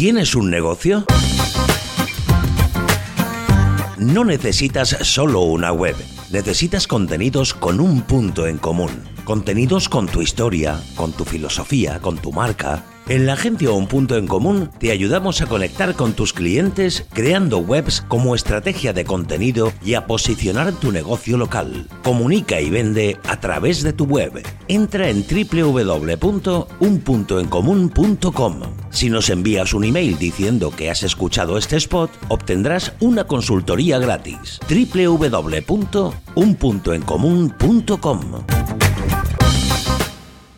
¿Tienes un negocio? No necesitas solo una web, necesitas contenidos con un punto en común. Contenidos con tu historia, con tu filosofía, con tu marca en la agencia Un Punto en Común te ayudamos a conectar con tus clientes creando webs como estrategia de contenido y a posicionar tu negocio local. Comunica y vende a través de tu web. Entra en www.unpuntoencomún.com. Si nos envías un email diciendo que has escuchado este spot, obtendrás una consultoría gratis. www.unpuntoencomún.com.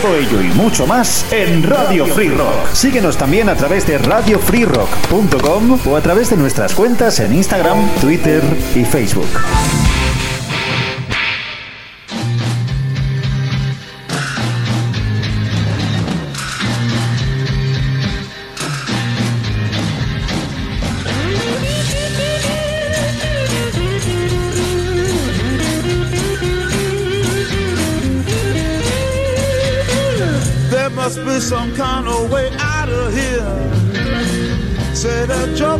Todo ello y mucho más en Radio Free Rock. Síguenos también a través de radiofreerock.com o a través de nuestras cuentas en Instagram, Twitter y Facebook.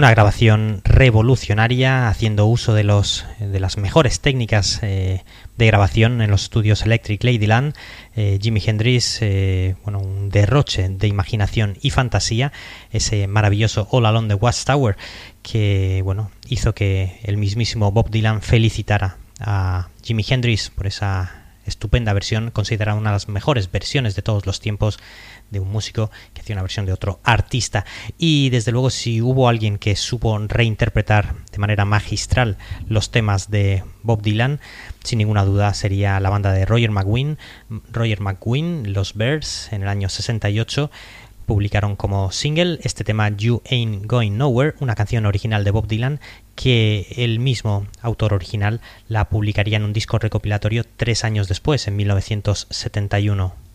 Una grabación revolucionaria haciendo uso de, los, de las mejores técnicas eh, de grabación en los estudios Electric Ladyland. Eh, Jimi Hendrix, eh, bueno, un derroche de imaginación y fantasía, ese maravilloso All Along the Watchtower que bueno, hizo que el mismísimo Bob Dylan felicitara a Jimi Hendrix por esa estupenda versión, considerada una de las mejores versiones de todos los tiempos de un músico que hacía una versión de otro artista. Y desde luego si hubo alguien que supo reinterpretar de manera magistral los temas de Bob Dylan, sin ninguna duda sería la banda de Roger McGuinn, Roger McGuinn, Los Birds, en el año 68 publicaron como single este tema You Ain't Going Nowhere, una canción original de Bob Dylan que el mismo autor original la publicaría en un disco recopilatorio tres años después, en 1971.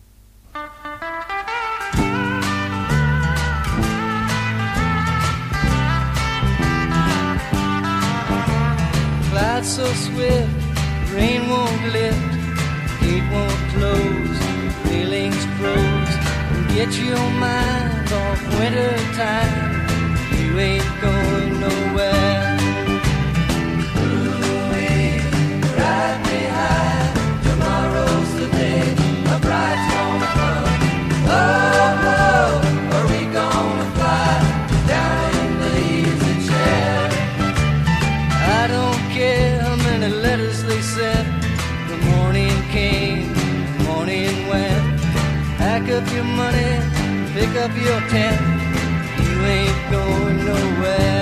So swift, rain won't lift, gate won't close, feelings froze. Get your mind off winter time, you ain't going nowhere. Up your money, pick up your tent. You ain't going nowhere.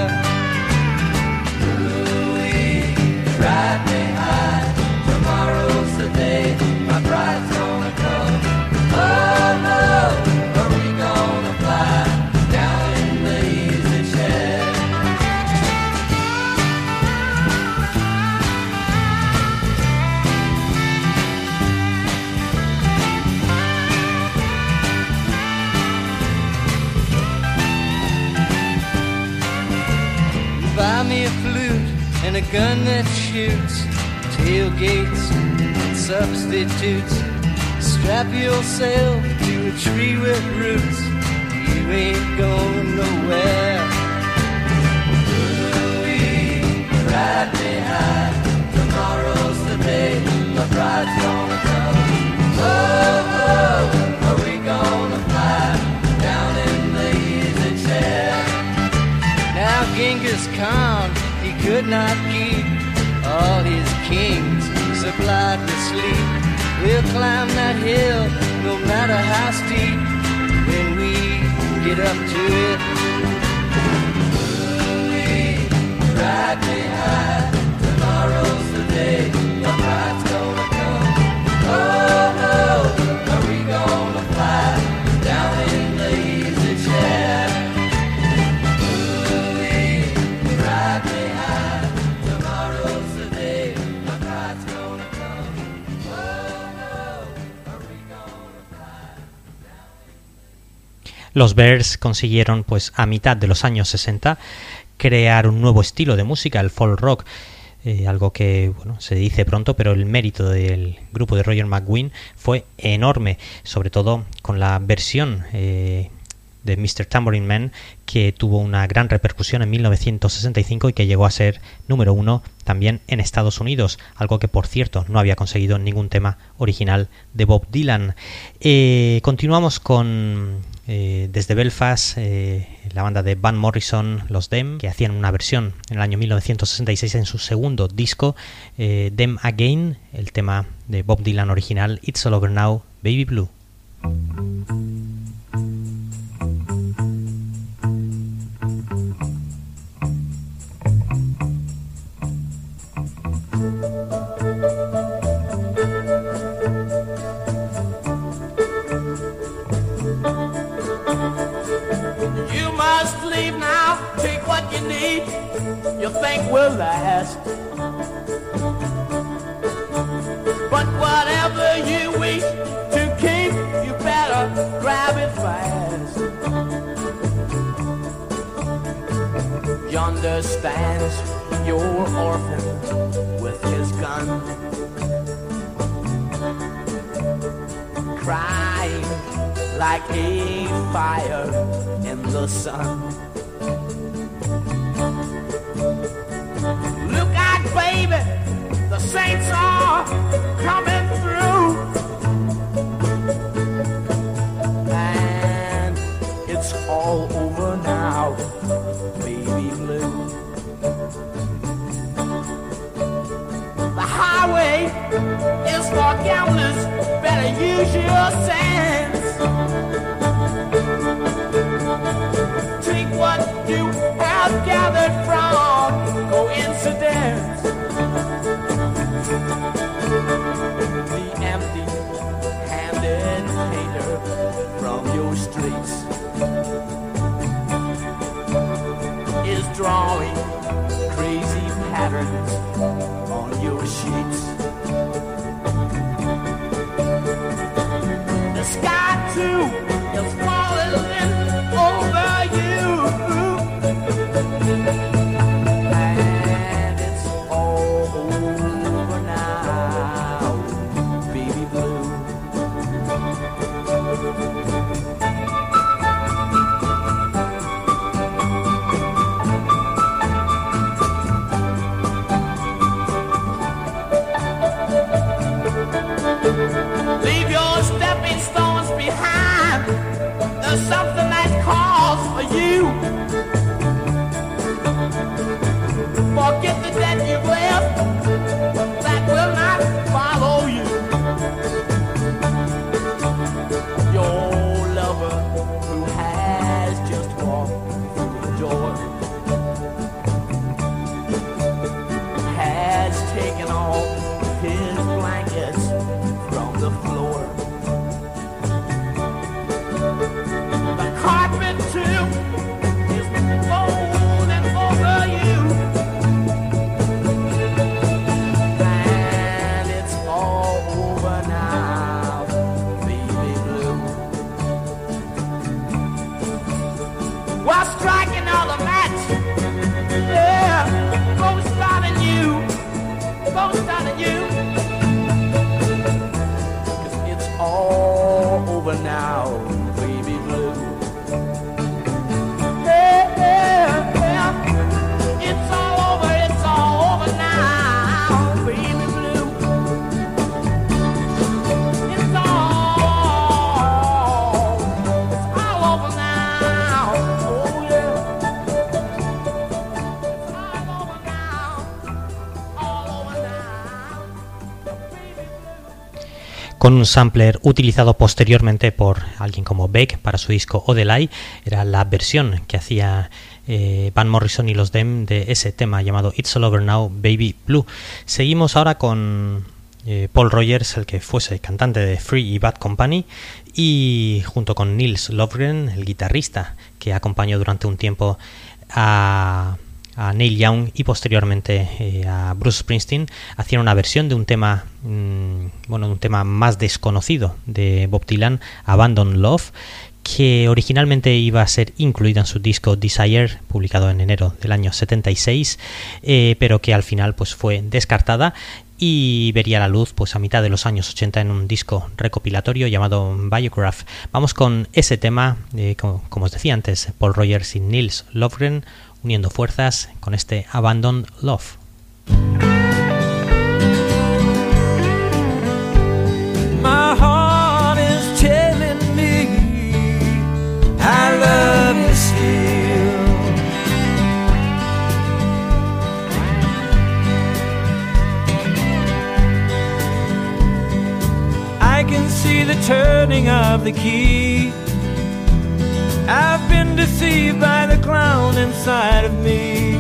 And a gun that shoots, tailgates and substitutes. Strap yourself to a tree with roots, you ain't going nowhere. Ride me high, tomorrow's the day, my bride's gonna come. Oh, oh, are we gonna Genghis Khan he could not keep all his kings supplied with sleep. We'll climb that hill no matter how steep when we get up to it. Ride me high, tomorrow's the day, Los Bears consiguieron, pues a mitad de los años 60, crear un nuevo estilo de música, el folk rock. Eh, algo que bueno, se dice pronto, pero el mérito del grupo de Roger McGuinn fue enorme, sobre todo con la versión eh, de Mr. Tambourine Man, que tuvo una gran repercusión en 1965 y que llegó a ser número uno también en Estados Unidos, algo que por cierto no había conseguido ningún tema original de Bob Dylan. Eh, continuamos con eh, desde Belfast eh, la banda de Van Morrison, los Dem, que hacían una versión en el año 1966 en su segundo disco, Dem Again, el tema de Bob Dylan original, It's All Over Now, Baby Blue. You think will last. But whatever you wish to keep, you better grab it fast. Yonder stands your orphan with his gun, crying like a fire in the sun. Saints are coming through. And it's all over now, baby blue. The highway is for gamblers, better use your sense. Take what you have gathered from coincidence. The empty handed painter from your streets is drawing crazy patterns on your sheets. The sky too con un sampler utilizado posteriormente por alguien como Beck para su disco Odelay. Era la versión que hacía eh, Van Morrison y los Dem de ese tema llamado It's All Over Now, Baby Blue. Seguimos ahora con eh, Paul Rogers, el que fuese cantante de Free y Bad Company, y junto con Nils Lofgren, el guitarrista que acompañó durante un tiempo a a Neil Young y posteriormente eh, a Bruce Springsteen hacían una versión de un tema mm, bueno un tema más desconocido de Bob Dylan Abandon Love que originalmente iba a ser incluida en su disco Desire publicado en enero del año 76 eh, pero que al final pues fue descartada y vería la luz pues a mitad de los años 80 en un disco recopilatorio llamado Biograph. Vamos con ese tema, eh, como, os decía antes, Paul Rogers y Nils Lofgren uniendo fuerzas con este Abandoned Love. Turning of the key. I've been deceived by the clown inside of me.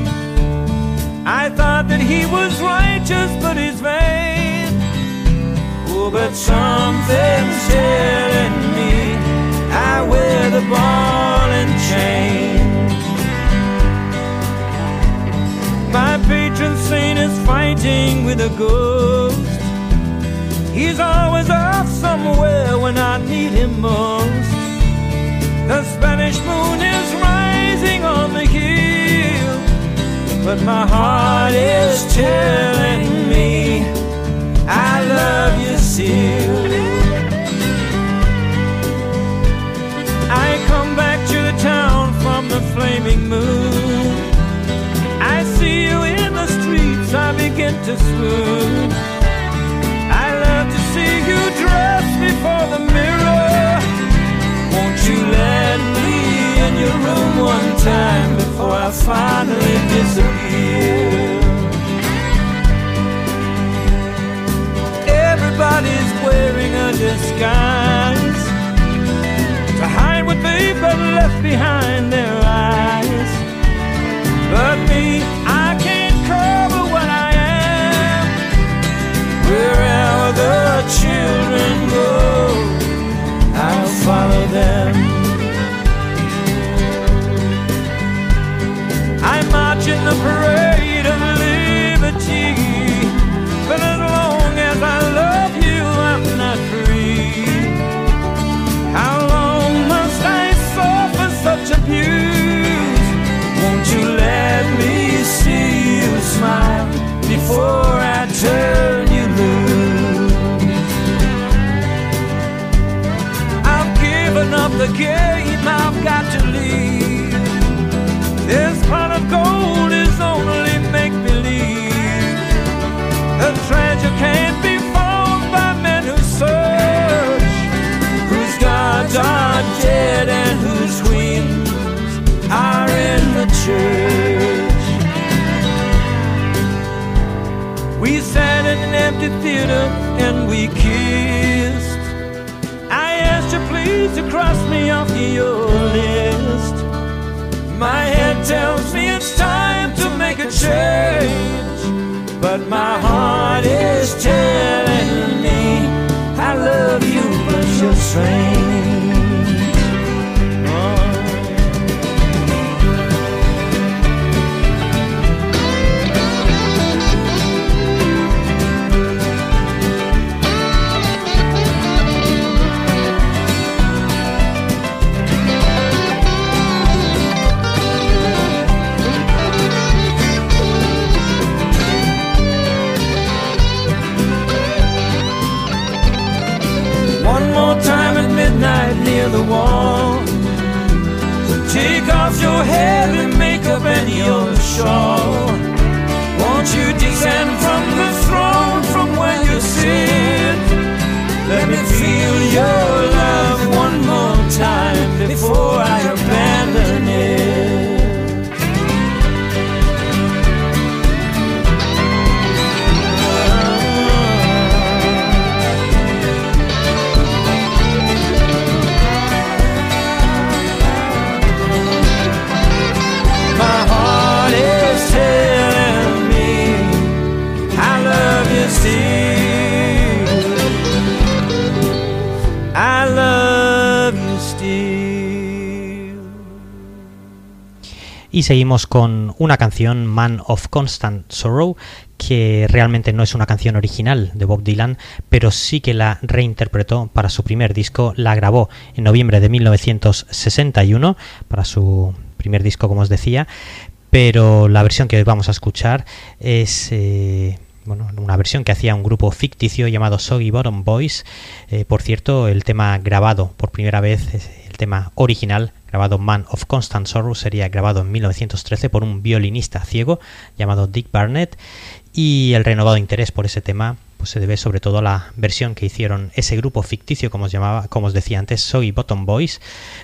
I thought that he was righteous, but he's vain. Oh, but something's telling me I wear the ball and chain. My patron saint is fighting with a ghost. He's always off somewhere when I need him most. The Spanish moon is rising on the hill, but my heart is telling me I love you still. I come back to the town from the flaming moon. I see you in the streets, I begin to swoon. I love to see you dressed before the mirror you let me in your room one time before I finally disappear? Everybody's wearing a disguise to hide what they've left behind their eyes. But me, smile before I turn you loose? I've given up the game, I've got to leave. This pot of gold is only make believe. A treasure can't be found by men who search, whose gods are dead and whose queens are in the church. We sat in an empty theater and we kissed. I asked you please to cross me off your list. My head tells me it's time to make a change, but my heart is telling me I love you, but you're strange. Your makeup and your shawl. Won't you descend Y seguimos con una canción, Man of Constant Sorrow, que realmente no es una canción original de Bob Dylan, pero sí que la reinterpretó para su primer disco, la grabó en noviembre de 1961 para su primer disco, como os decía, pero la versión que vamos a escuchar es... eh, bueno, una versión que hacía un grupo ficticio llamado Soggy Bottom Boys. Eh, por cierto, el tema grabado por primera vez, es el tema original, grabado Man of Constant Sorrow, sería grabado en 1913 por un violinista ciego llamado Dick Barnett. Y el renovado interés por ese tema pues se debe sobre todo a la versión que hicieron ese grupo ficticio, como os decía antes, Soggy Bottom Boys,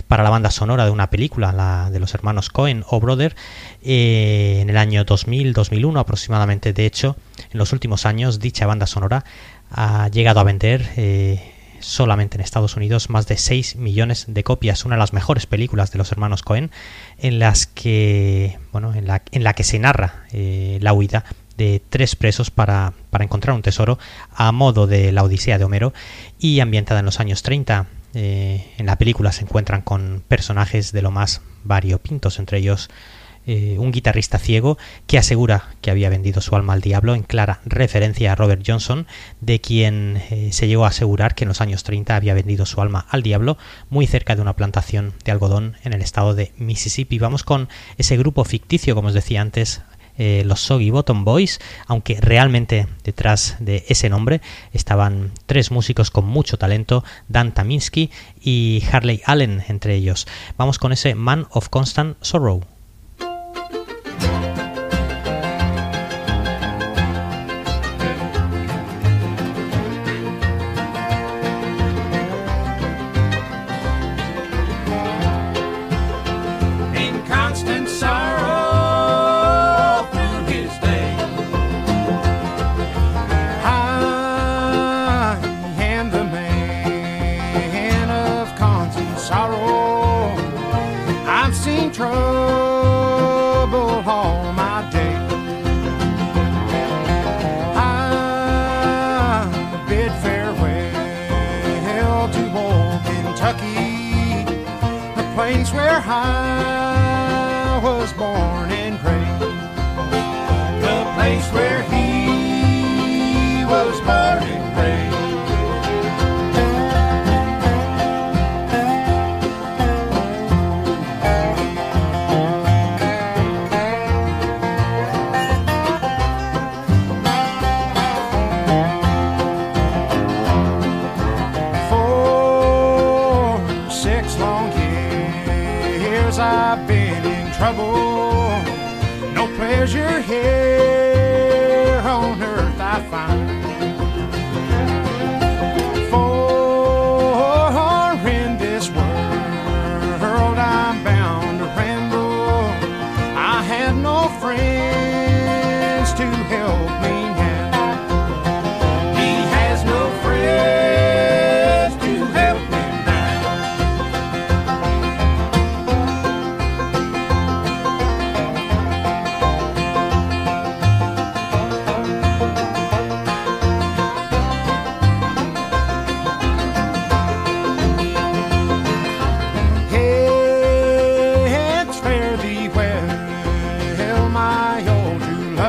para la banda sonora de una película, la de los hermanos Cohen o Brother, eh, en el año 2000-2001 aproximadamente. De hecho, en los últimos años dicha banda sonora ha llegado a vender eh, solamente en Estados Unidos más de 6 millones de copias, una de las mejores películas de los hermanos Cohen, en las que, bueno, en la, en la que se narra eh, la huida de tres presos para, para, encontrar un tesoro a modo de la Odisea de Homero y ambientada en los años 30. Eh, en la película se encuentran con personajes de lo más variopintos, entre ellos eh, un guitarrista ciego que asegura que había vendido su alma al diablo en clara referencia a Robert Johnson, de quien eh, se llegó a asegurar que en los años 30 había vendido su alma al diablo muy cerca de una plantación de algodón en el estado de Mississippi. Vamos con ese grupo ficticio, como os decía antes, eh, los Soggy Bottom Boys, aunque realmente detrás de ese nombre estaban tres músicos con mucho talento, Dan Taminsky y Harley Allen entre ellos. Vamos con ese Man of Constant Sorrow. In constant sorrow.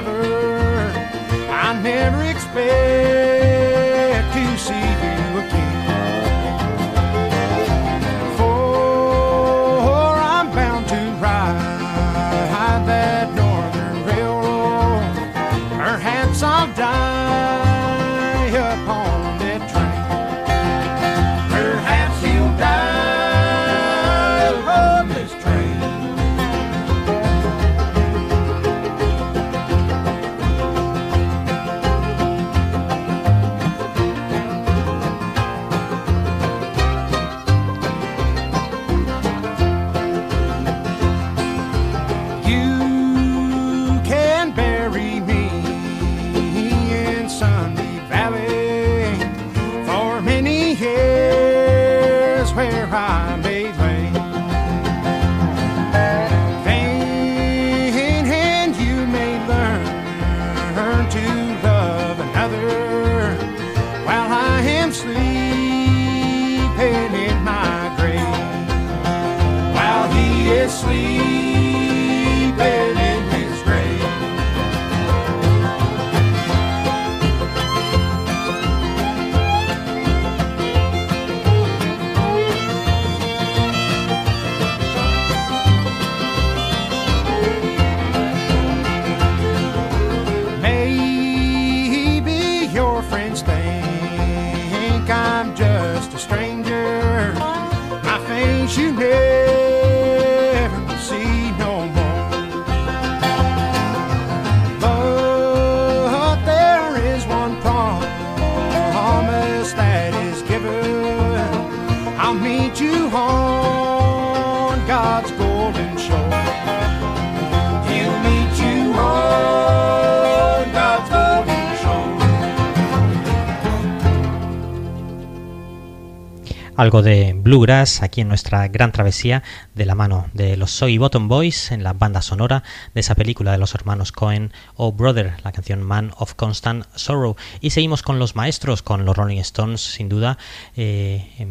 Lover. I never expect Algo de bluegrass aquí en nuestra gran travesía de la mano de los Soggy Bottom Boys en la banda sonora de esa película de los hermanos Cohen o Brother, la canción Man of Constant Sorrow. Y seguimos con los maestros, con los Rolling Stones, sin duda. eh,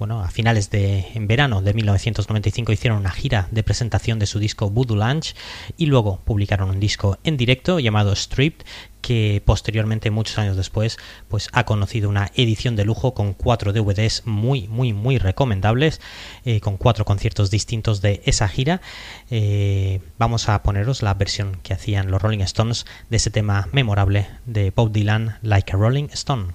bueno, a finales de en verano de 1995 hicieron una gira de presentación de su disco Voodoo Lunch y luego publicaron un disco en directo llamado Stripped que posteriormente, muchos años después, pues ha conocido una edición de lujo con cuatro DVDs muy, muy, muy recomendables, eh, con cuatro conciertos distintos de esa gira. Eh, vamos a poneros la versión que hacían los Rolling Stones de ese tema memorable de Bob Dylan, Like a Rolling Stone.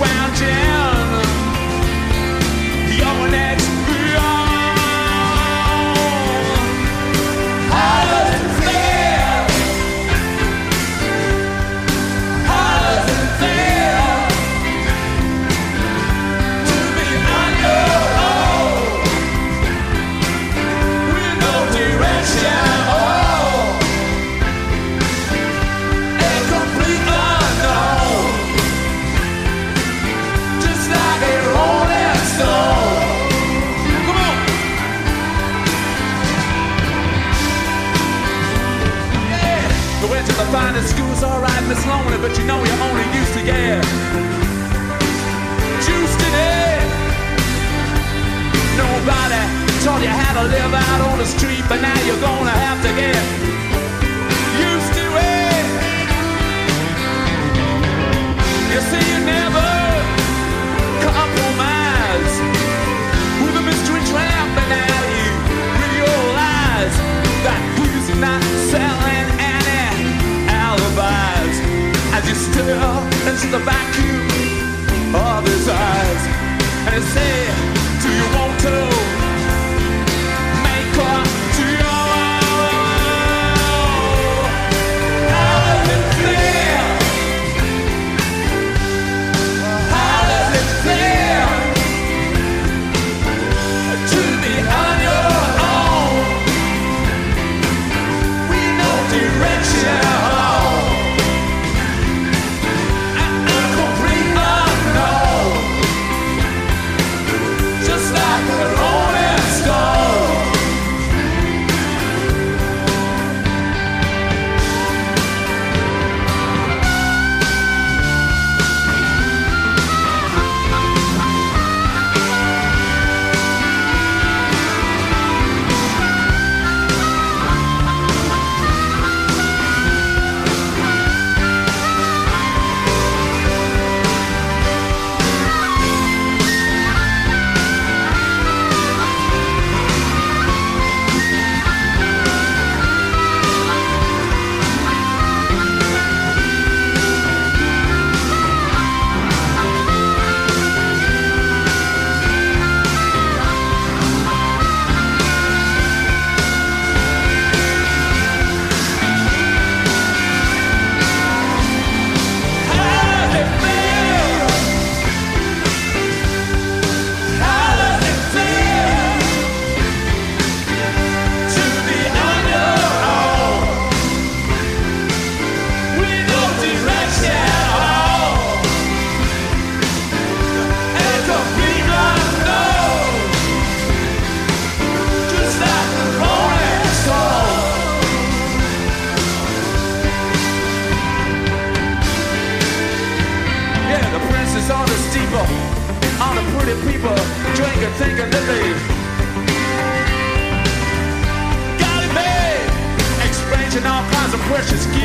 wound down. But you know you're only used to get juiced it. Nobody taught you how to live out on the street, but now you're gonna have to get used to it. Eh? You see, you never compromise with a mystery tramp, and now you realize that he's not selling you into the vacuum of his eyes. And he say, Do you want to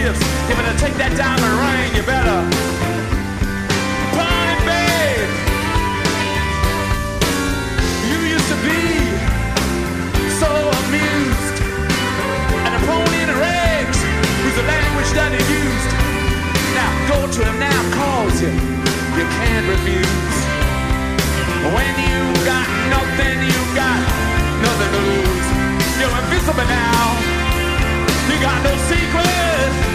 gifts. If to take that diamond ring, you better it, babe. You used to be so amused. And a pony in rags was the language that he used. Now go to him now, calls you. You can't refuse. When you got nothing, you got nothing to lose. You're invisible now. You got no secret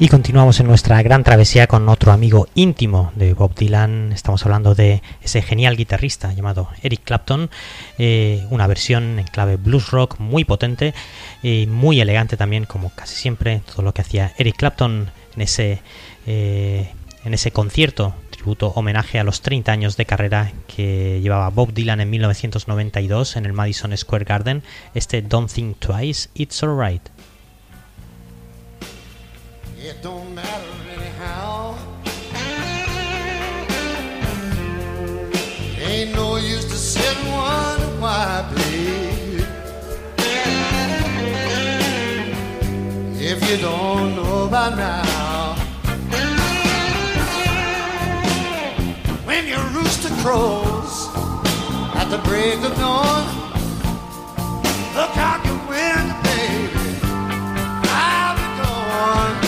Y continuamos en nuestra gran travesía con otro amigo íntimo de Bob Dylan. Estamos hablando de ese genial guitarrista llamado Eric Clapton. eh, una versión en clave blues rock muy potente y muy elegante también, como casi siempre, todo lo que hacía Eric Clapton en ese, eh, en ese concierto tributo homenaje a los 30 años de carrera que llevaba Bob Dylan en 1992 en el Madison Square Garden. Este Don't Think Twice, It's Alright. It don't matter anyhow. Ain't no use to sit and wonder why, babe. If you don't know by now. When your rooster crows at the break of dawn, look out your window, baby. I'll be gone.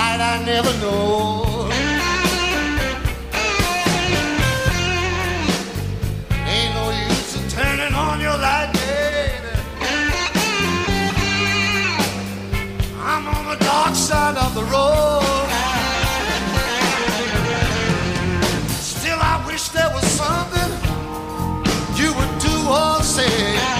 Light I never know. Ain't no use in turning on your light, baby. I'm on the dark side of the road. Still, I wish there was something you would do or say.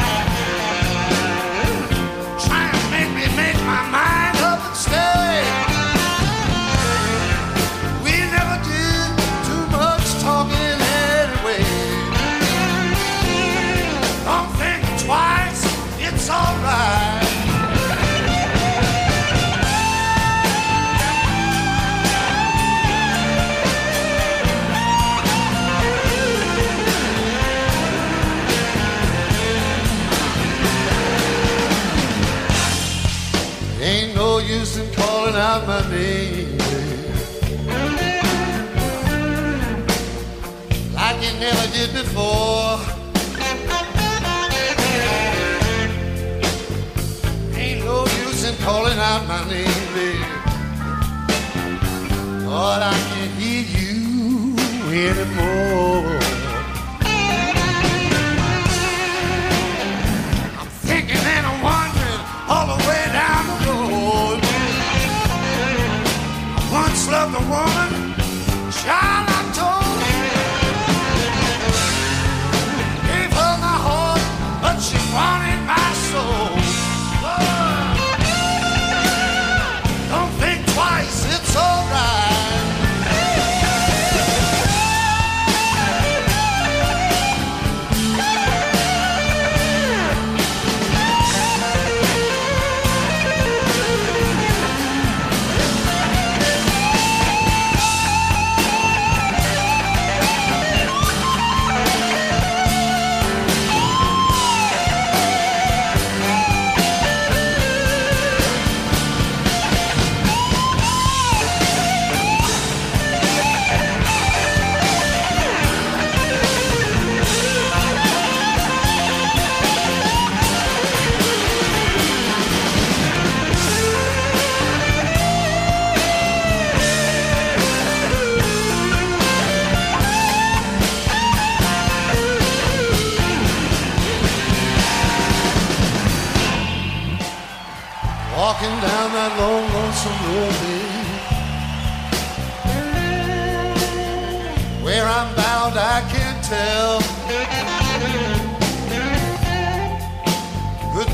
Did before. Ain't no use in calling out my name, baby. Lord, I can't hear you anymore.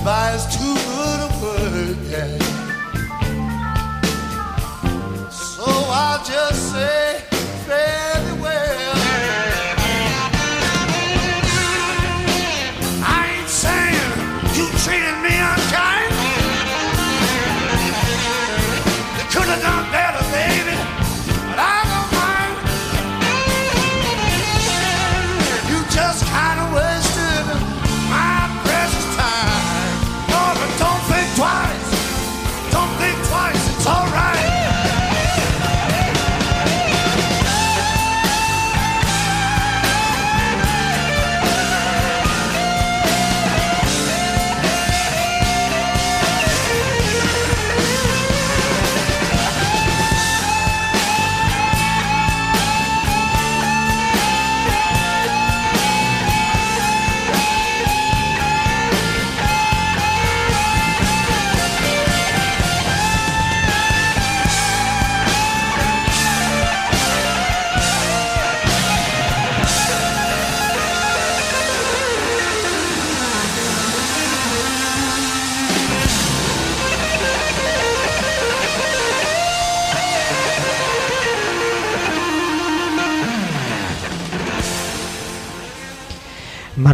I can't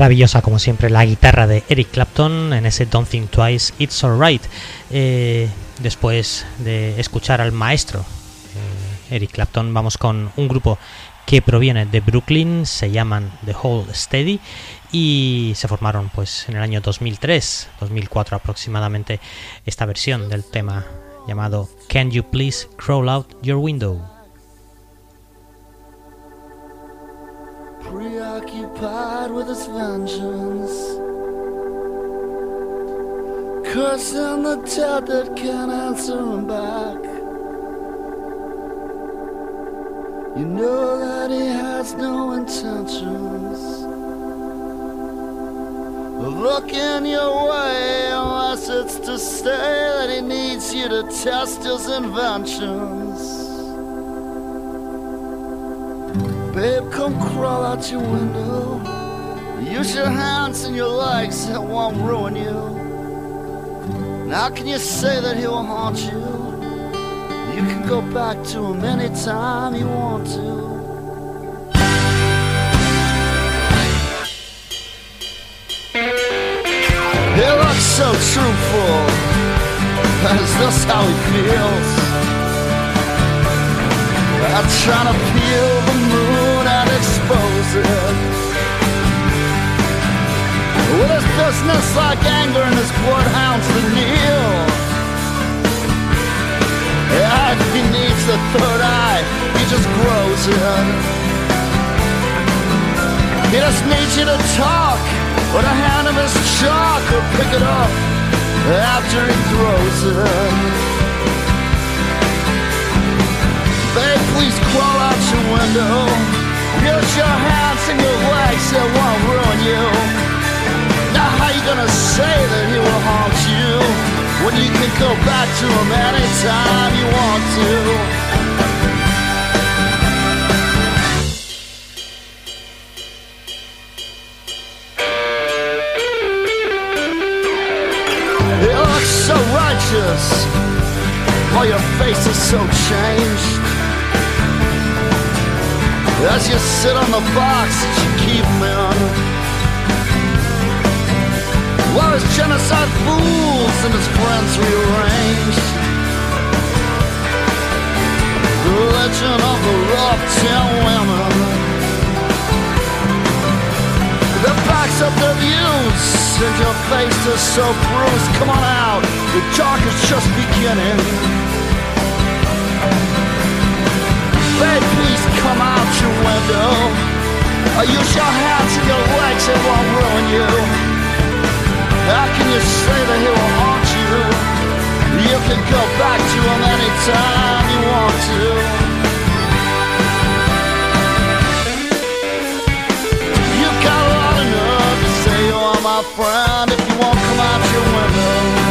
Maravillosa como siempre la guitarra de Eric Clapton en ese Don't Think Twice, It's Alright. Eh, después de escuchar al maestro eh, Eric Clapton, vamos con un grupo que proviene de Brooklyn, se llaman The Whole Steady y se formaron pues en el año 2003, 2004 aproximadamente esta versión del tema llamado Can You Please Crawl Out Your Window. Preoccupied with his vengeance. Cursing the dead that can't answer him back. You know that he has no intentions of looking your way unless it's to say that he needs you to test his inventions. Babe, come crawl out your window. Use your hands and your legs, it won't ruin you. Now, can you say that he will haunt you? You can go back to him anytime you want to. He looks so truthful. Is this how he feels? I'm trying to peel it. With his business like anger and his bloodhounds to kneel. If he needs the third eye, he just grows it. He just needs you to talk with a hand of his chalk or pick it up after he throws it. Babe, please crawl out your window. Use your hands and your legs, it won't ruin you. Now how you gonna say that he will haunt you when you can go back to him anytime you want to? You look so righteous while your face is so changed. As you sit on the box that you keep him in. While his genocide fools and his friends rearrange. The legend of the ten women. The backs up their views and your face is so bruised. Come on out, the dark is just beginning. Babe, please come out your window. Use your hands and your legs, it won't ruin you. How can you say that he will haunt you? You can go back to him anytime you want to. You got a lot of nerve to say you are my friend if you won't come out your window.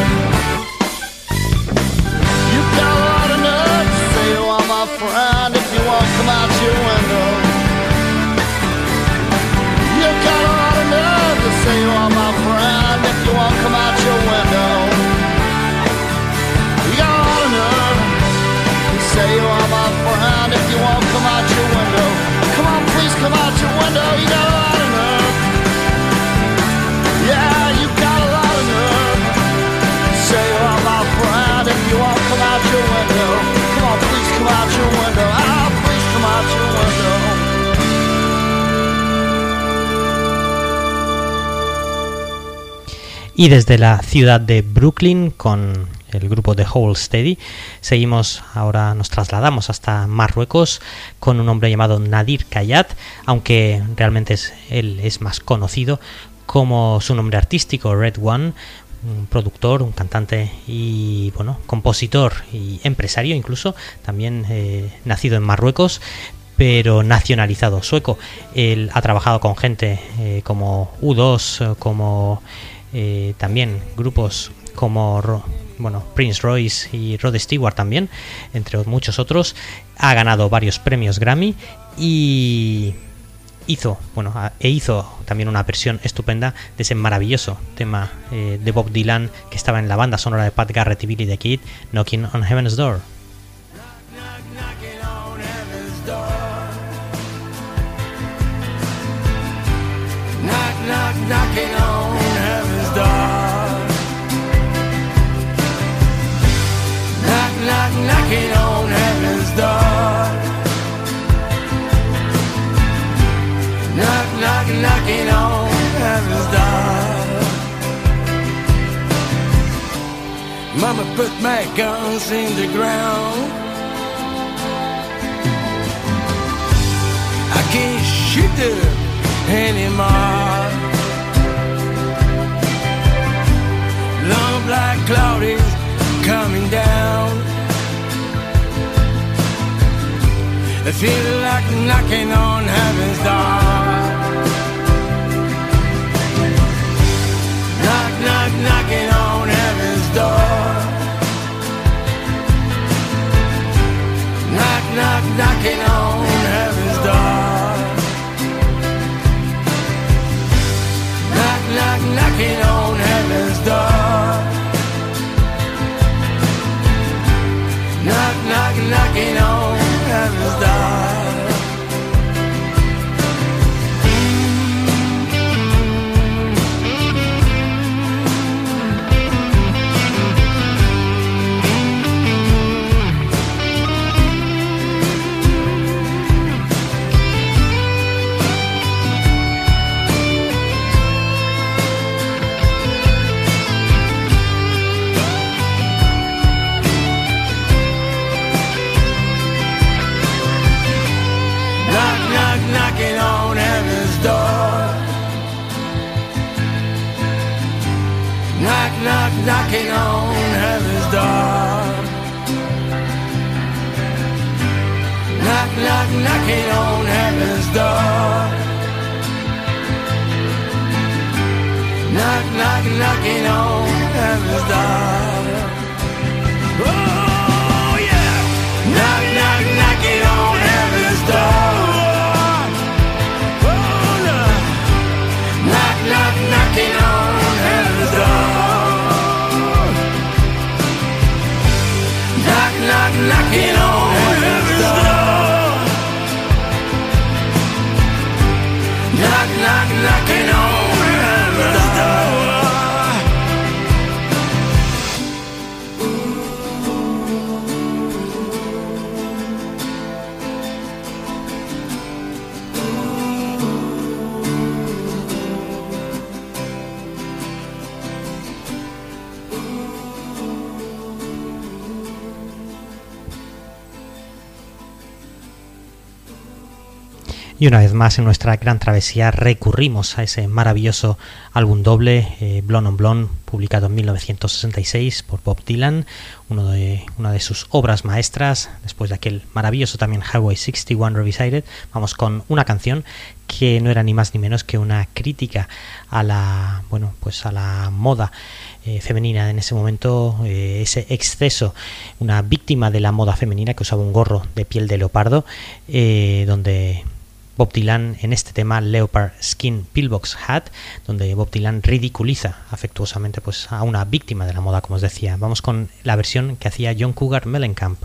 Y desde la ciudad de Brooklyn con el grupo de Whole Steady seguimos ahora nos trasladamos hasta Marruecos con un hombre llamado Nadir Kayat aunque realmente es, él es más conocido como su nombre artístico Red One un productor, un cantante y bueno, compositor y empresario incluso, también eh, nacido en Marruecos, pero nacionalizado sueco. Él ha trabajado con gente eh, como U2, eh, como eh, también grupos como bueno, Prince Royce y Rod Stewart también, entre muchos otros. Ha ganado varios premios Grammy y hizo, bueno, e hizo también una versión estupenda de ese maravilloso tema eh, de Bob Dylan que estaba en la banda sonora de Pat Garrett y Billy the Kid, Knocking on Heaven's Door. knocking on heaven's door. Knock, knock, door. Knock, knock, knocking on heaven's door. Mama put my guns in the ground. I can't shoot them anymore. Long black cloud is coming down. It feels like knocking on heaven's door. Knock, knock, knocking on heaven's door. Knock, knock, knocking on knocking on heaven's door. Knock, knock, knocking on heaven's door. Oh yeah! Knock, knock, knocking on heaven's door. Oh no! Knock, knock, knocking on heaven's door. Knock, knock, knocking on Y una vez más en nuestra gran travesía recurrimos a ese maravilloso álbum doble, eh, Blonde on Blonde, publicado en 1966 por Bob Dylan, uno de, una de sus obras maestras, después de aquel maravilloso también Highway 61 Revisited. Vamos con una canción que no era ni más ni menos que una crítica a la, bueno, pues a la moda eh, femenina en ese momento, eh, ese exceso, una víctima de la moda femenina que usaba un gorro de piel de leopardo, eh, donde Bob Dylan en este tema Leopard Skin Pillbox Hat, donde Bob Dylan ridiculiza afectuosamente pues, a una víctima de la moda, como os decía. Vamos con la versión que hacía John Cougar Mellencamp.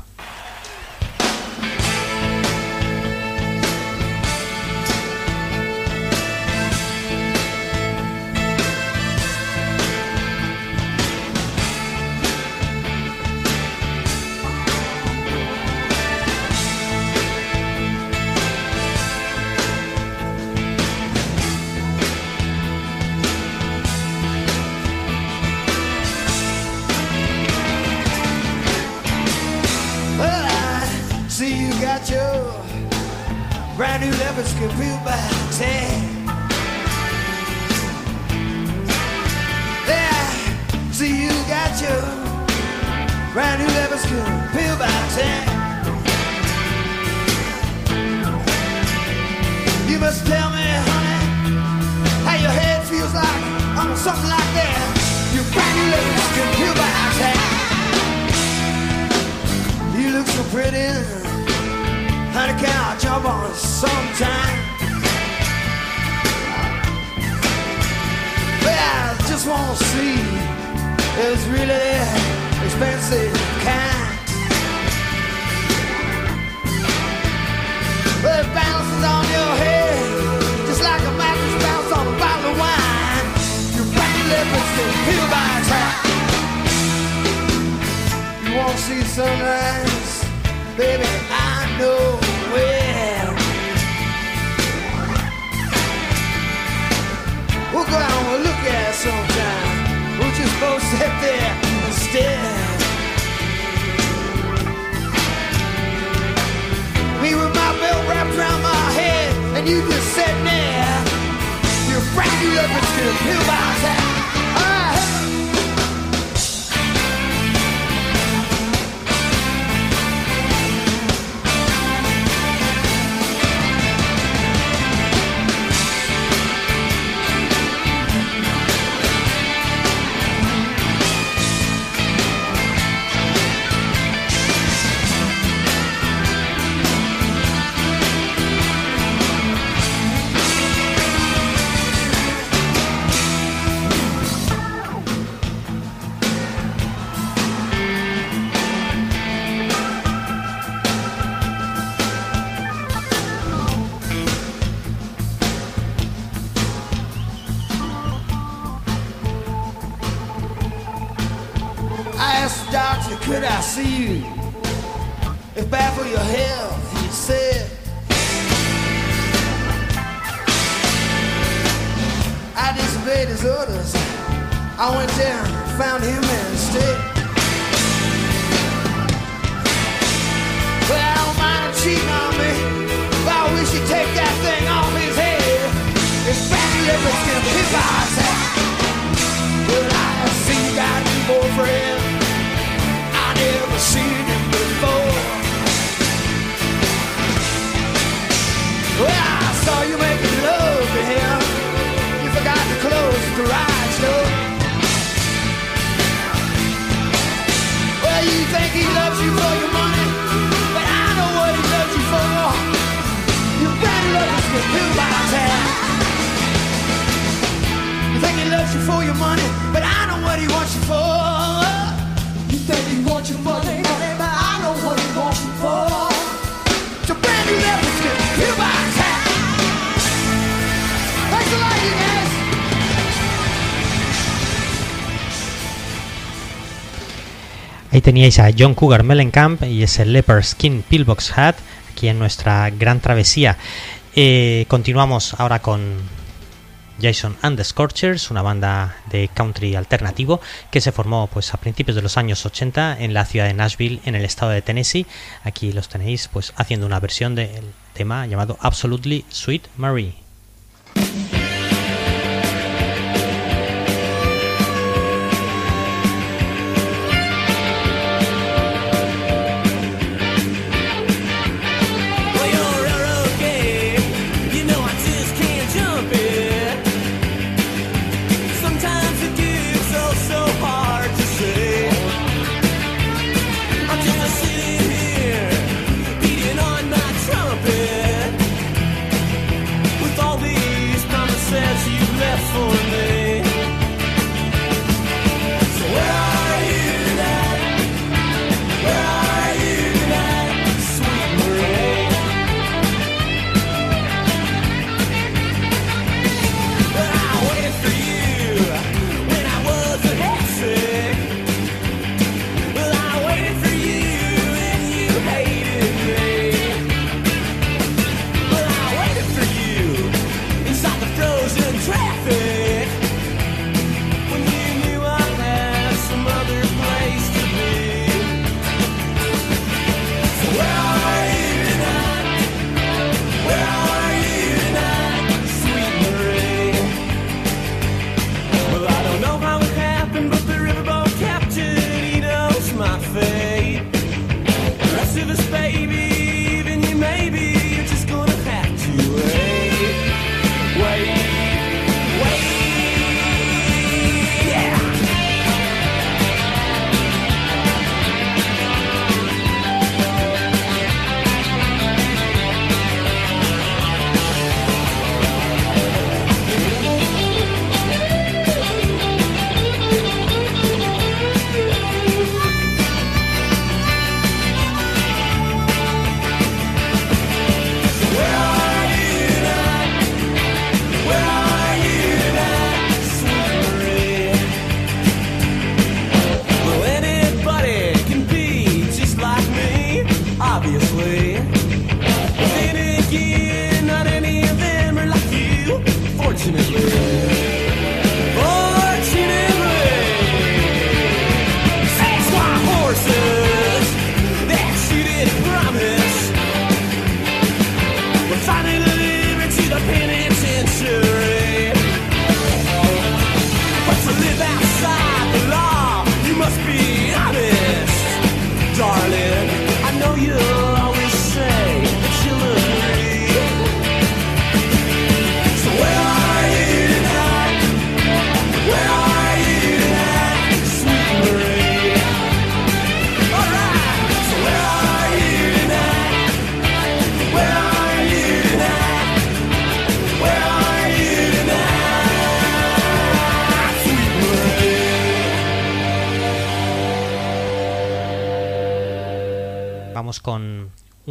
Teníais a John Cougar Mellencamp y ese Leopard Skin Pillbox Hat aquí en nuestra gran travesía. Eh, continuamos ahora con Jason and the Scorchers, una banda de country alternativo que se formó pues a principios de los años 80 en la ciudad de Nashville, en el estado de Tennessee. Aquí los tenéis pues haciendo una versión del tema llamado Absolutely Sweet Marie.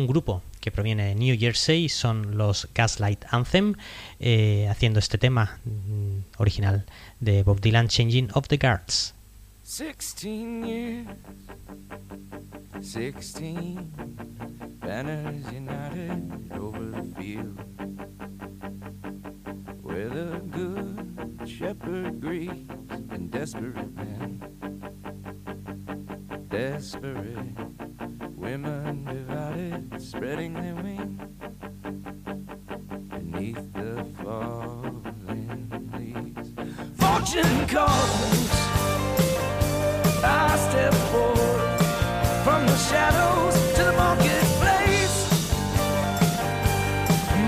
un grupo que proviene de New Jersey, son los Gaslight Anthem, eh, haciendo este tema mm, original de Bob Dylan, Changing of the Guards. 16 years, 16 banners united over the field, where the good shepherd grieves and desperate men, desperate women divide. spreading their wings beneath the falling leaves. Fortune calls. I step forward from the shadows to the marketplace.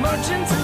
Merchants.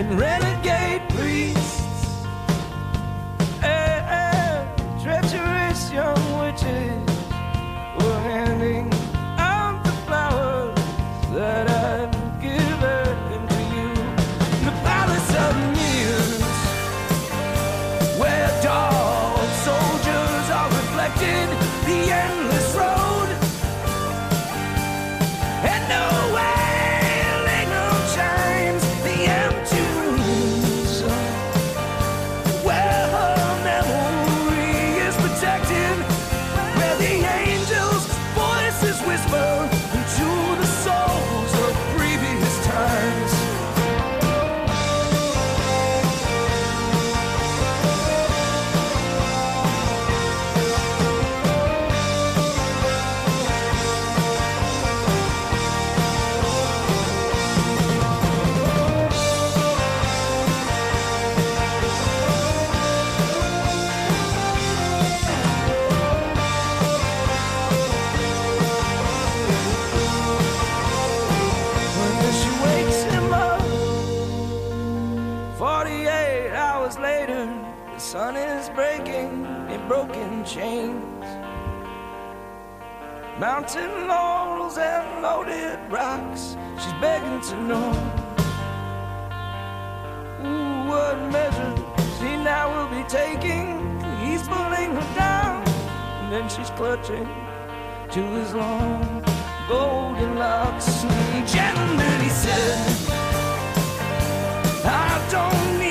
and really Mountain laurels and loaded rocks. She's begging to know Ooh, what measure she now will be taking. He's pulling her down, and then she's clutching to his long golden locks. Gentlemen, he said, I don't need.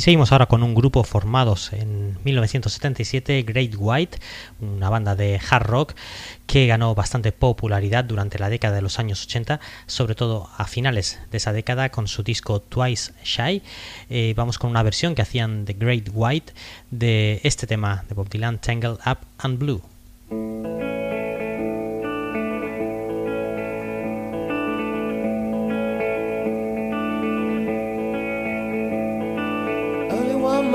Y seguimos ahora con un grupo formados en 1977, Great White, una banda de hard rock que ganó bastante popularidad durante la década de los años 80, sobre todo a finales de esa década con su disco Twice Shy. Eh, vamos con una versión que hacían The Great White de este tema de Bob Dylan, Tangled Up and Blue.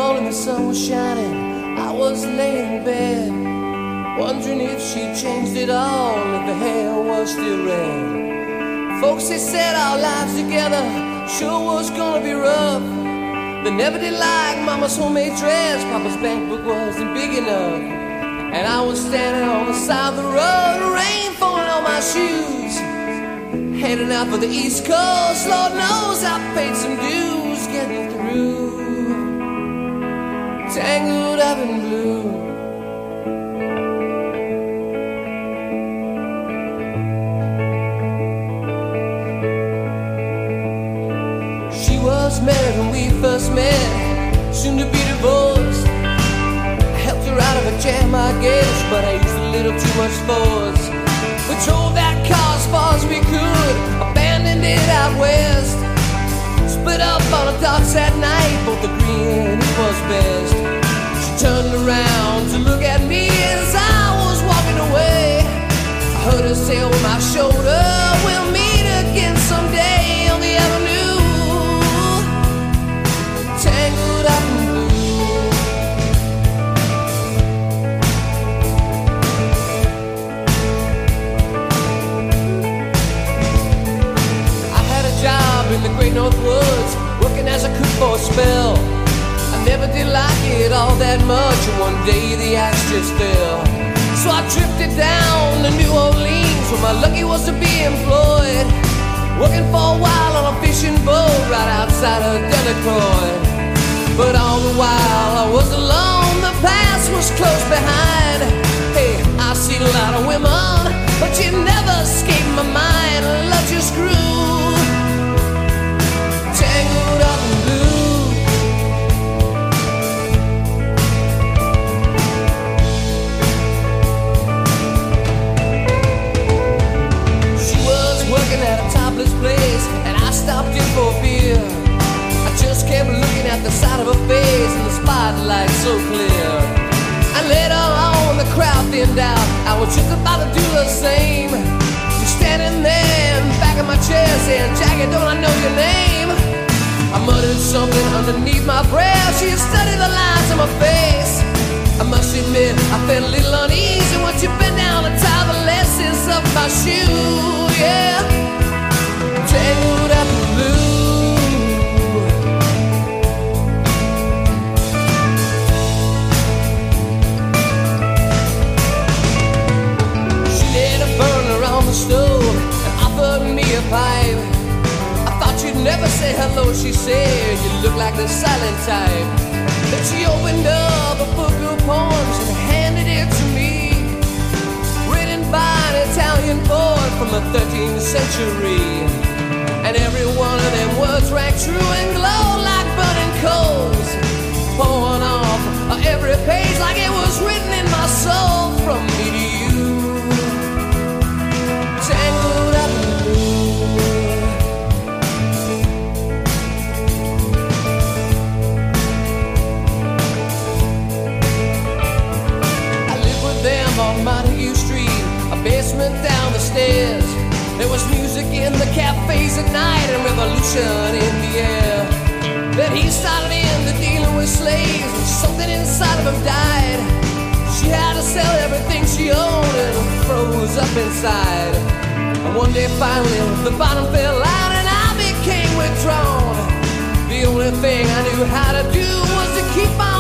Morning, the sun was shining. I was laying in bed, wondering if she changed it all, if the hair was still red. Folks, they said our lives together sure was gonna be rough. They never did like Mama's homemade dress. Papa's bankbook wasn't big enough. And I was standing on the side of the road, rain falling on my shoes. Heading out for the East Coast, Lord knows I paid some dues getting through. Tangled up in blue. She was married when we first met, soon to be divorced. I helped her out of a jam, I guess, but I used a little too much force. We drove that car as far as we could, abandoned it out west. Split up on the docks that night, both agreeing it was best. Turned around to look at me as I was walking away. I heard her say over my shoulder, We'll meet again someday on the avenue. Tangled up in blue. I had a job in the Great North Woods, working as a cook for a spell. I never did like it all that much, and one day the axe just fell. So I drifted down to New Orleans, where my lucky was to be employed. Working for a while on a fishing boat right outside of Delacroix. But all the while I was alone, the past was close behind. Hey, I've seen a lot of women, but you never escaped my mind. Love just grew, tangled up stopped in for beer. I just kept looking at the side of her face, and the spotlight so clear. And later on, the crowd thinned out. I was just about to do the same. She's standing there in the back of my chair, saying, Jackie, don't I know your name? I muttered something underneath my breath. She studied the lines on my face. I must admit, I felt a little uneasy once you bent down and tied the laces of my shoe. Yeah, tangled stove and offered me a pipe. I thought you'd never say hello, she said. You look like the silent type. Then she opened up a book of poems and handed it to me. Written by an Italian poet from the 13th century. And every one of them words rang true and glowed like burning coals. Pouring off every page like it was written in my soul from me stairs. There was music in the cafes at night and revolution in the air. Then he started into dealing with slaves, and something inside of him died. She had to sell everything she owned and froze up inside. And one day finally the bottom fell out and I became withdrawn. The only thing I knew how to do was to keep on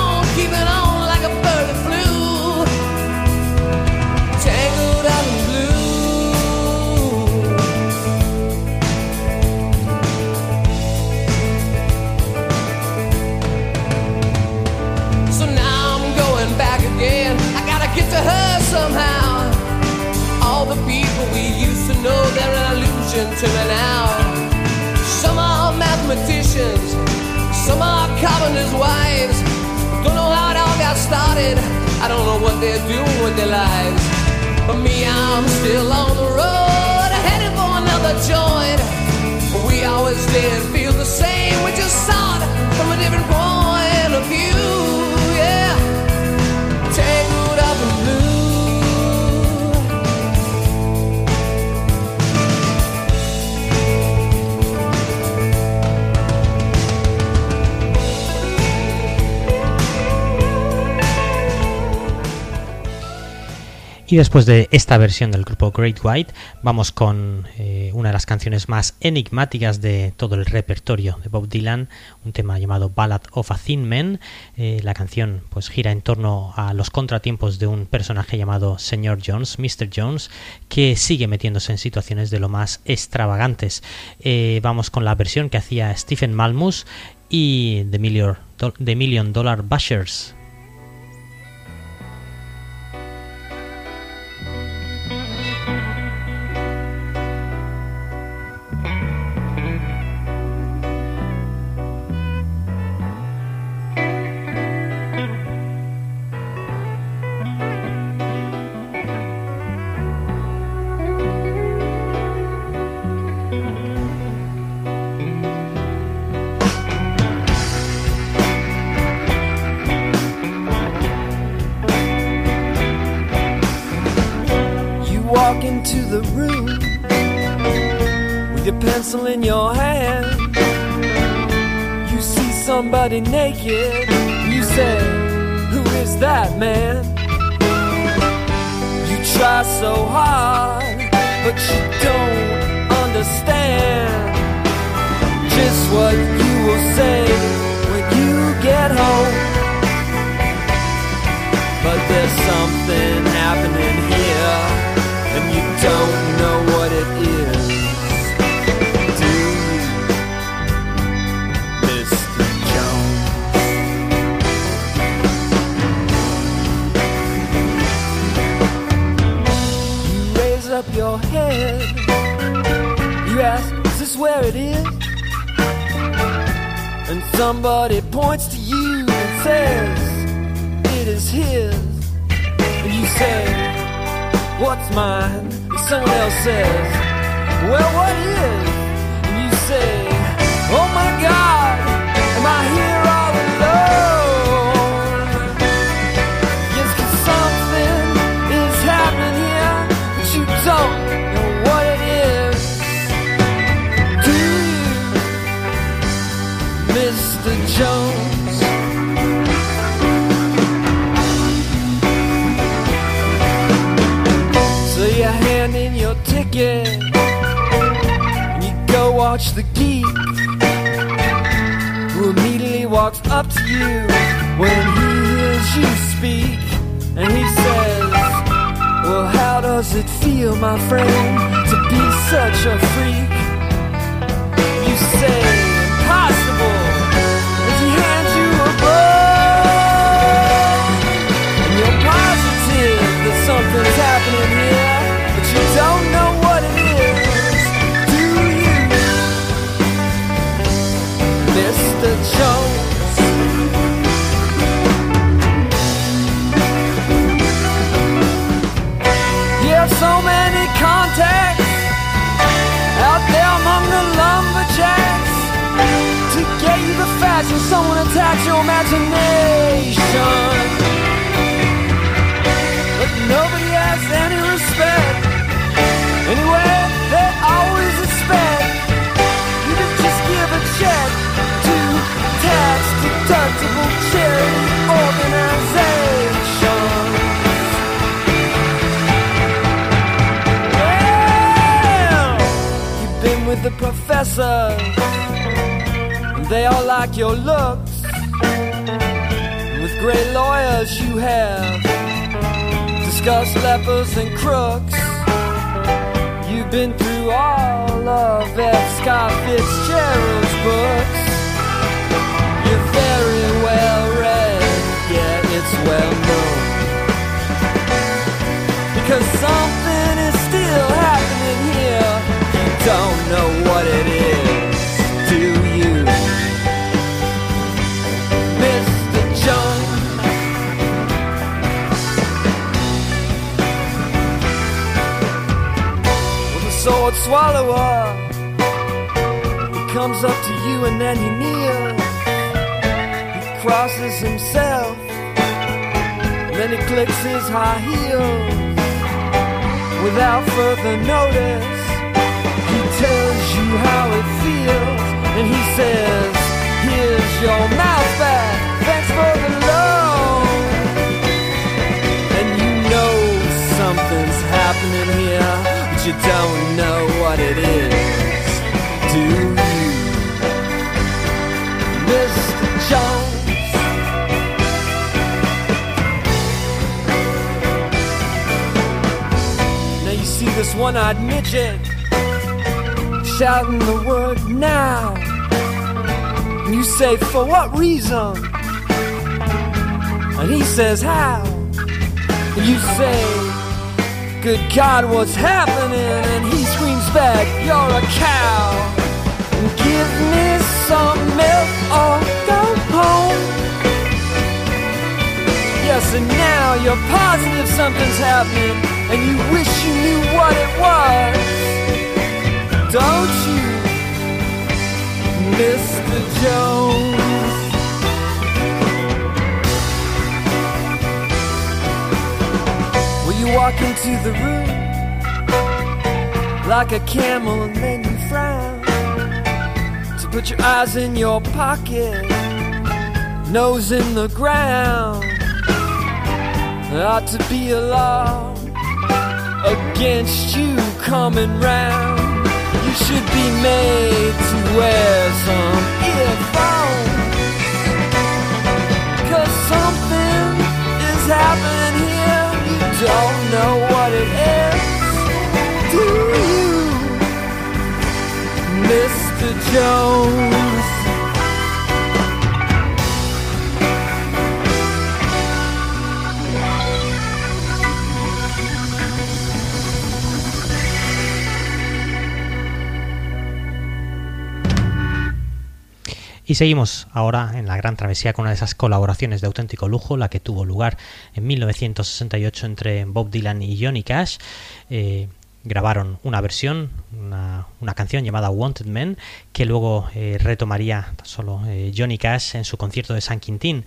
carpenters wives. Don't know how it all got started. I don't know what they're doing with their lives. But me, I'm still on the road, headed for another joint. We always did feel the same. We just saw it from a different point of view. Y después de esta versión del grupo Great White, vamos con eh, una de las canciones más enigmáticas de todo el repertorio de Bob Dylan, un tema llamado Ballad of a Thin Man. Eh, la canción pues gira en torno a los contratiempos de un personaje llamado Señor Jones, Mr. Jones, que sigue metiéndose en situaciones de lo más extravagantes. Eh, vamos con la versión que hacía Stephen Malmus y The Million, The Million Dollar Bashers. Naked. You say, Who is that man? You try so hard, but you head. You ask, Is this where it is? And somebody points to you and says, it is his. And you say, What's mine? And someone else says, Well, what is? Jones? So you hand in your ticket and you go watch the geek who immediately walks up to you when he hears you speak and he says, Well, how does it feel, my friend, to be such a freak? The They all like your looks. With great lawyers, you have discussed lepers and crooks. You've been through all of F. Scott Fitzgerald's books. You're very well read, yeah, it's well known. Because something is still happening here. You don't know what it is, sword swallower. He comes up to you and then he kneels. He crosses himself. Then he clicks his high heels. Without further notice, he tells you how it feels. And he says, Here's your mouth back. Thanks for the loan. And you know something's happening here, you don't know what it is. Do you, Mr. Jones? Now you see this one-eyed midget shouting the word now. And you say, for what reason? And he says, how? And you say, good God, what's happening? And he screams back, you're a cow. Give me some milk or go home. Yes, and now you're positive something's happening, and you wish you knew what it was. Don't you, Mr. Jones? Walk into the room like a camel, and then you frown. To put your eyes in your pocket, nose in the ground. Ought to be a law against you coming round. You should be made to wear some know what it is. Do you, Mr. Jones? Seguimos ahora en la gran travesía con una de esas colaboraciones de auténtico lujo, la que tuvo lugar en 1968 entre Bob Dylan y Johnny Cash. Eh, grabaron una versión, una, canción llamada Wanted Men, que luego eh, retomaría solo eh, Johnny Cash en su concierto de San Quintín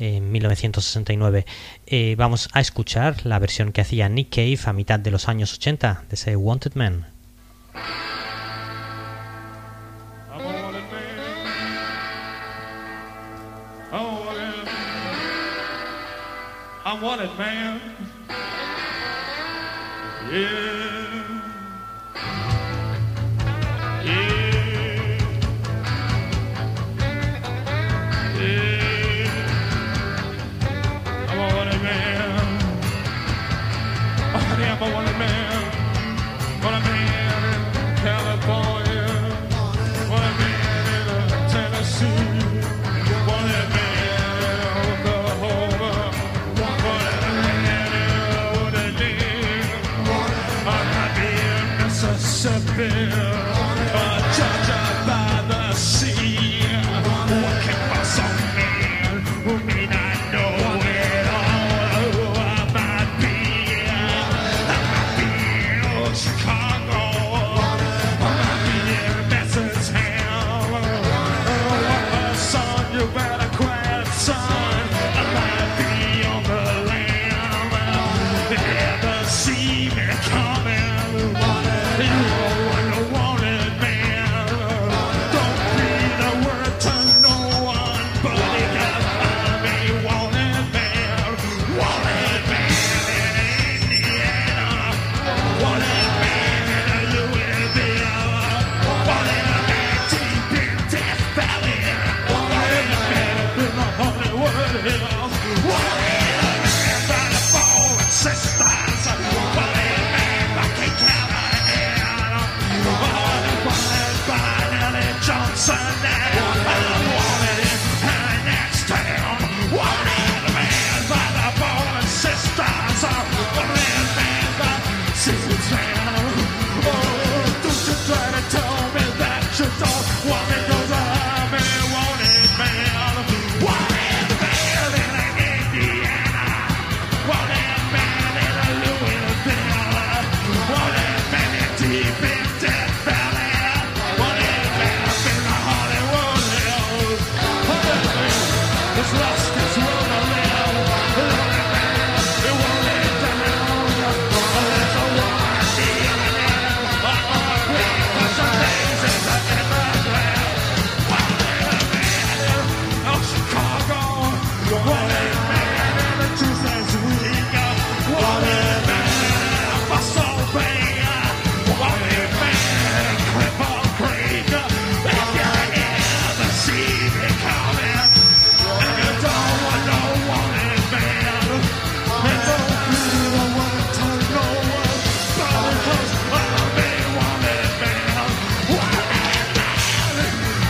en 1969. Eh, vamos a escuchar la versión que hacía Nick Cave a mitad de los años 80 de ese Wanted Men. I'm it, man. Yeah. Yeah. I'm a wanted man.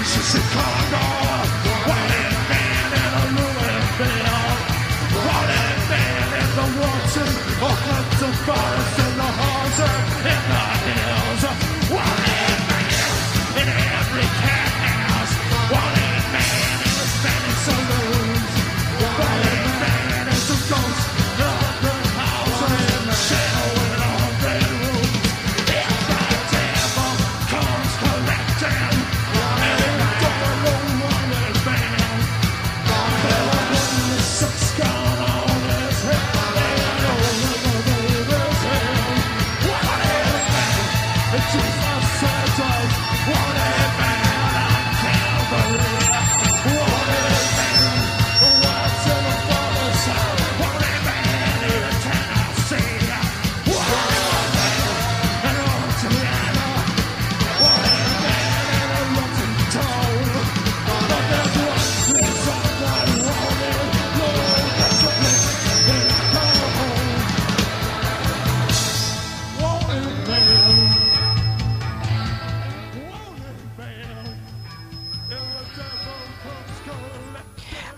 This Chicago.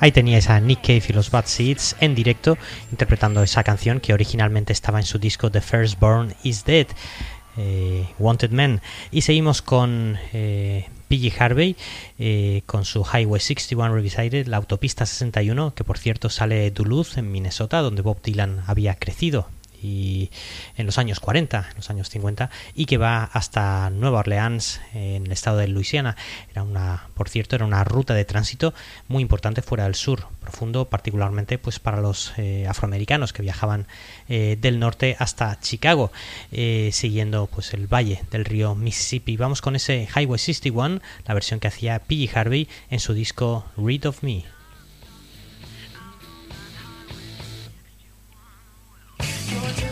Ahí teníais a Nick Cave y los Bad Seeds en directo interpretando esa canción que originalmente estaba en su disco The Firstborn is Dead, eh, Wanted Men. Y seguimos con eh, PG Harvey eh, con su Highway 61 Revisited, la autopista 61, que por cierto sale de Duluth en Minnesota, donde Bob Dylan había crecido y en los años 40, en los años 50 y que va hasta Nueva Orleans en el estado de Luisiana. Era una, por cierto, era una ruta de tránsito muy importante fuera del sur profundo, particularmente pues para los eh, afroamericanos que viajaban eh, del norte hasta Chicago, eh, siguiendo pues el valle del río Mississippi. Vamos con ese Highway 61, la versión que hacía P.G. Harvey en su disco Read of Me. Georgia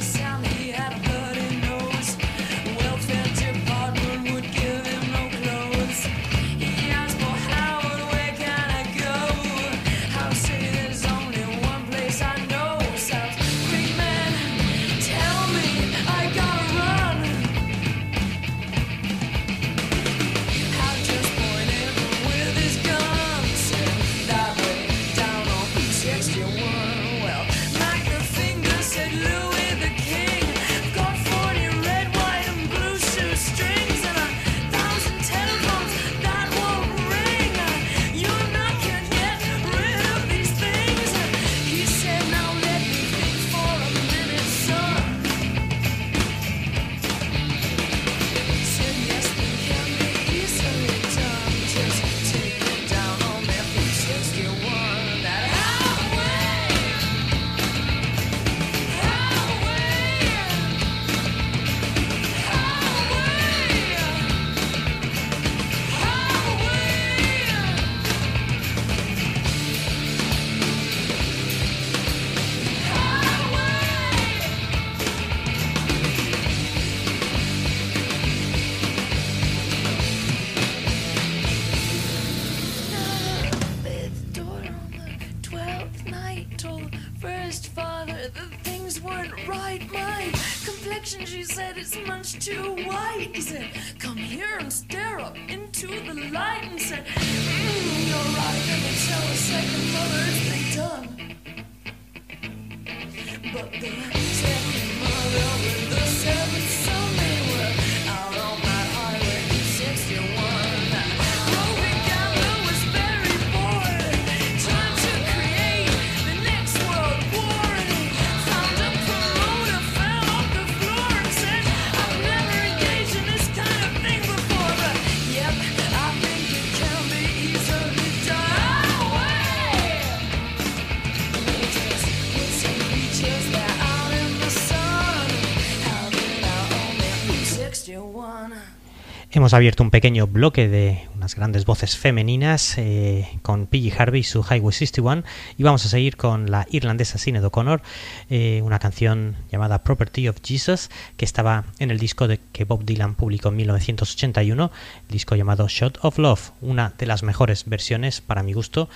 Hemos abierto un pequeño bloque de unas grandes voces femeninas eh, con Piggy Harvey y su Highway 61 y vamos a seguir con la irlandesa Sinead O'Connor, eh, una canción llamada Property of Jesus que estaba en el disco de, que Bob Dylan publicó en 1981, el disco llamado Shot of Love, una de las mejores versiones para mi gusto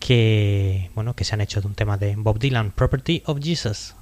que, bueno, que se han hecho de un tema de Bob Dylan, Property of Jesus.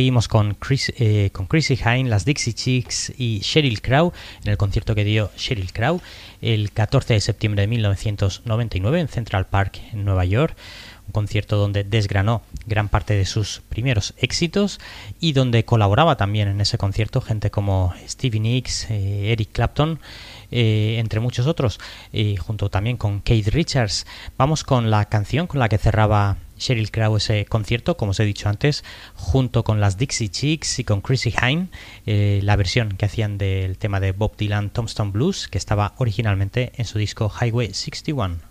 Seguimos con, Chris, eh, con Chrissy Hine, las Dixie Chicks y Sheryl Crow en el concierto que dio Sheryl Crow el 14 de septiembre de 1999 en Central Park, en Nueva York un concierto donde desgranó gran parte de sus primeros éxitos y donde colaboraba también en ese concierto gente como Stevie Nicks, eh, Eric Clapton, eh, entre muchos otros, y junto también con Kate Richards. Vamos con la canción con la que cerraba Sheryl Crow ese concierto, como os he dicho antes, junto con las Dixie Chicks y con Chrissy Hine, eh, la versión que hacían del tema de Bob Dylan Tombstone Blues, que estaba originalmente en su disco Highway 61.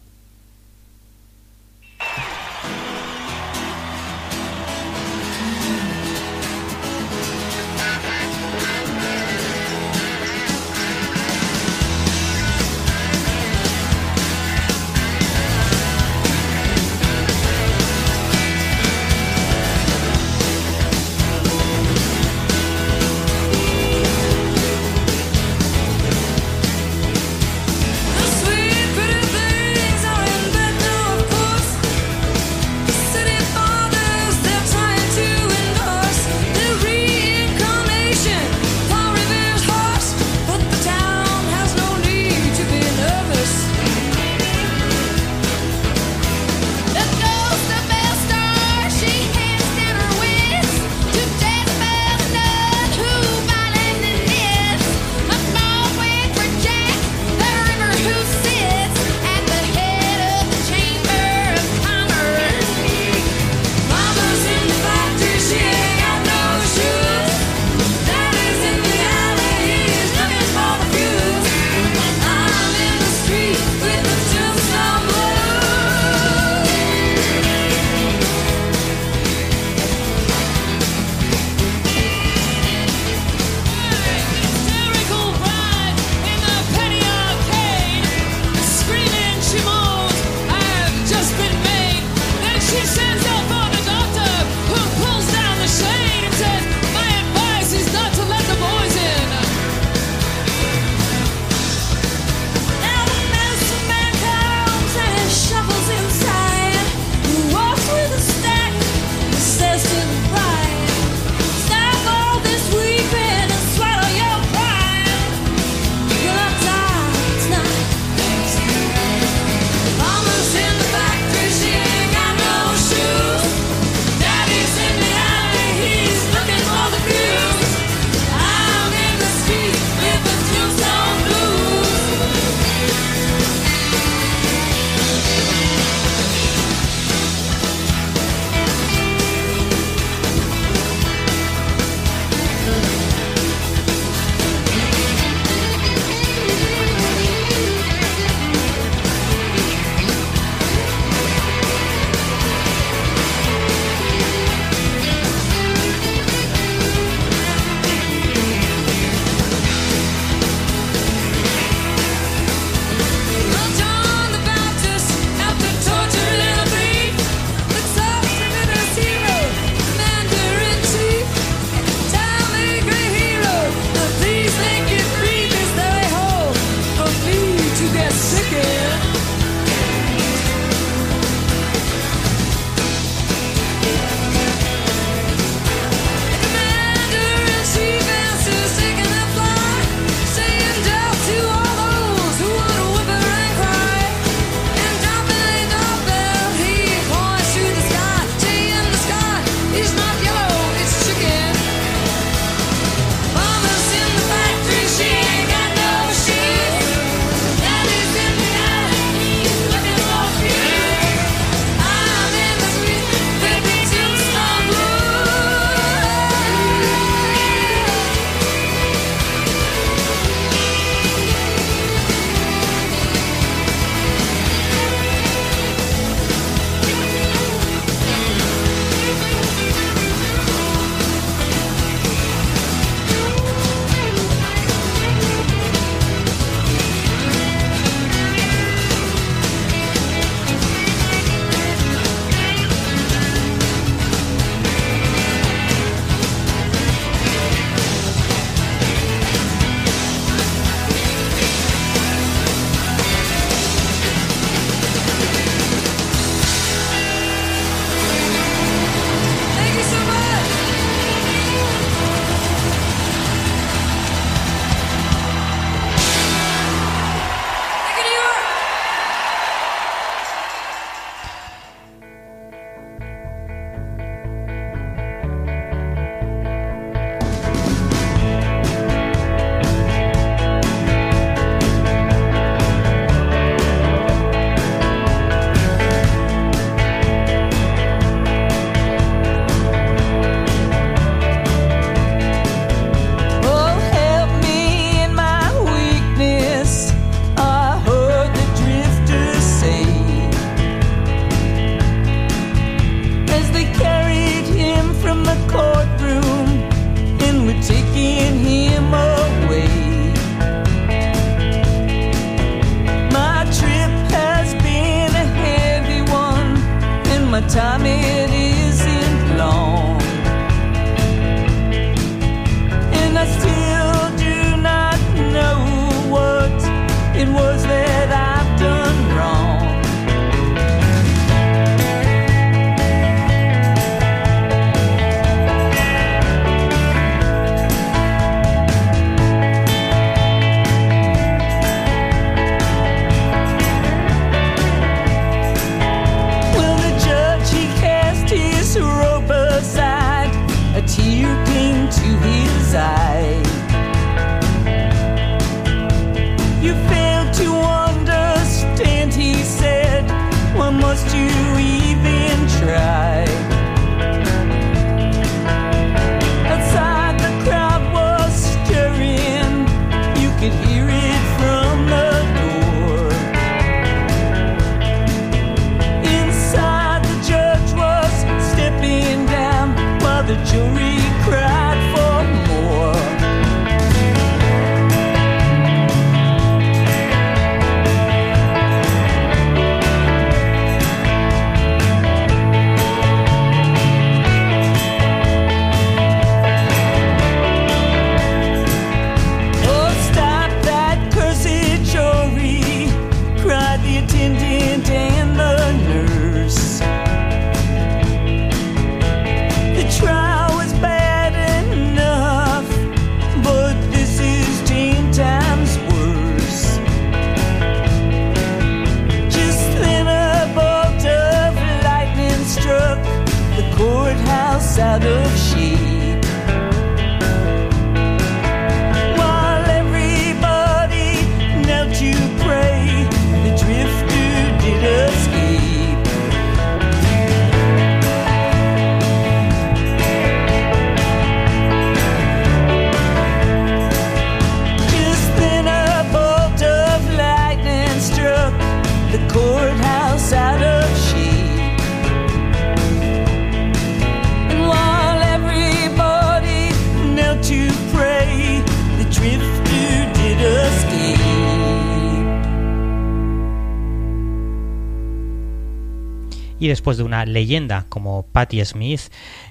después de una leyenda como Patti Smith,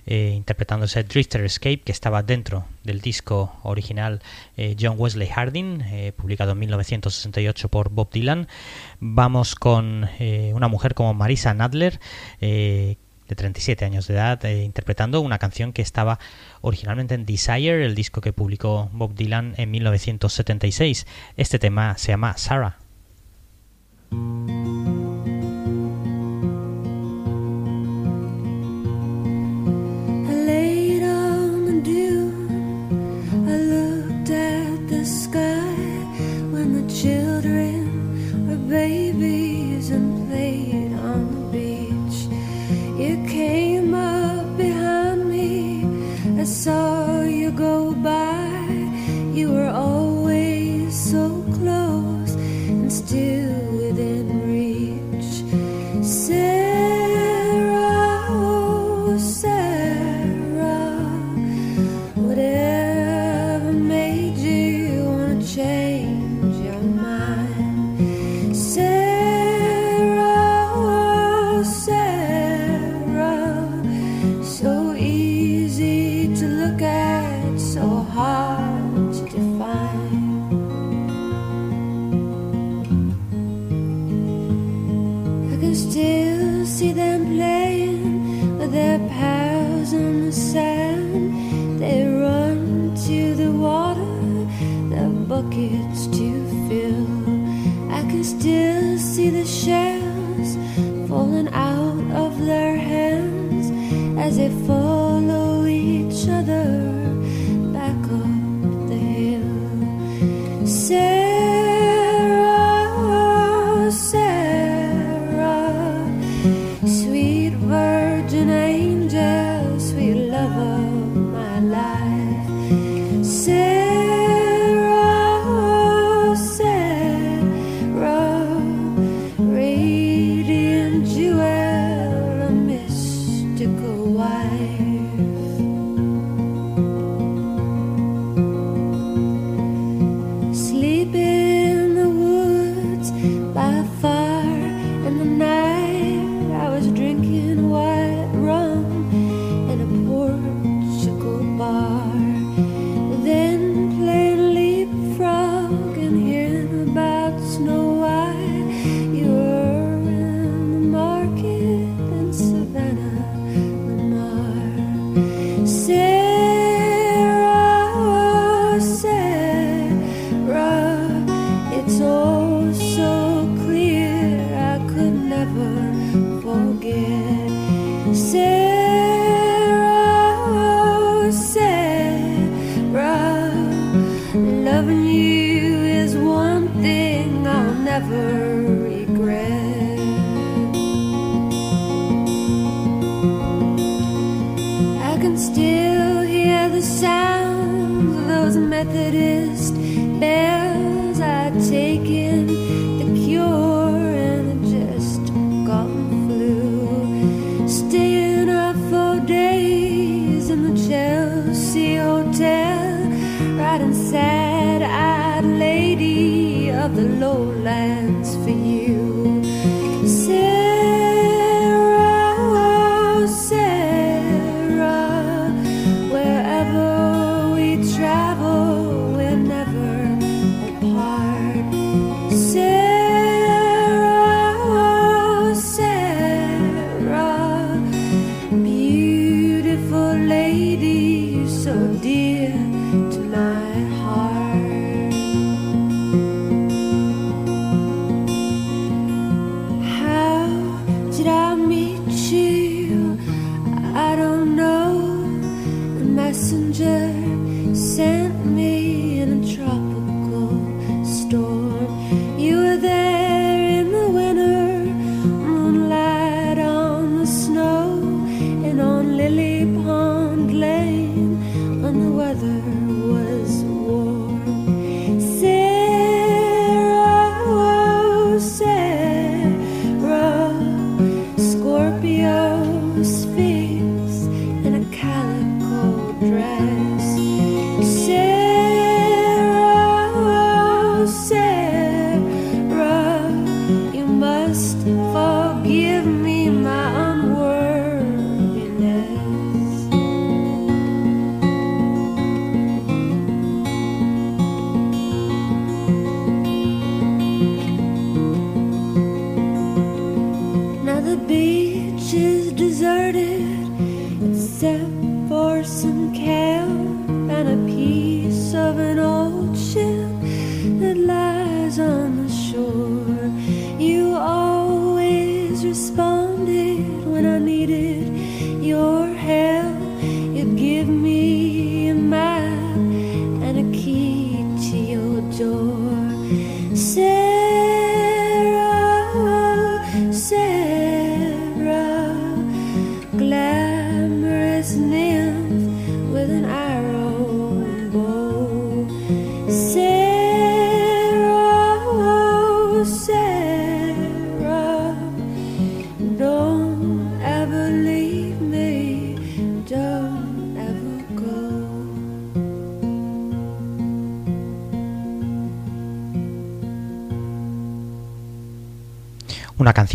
eh, interpretándose Drifter Escape, que estaba dentro del disco original eh, John Wesley Harding, eh, publicado en 1968 por Bob Dylan, vamos con eh, una mujer como Marisa Nadler, de 37 años de edad, interpretando una canción que estaba originalmente en Desire, el disco que publicó Bob Dylan en 1976. Este tema se llama Sarah.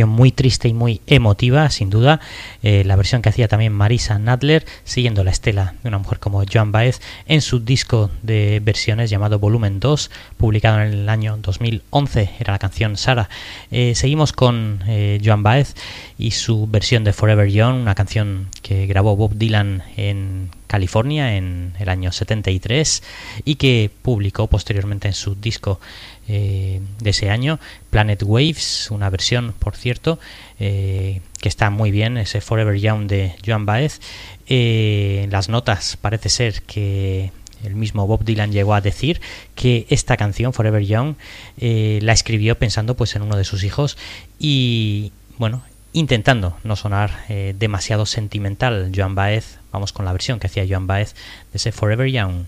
Muy triste y muy emotiva, sin duda. Eh, la versión que hacía también Marisa Nadler, siguiendo la estela de una mujer como Joan Baez, en su disco de versiones llamado Volumen 2, publicado en el año 2011, era la canción Sara. Eh, seguimos con eh, Joan Baez y su versión de Forever Young, una canción que grabó Bob Dylan en California en el año 73 y que publicó posteriormente en su disco eh, de ese año, Planet Waves, una versión, por cierto, eh, que está muy bien, ese Forever Young de Joan Baez. Eh, las notas parece ser que el mismo Bob Dylan llegó a decir que esta canción, Forever Young, eh, la escribió pensando pues en uno de sus hijos y bueno, intentando no sonar demasiado sentimental. Joan Baez, vamos con la versión que hacía Joan Baez de ese Forever Young.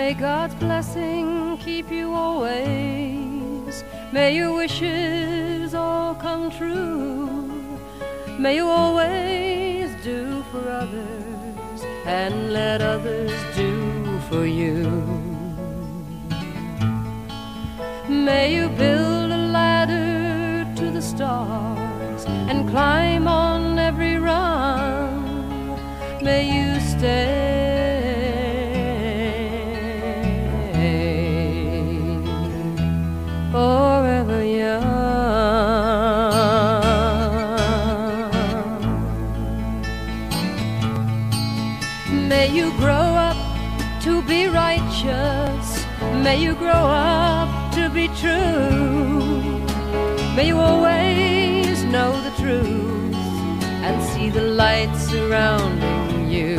May God's blessing keep you always. May your wishes all come true. May you always do for others and let others do for you. May you build a ladder to the stars and climb on every rung. May you stay May you grow up to be true. May you always know the truth and see the light surrounding you.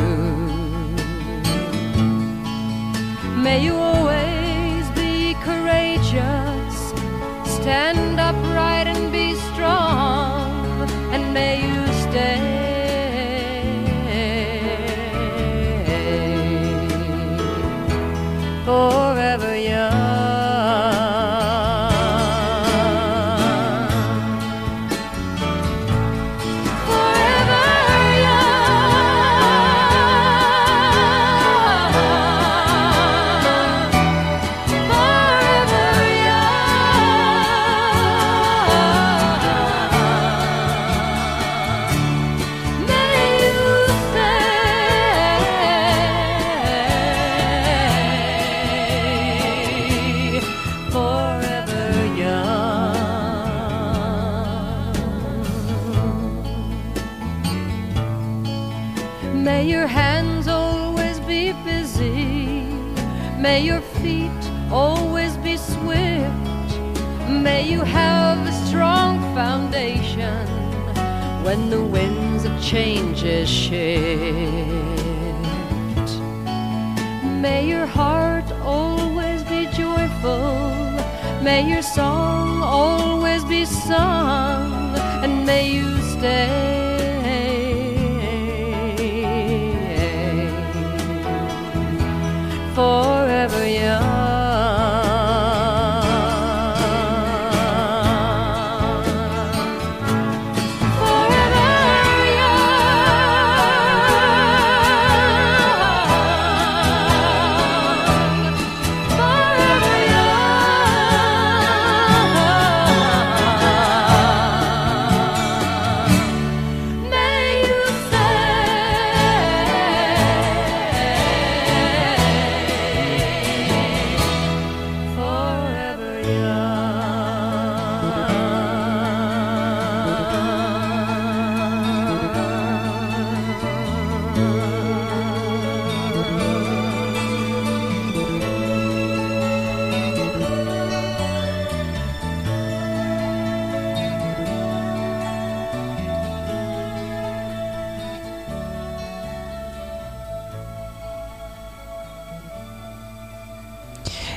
May you always be courageous, stand upright and be strong, and may you May your song always be sung. And may you stay.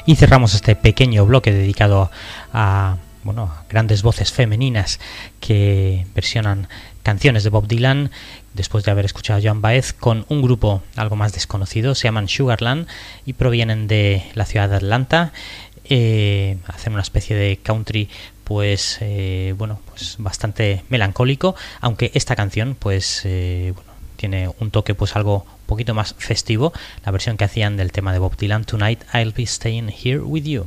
Y cerramos este pequeño bloque dedicado a bueno, grandes voces femeninas que versionan canciones de Bob Dylan después de haber escuchado a Joan Baez con un grupo algo más desconocido, se llaman Sugarland y provienen de la ciudad de Atlanta. Eh, hacen una especie de country pues eh, bueno pues bastante melancólico aunque esta canción pues eh, bueno, tiene un toque pues algo un poquito más festivo, la versión que hacían del tema de Bob Dylan Tonight I'll Be Staying Here With You.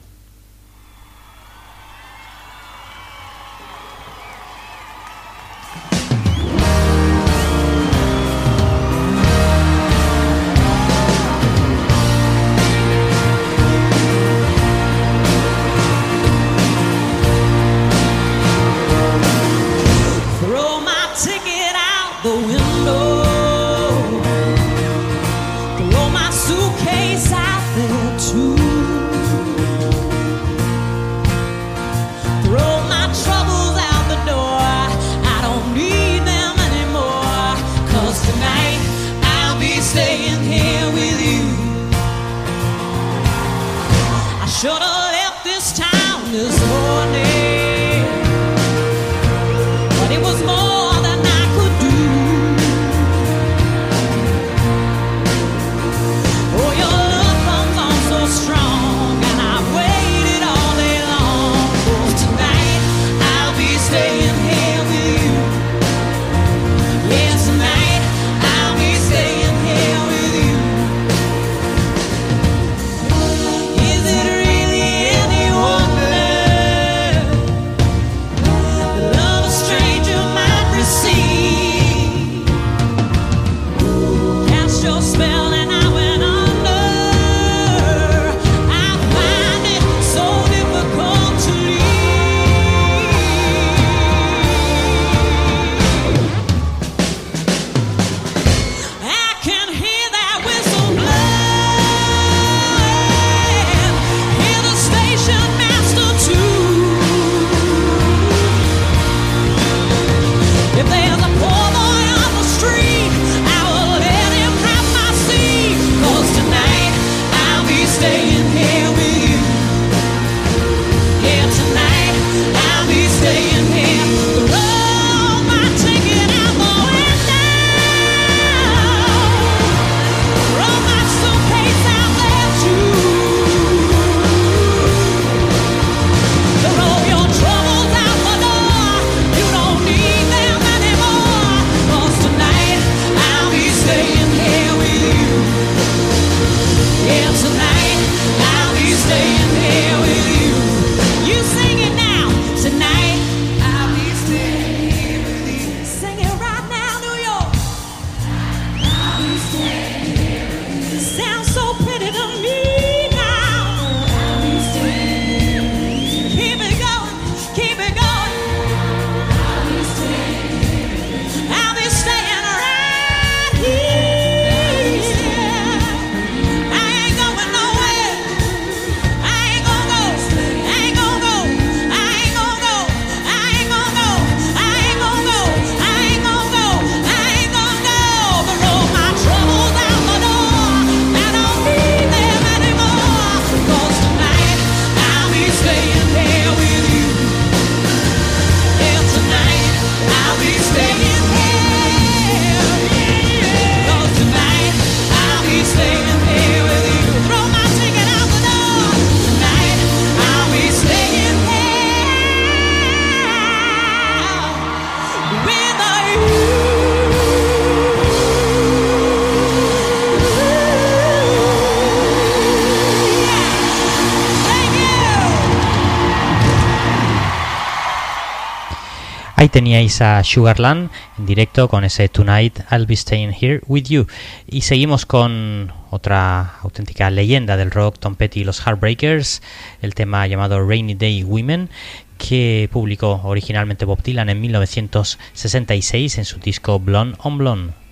teníais a Sugarland en directo con ese Tonight I'll Be Staying Here With You. Y seguimos con otra auténtica leyenda del rock, Tom Petty y los Heartbreakers, el tema llamado Rainy Day Women, que publicó originalmente Bob Dylan en 1966 en su disco Blonde on Blonde.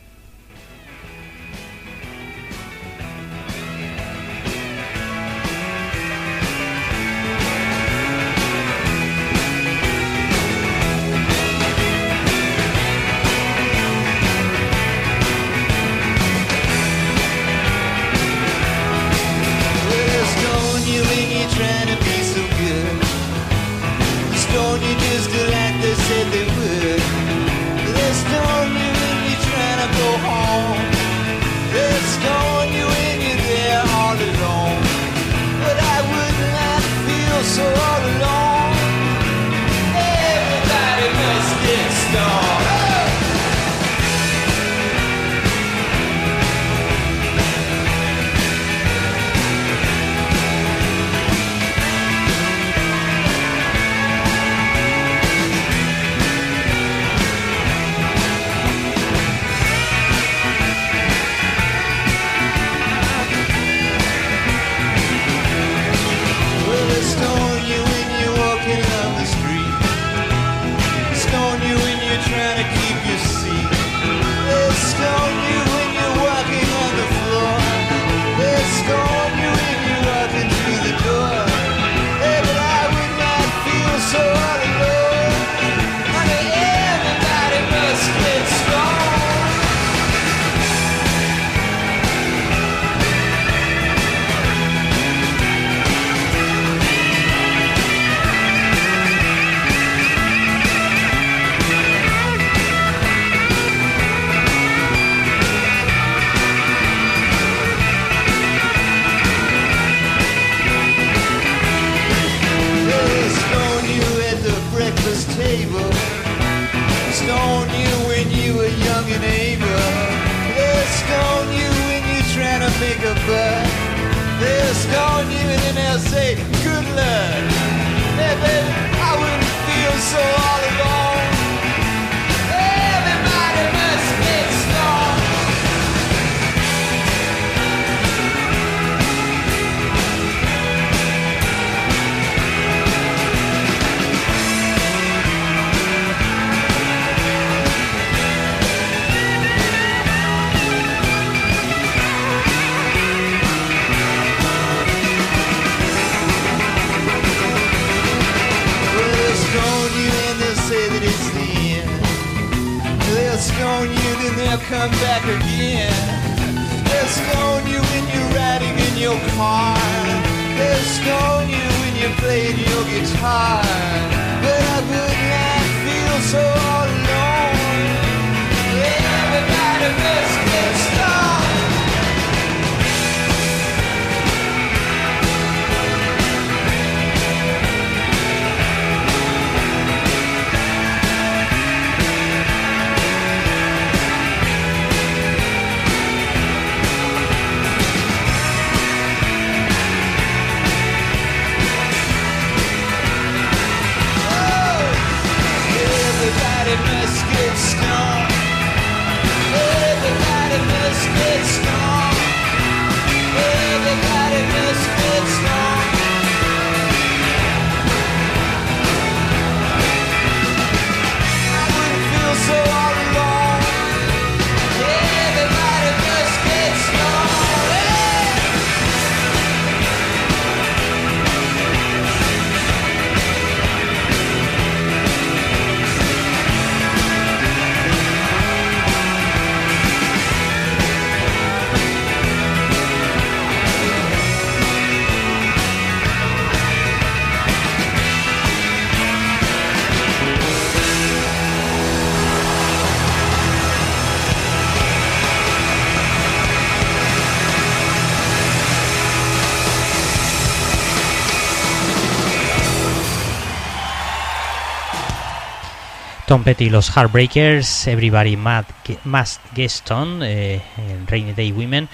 Tom Petty y los Heartbreakers, Everybody Mad- Must Get Stoned, eh, Rainy Day Women,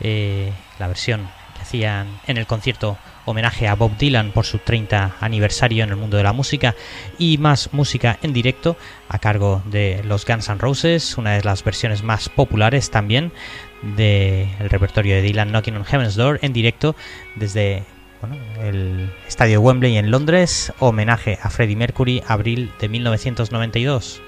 eh, la versión que hacían en el concierto homenaje a Bob Dylan por su 30 aniversario en el mundo de la música y más música en directo a cargo de los Guns N' Roses, una de las versiones más populares también del repertorio de Dylan Knocking on Heaven's Door en directo desde el estadio Wembley en Londres, homenaje a Freddie Mercury, abril de 1992.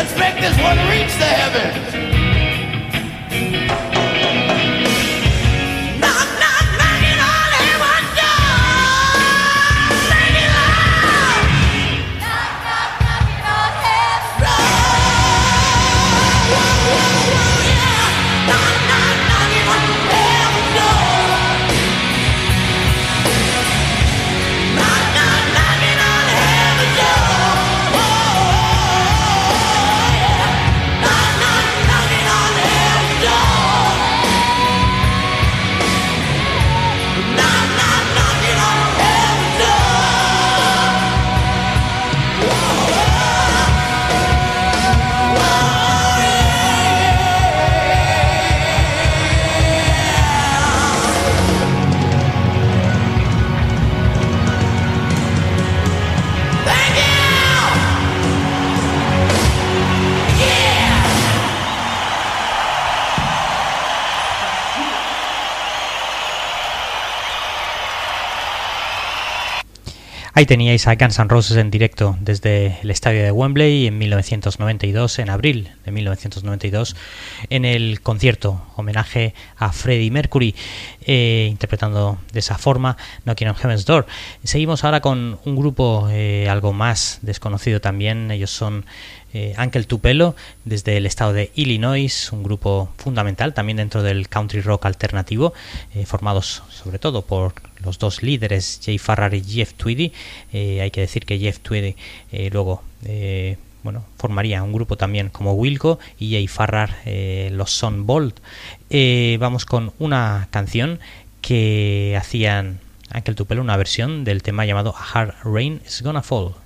Let's make this one reach the heavens. Ahí teníais a Guns N' Roses en directo desde el estadio de Wembley en 1992, en abril de 1992, en el concierto homenaje a Freddie Mercury, eh, interpretando de esa forma Knocking on Heaven's Door. Seguimos ahora con un grupo eh, algo más desconocido también, ellos son eh, Uncle Tupelo desde el estado de Illinois, un grupo fundamental también dentro del country rock alternativo, eh, formados sobre todo por los dos líderes, Jay Farrar y Jeff Tweedy. Eh, hay que decir que Jeff Tweedy eh, luego bueno, formaría un grupo también como Wilco y Jay Farrar los Son Bolt. Vamos con una canción que hacían Uncle Tupelo, una versión del tema llamado A Hard Rain is Gonna Fall.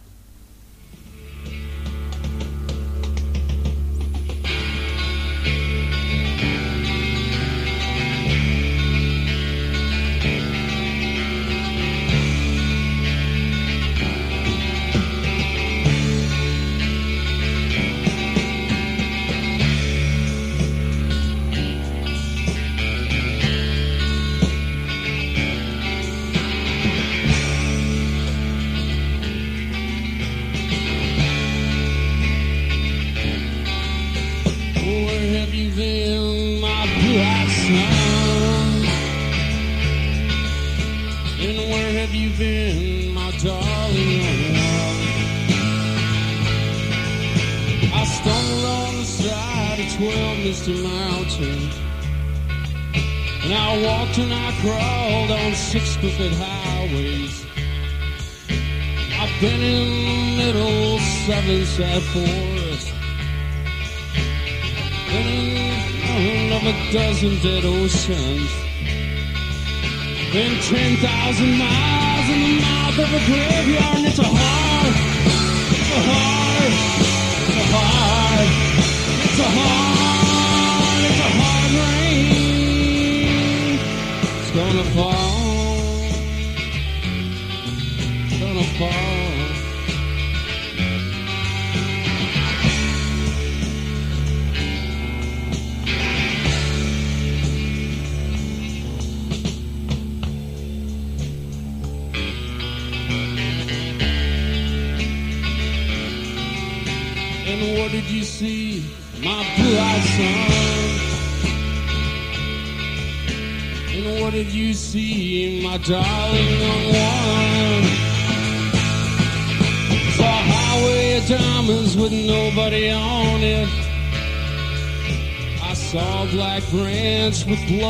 Dead oceans.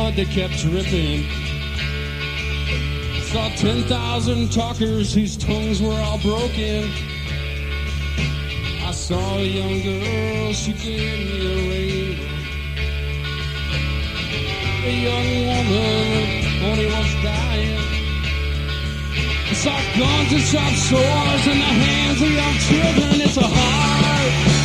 Blood that kept dripping. Saw 10,000 talkers whose tongues were all broken. I saw a young girl, she gave me a rainbow. A young woman, only was dying. I saw guns and sharp swords in the hands of young children. It's a hard,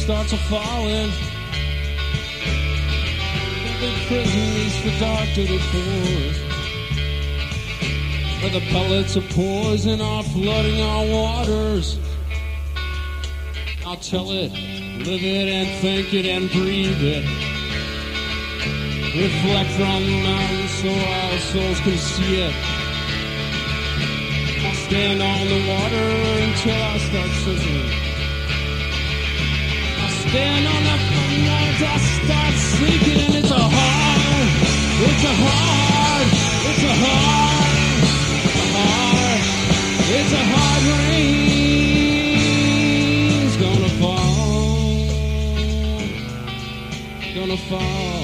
starts a falling. The prison east the dark dirty forest. Where the pellets of poison are flooding our waters. I'll tell it, live it and think it and breathe it. Reflect from the mountain so our souls can see it. I'll stand on the water until I start sizzling. Stand on the front lines, I start sinking. It's a hard, it's a hard, it's a hard, it's a hard, it's a hard rain's gonna fall, gonna fall.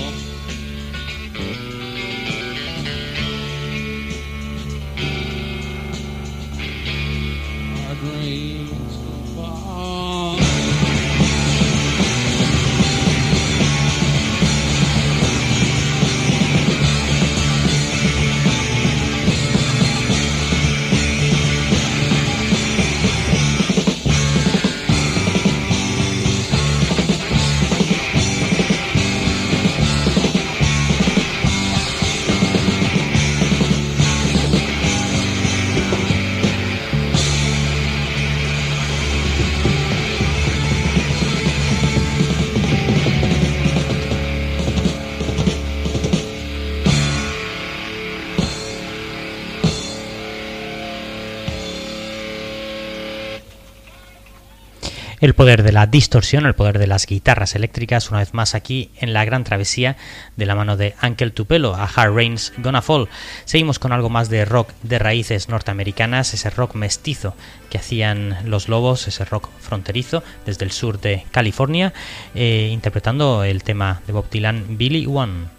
El poder de la distorsión, el poder de las guitarras eléctricas, una vez más aquí en la gran travesía de la mano de Uncle Tupelo, a Hard Rain's Gonna Fall. Seguimos con algo más de rock de raíces norteamericanas, ese rock mestizo que hacían los lobos, ese rock fronterizo desde el sur de California, eh, interpretando el tema de Bob Dylan, Billy One.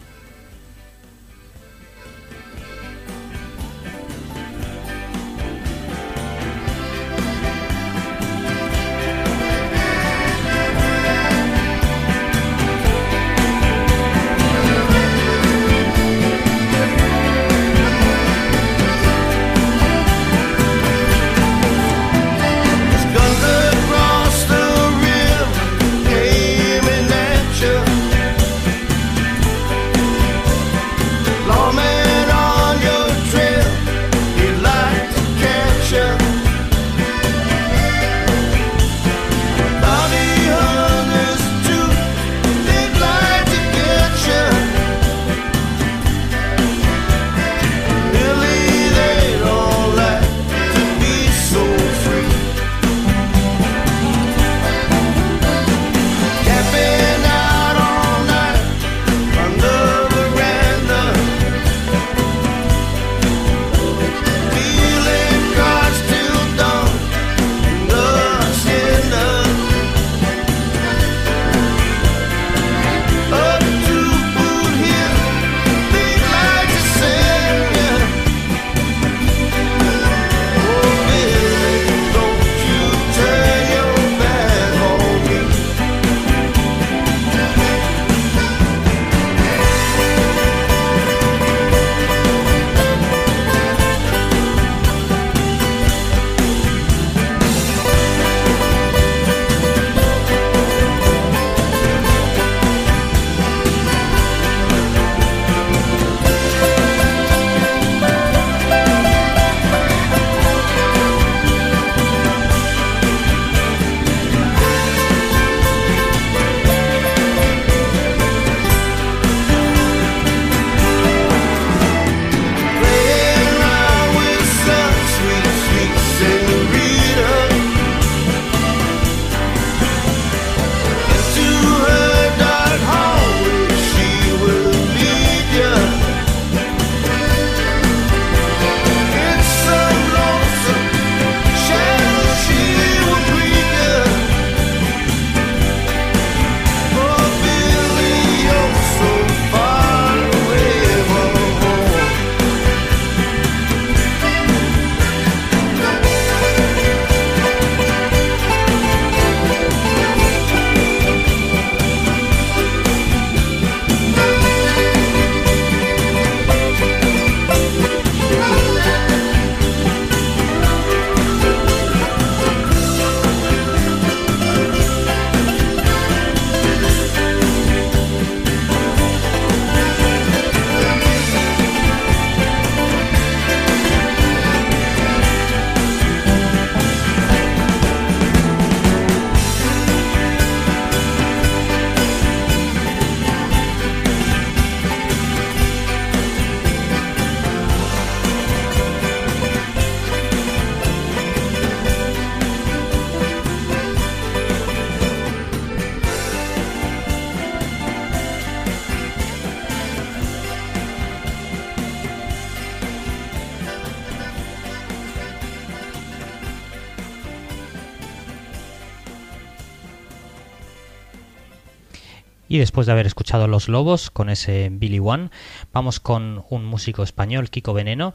Después de haber escuchado Los Lobos con ese Billy One, vamos con un músico español, Kiko Veneno,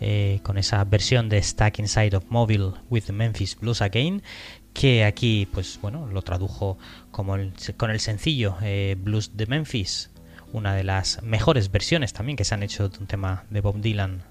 eh, con esa versión de Stack Inside of Mobile with the Memphis Blues Again, que aquí, pues bueno, lo tradujo como con el sencillo eh, Blues de Memphis, una de las mejores versiones también que se han hecho de un tema de Bob Dylan.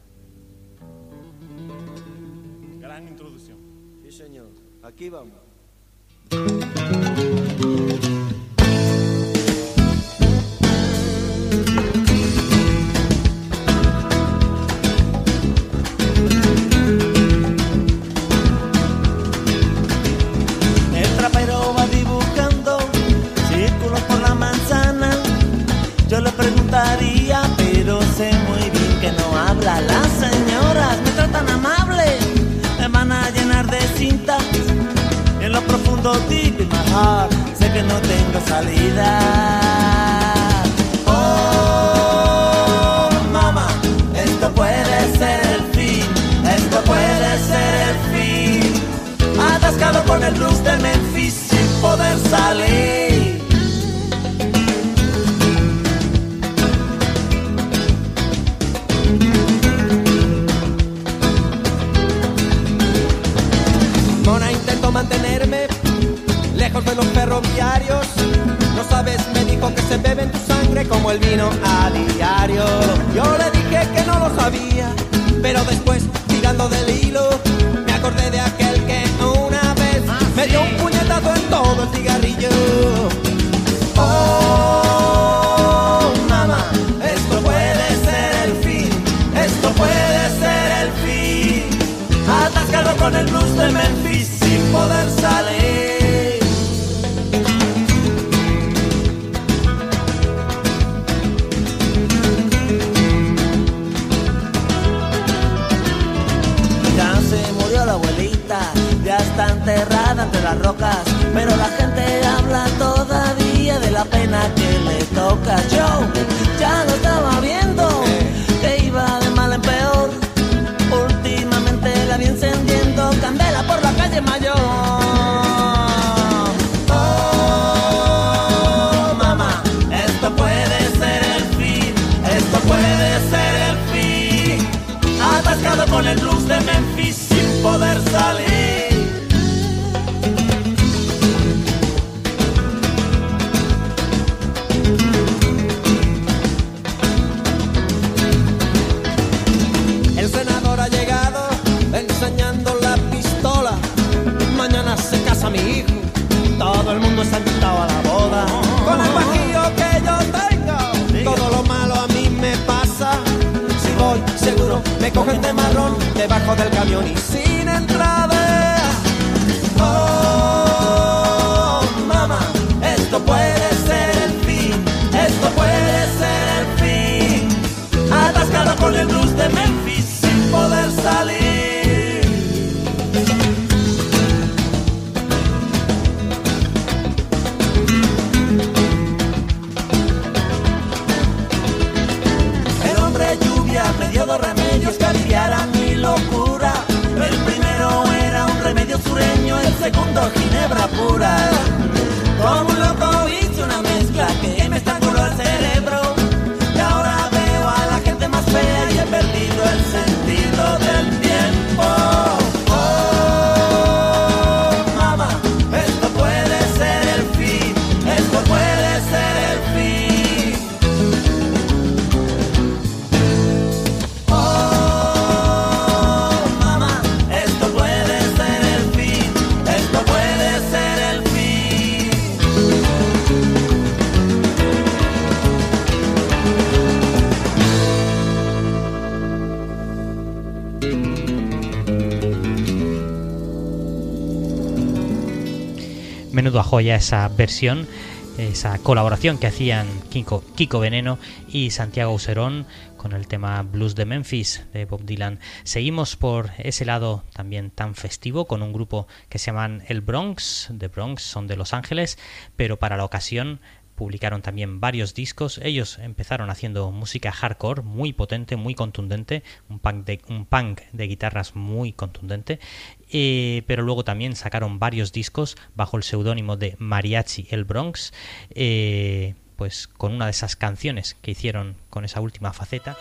esa versión, esa colaboración que hacían Kiko, Kiko Veneno y Santiago Userón con el tema Blues de Memphis de Bob Dylan. Seguimos por ese lado también tan festivo con un grupo que se llaman El Bronx, de Bronx son de Los Ángeles, pero para la ocasión publicaron también varios discos. Ellos empezaron haciendo música hardcore muy potente, muy contundente, un punk de, un punk de guitarras muy contundente eh, pero luego también sacaron varios discos bajo el seudónimo de Mariachi El Bronx, eh, pues con una de esas canciones que hicieron con esa última faceta.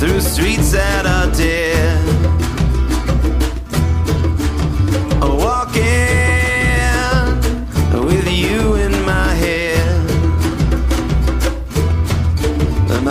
through streets that are dead.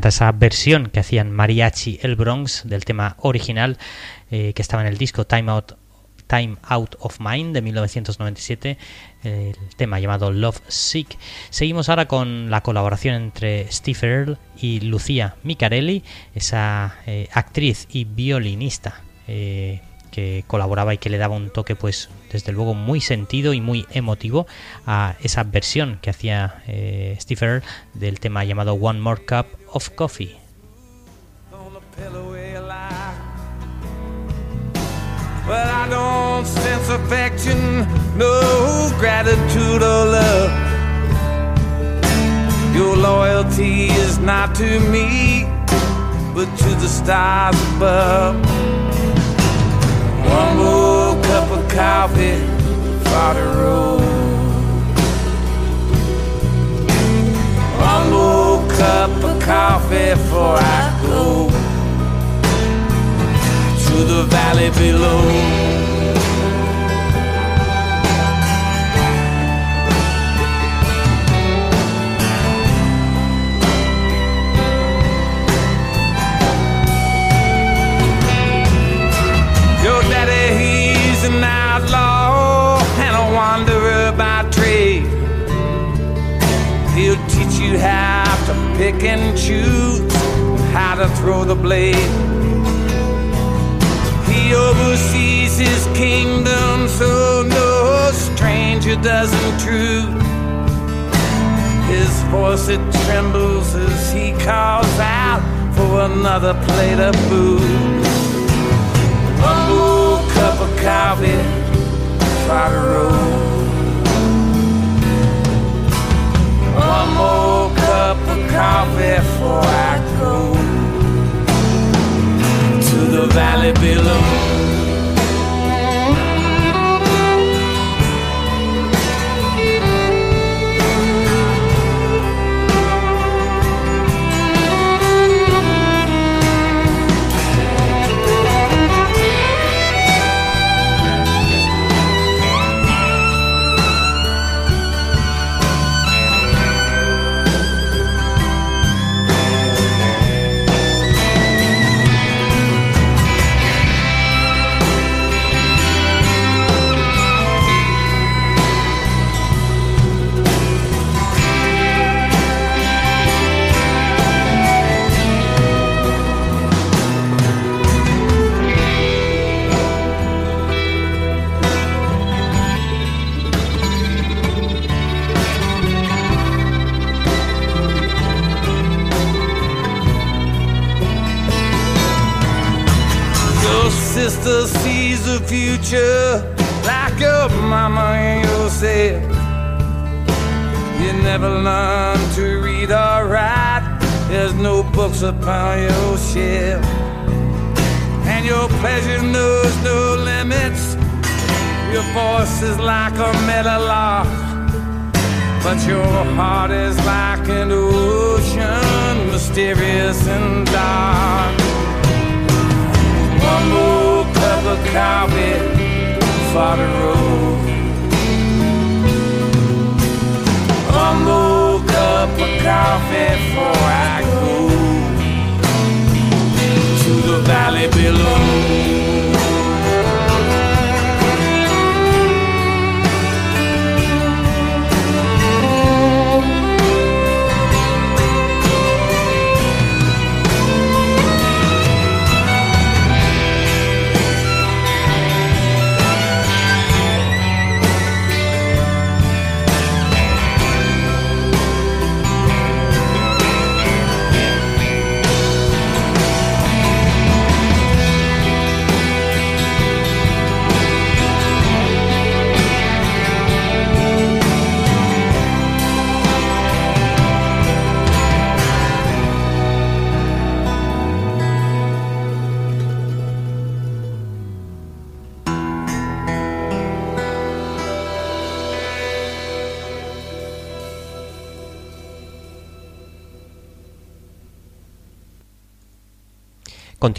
esa versión que hacían Mariachi El Bronx del tema original eh, que estaba en el disco Time Out, Time Out of Mind de 1997, el tema llamado Love Sick. Seguimos ahora con la colaboración entre Steve Earle y Lucía Micarelli, esa eh, actriz y violinista. eh, que colaboraba y que le daba un toque pues desde luego muy sentido y muy emotivo a esa versión que hacía eh, Steve del tema llamado One More Cup of Coffee. But I don't sense affection, no gratitude or love. Your loyalty is not to me, but to the stars above. One more cup of coffee. cup of coffee before I go to the valley below. Your daddy, he's an outlaw and a wanderer by trade. He'll teach you how pick and choose how to throw the blade. He oversees his kingdom, so no stranger does intrude. His voice it trembles as he calls out for another plate of food. More cup of coffee, try to roll. One more of coffee before I go to the valley below.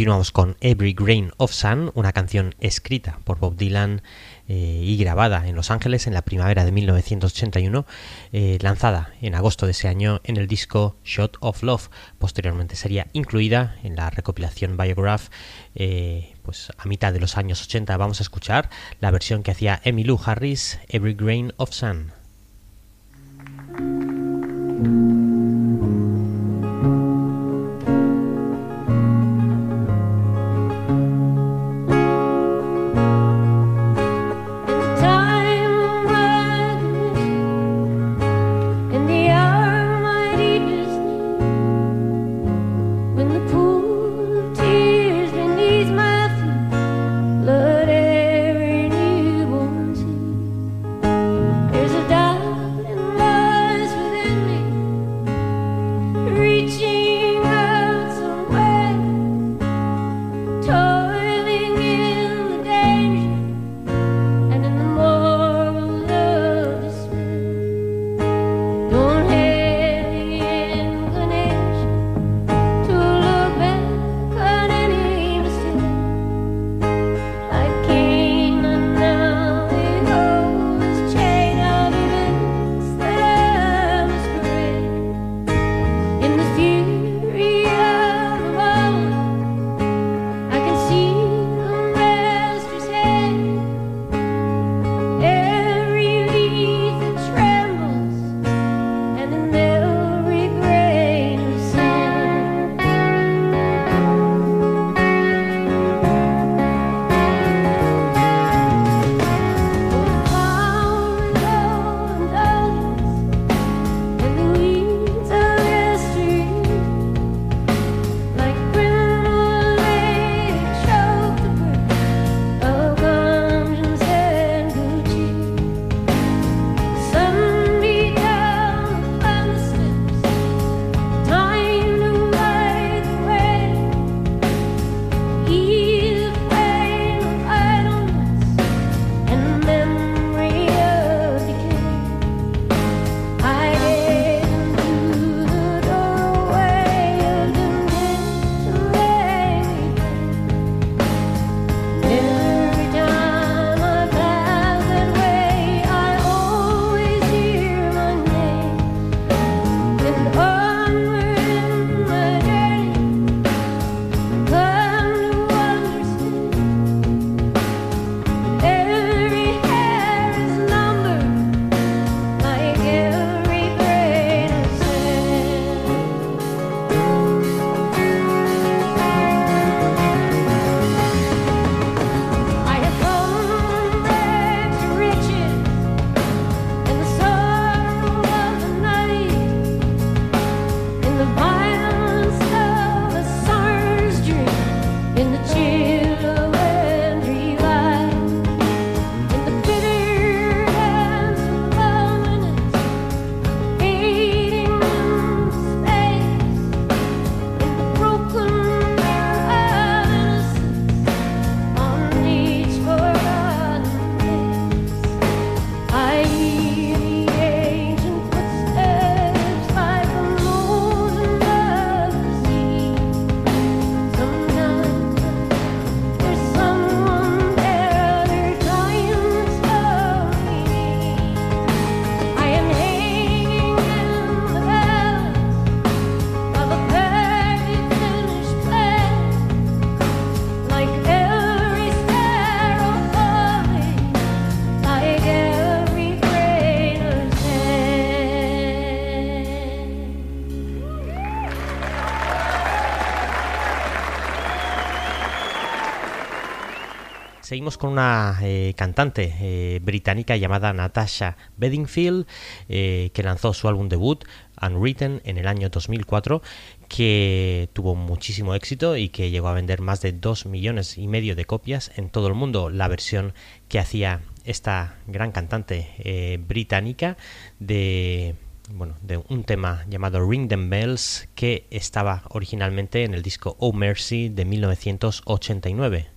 Continuamos con Every Grain of Sun, una canción escrita por Bob Dylan eh, y grabada en Los Ángeles en la primavera de 1981, eh, lanzada en agosto de ese año en el disco Shot of Love. Posteriormente sería incluida en la recopilación Biograph. eh, pues a mitad de los años 80 vamos a escuchar la versión que hacía Emmylou Harris, Every Grain of Sun. seguimos con una eh, cantante eh, británica llamada Natasha Bedingfield, eh, que lanzó su álbum debut, Unwritten, en el año 2004, que tuvo muchísimo éxito y que llegó a vender más de 2 millones y medio de copias en todo el mundo, la versión que hacía esta gran cantante británica de bueno, de un tema llamado Ring Them Bells que estaba originalmente en el disco Oh Mercy de 1989.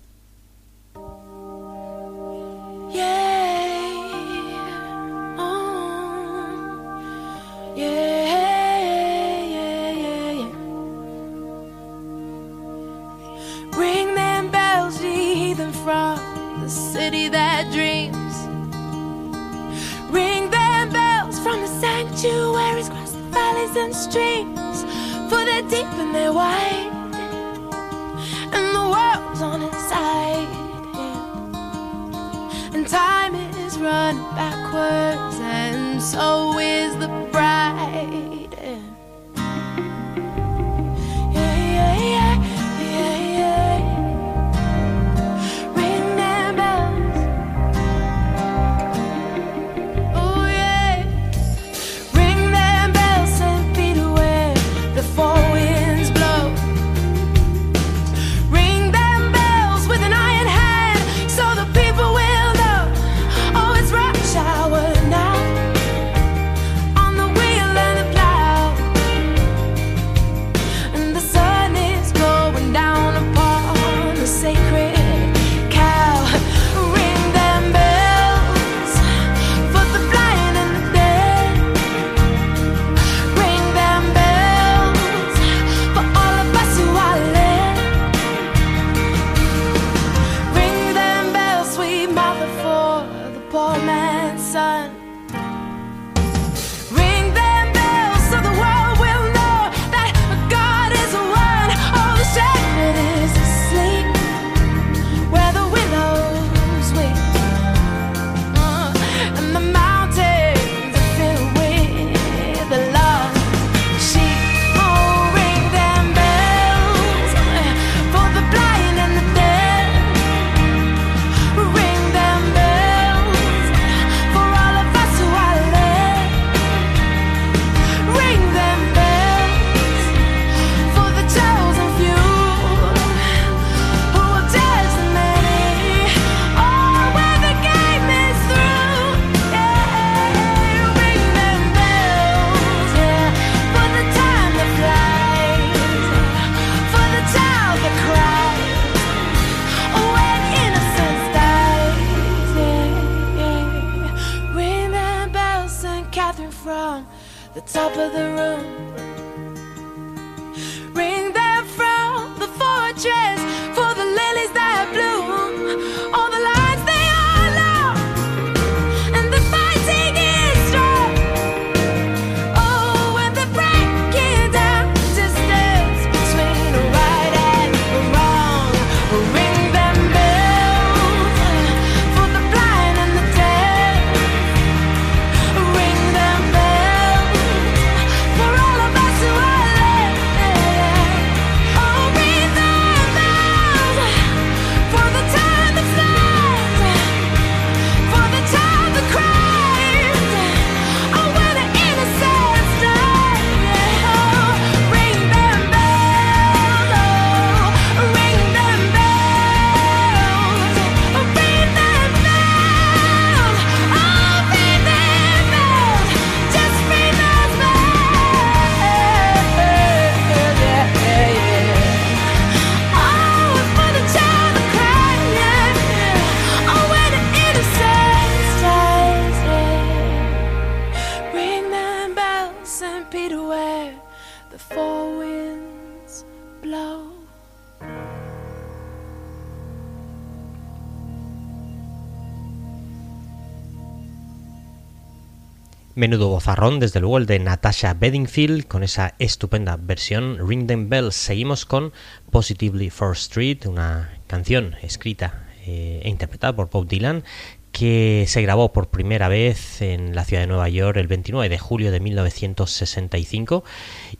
Menudo bozarrón, desde luego el de Natasha Bedingfield con esa estupenda versión Ring Them Bells. Seguimos con Positively First Street, una canción escrita eh, e interpretada por Bob Dylan que se grabó por primera vez en la ciudad de Nueva York el 29 de julio de 1965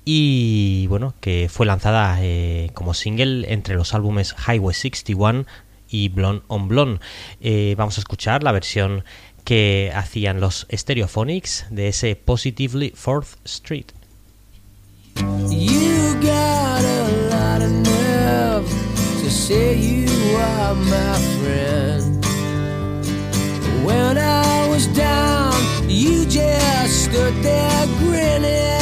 y bueno, que fue lanzada eh, como single entre los álbumes Highway 61 y Blonde on Blonde. Eh, vamos a escuchar la versión que hacían los Stereophonics de ese Positively Fourth Street. You got a lot of nerve to say you are my friend. When I was down, you just stood there grinning.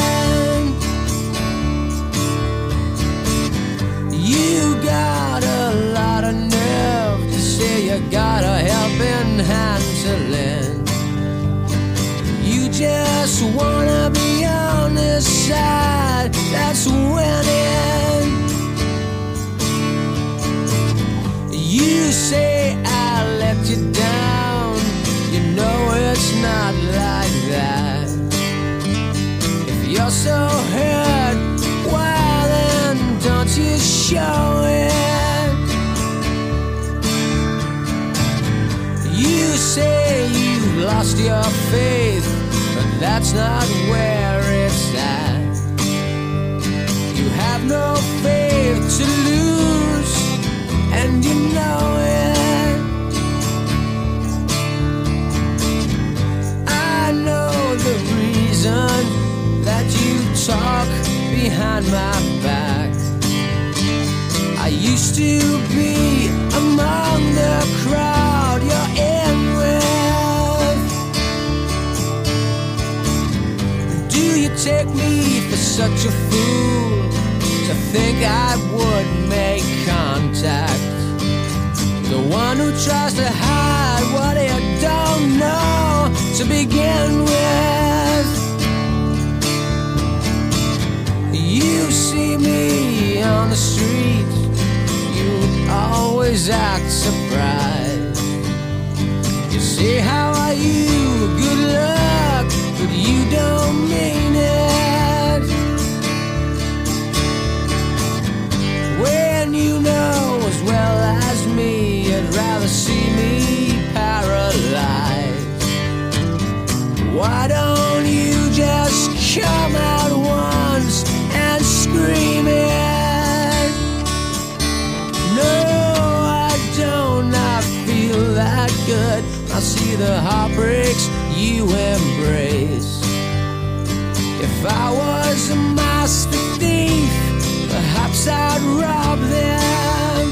Just wanna be on this side that's winning. You say I let you down. You know it's not like that. If you're so hurt, why then don't you show it? You say you've lost your faith, that's not where it's at. You have no faith to lose, and you know it. I know the reason that you talk behind my back. I used to be among the crowd you're take me for such a fool to think I would make contact? The one who tries to hide what he don't know to begin with. You see me on the street, you always act surprised. You say, How are you? Good luck, but you don't mean it. When you know as well as me, you'd rather see me paralyzed. Why don't you just come out once and scream it? No, I don't. I feel that good. I see the heartbreaks you embrace. If I was a master thief, perhaps I'd rob them.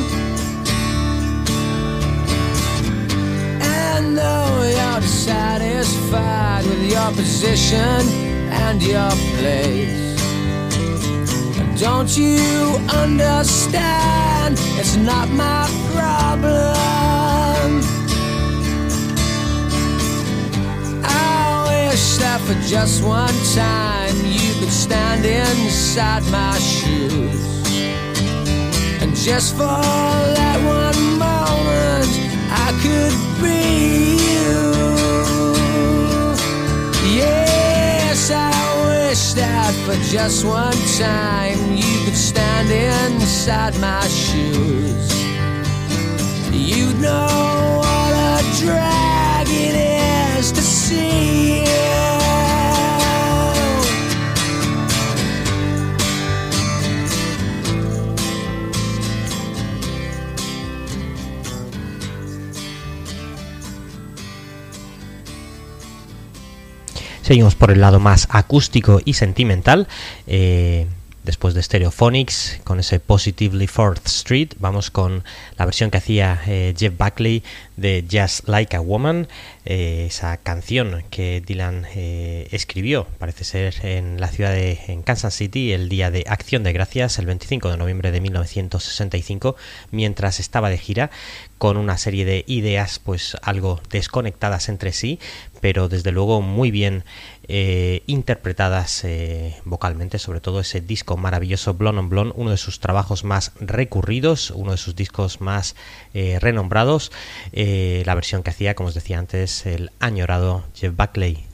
And though you're dissatisfied with your position and your place, don't you understand? It's not my problem. For just one time you could stand inside my shoes. And just for that one moment, I could be you. Yes, I wish that for just one time you could stand inside my shoes. You'd know what a drag it is to see you. Seguimos por el lado más acústico y sentimental. eh, después de Stereophonics, con ese Positively Fourth Street, vamos con la versión que hacía eh, Jeff Buckley de Just Like a Woman, eh, esa canción que Dylan eh, escribió, parece ser en la ciudad de en Kansas City el día de Acción de Gracias, el 25 de noviembre de 1965, mientras estaba de gira con una serie de ideas pues algo desconectadas entre sí, pero desde luego muy bien eh, interpretadas eh, vocalmente, sobre todo ese disco maravilloso Blonde on Blonde, uno de sus trabajos más recurridos, uno de sus discos más eh, renombrados, eh, la versión que hacía, como os decía antes, el añorado Jeff Buckley.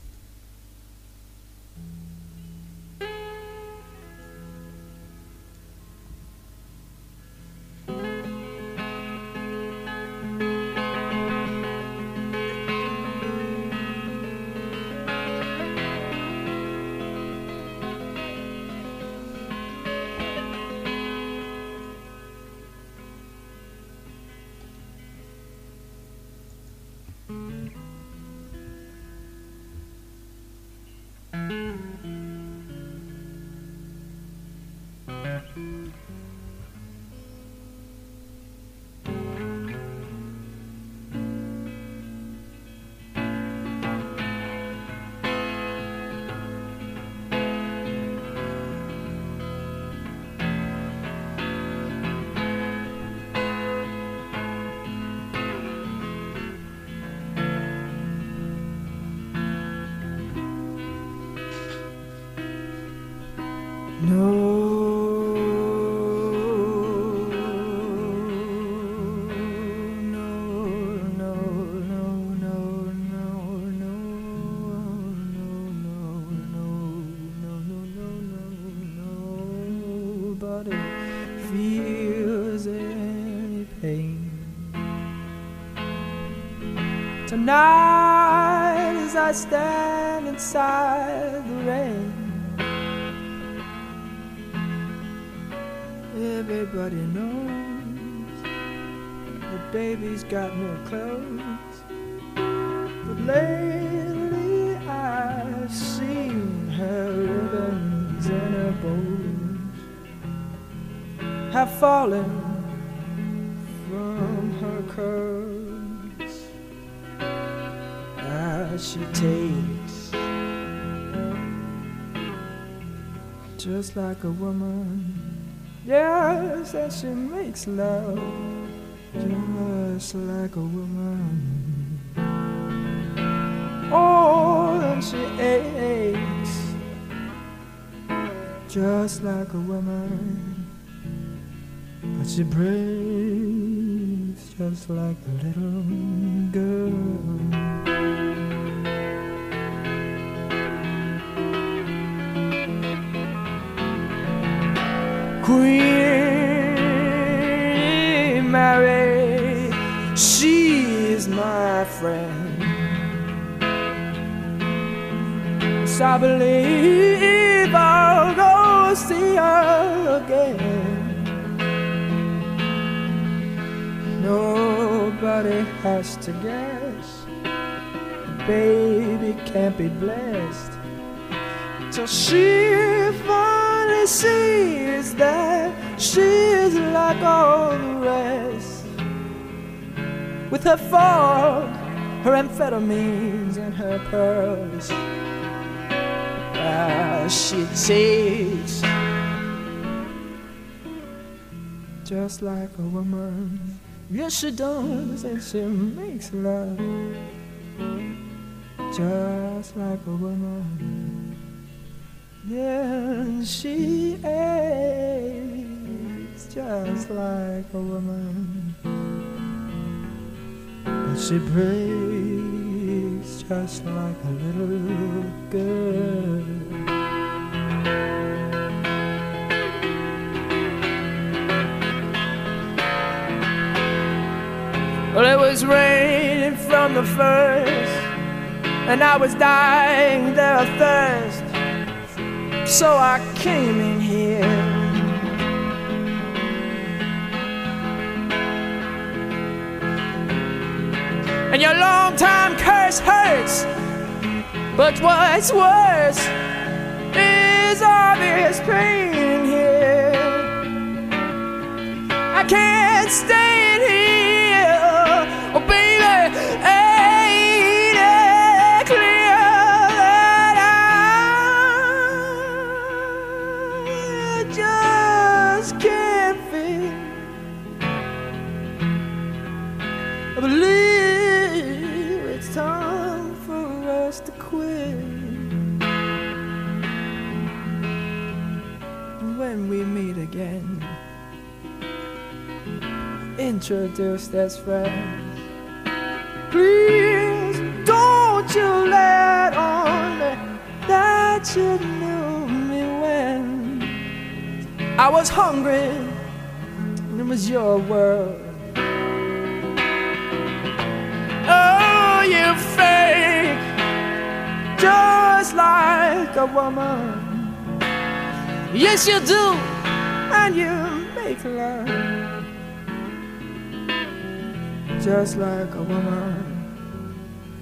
Just like a woman. Yes, and she makes love just like a woman. Oh, and she aches just like a woman. But she breathes just like a little girl. Friend. So I believe I'll go see her again. Nobody has to guess. Baby can't be blessed till she finally sees that she's like all the rest. With her fog, her amphetamines, and her pearls, ah, she takes just like a woman. Yes, she does, and she makes love just like a woman. Yeah, she aches just like a woman. She breaks just like a little girl. Well, it was raining from the first, and I was dying there of thirst. So I came in here. And your long time curse hurts. But what's worse is obvious pain here. I can't stay in here. Introduced as friends. Please don't you let on that you knew me when I was hungry and it was your world. Oh, you fake, just like a woman. Yes, you do, and you make love just like a woman.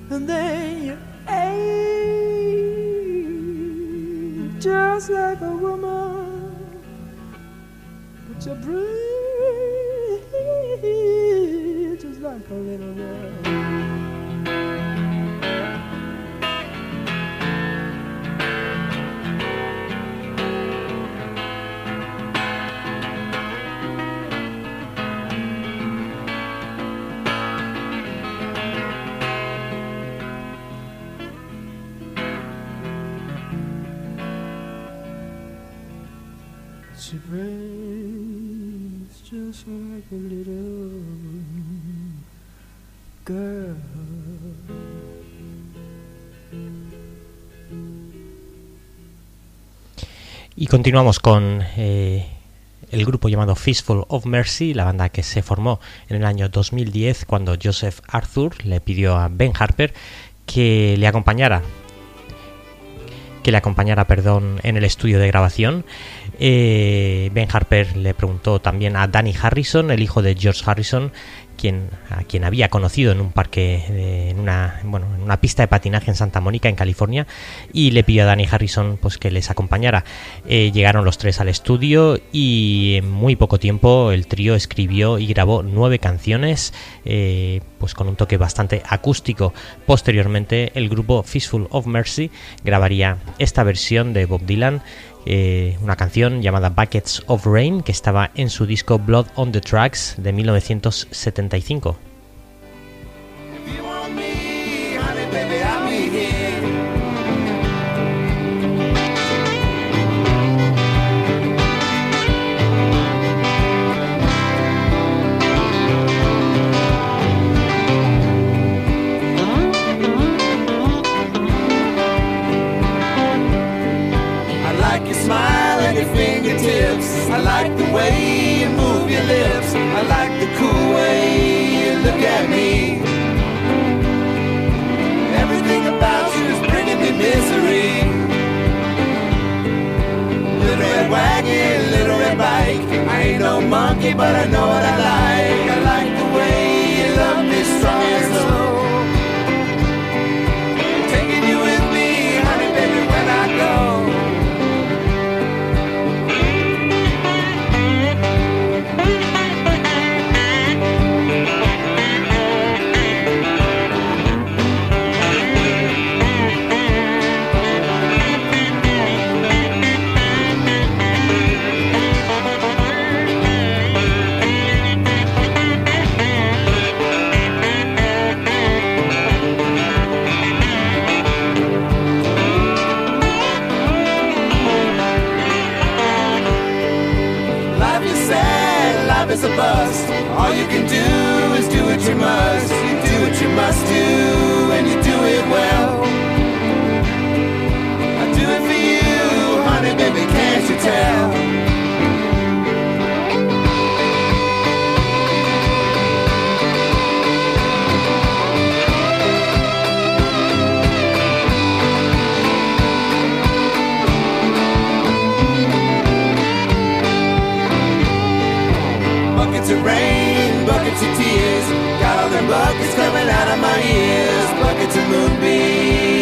And then you age just like a woman. But you breathe just like a little girl. She breathes just like a little girl. Y continuamos con eh, el grupo llamado Fistful of Mercy, la banda que se formó en el año 2010 cuando Joseph Arthur le pidió a Ben Harper que le acompañara que le acompañara, perdón, en el estudio de grabación. Eh, ben Harper le preguntó también a Danny Harrison, el hijo de George Harrison, quien, a quien había conocido en un parque, eh, en, una, bueno, en una pista de patinaje en Santa Mónica, en California, y le pidió a Danny Harrison pues, que les acompañara. Eh, llegaron los tres al estudio y en muy poco tiempo el trío escribió y grabó nueve canciones, eh, pues con un toque bastante acústico. Posteriormente, el grupo Fistful of Mercy grabaría esta versión de Bob Dylan eh, una canción llamada Buckets of Rain que estaba en su disco Blood on the Tracks de 1975. Ain't no monkey, but I know what I like. All you can do is do what you must. You do what you must do, and you do it well. I do it for you, honey, baby, can't you tell? Of rain, buckets of tears. Got all them buckets coming out of my ears. Buckets of moonbeams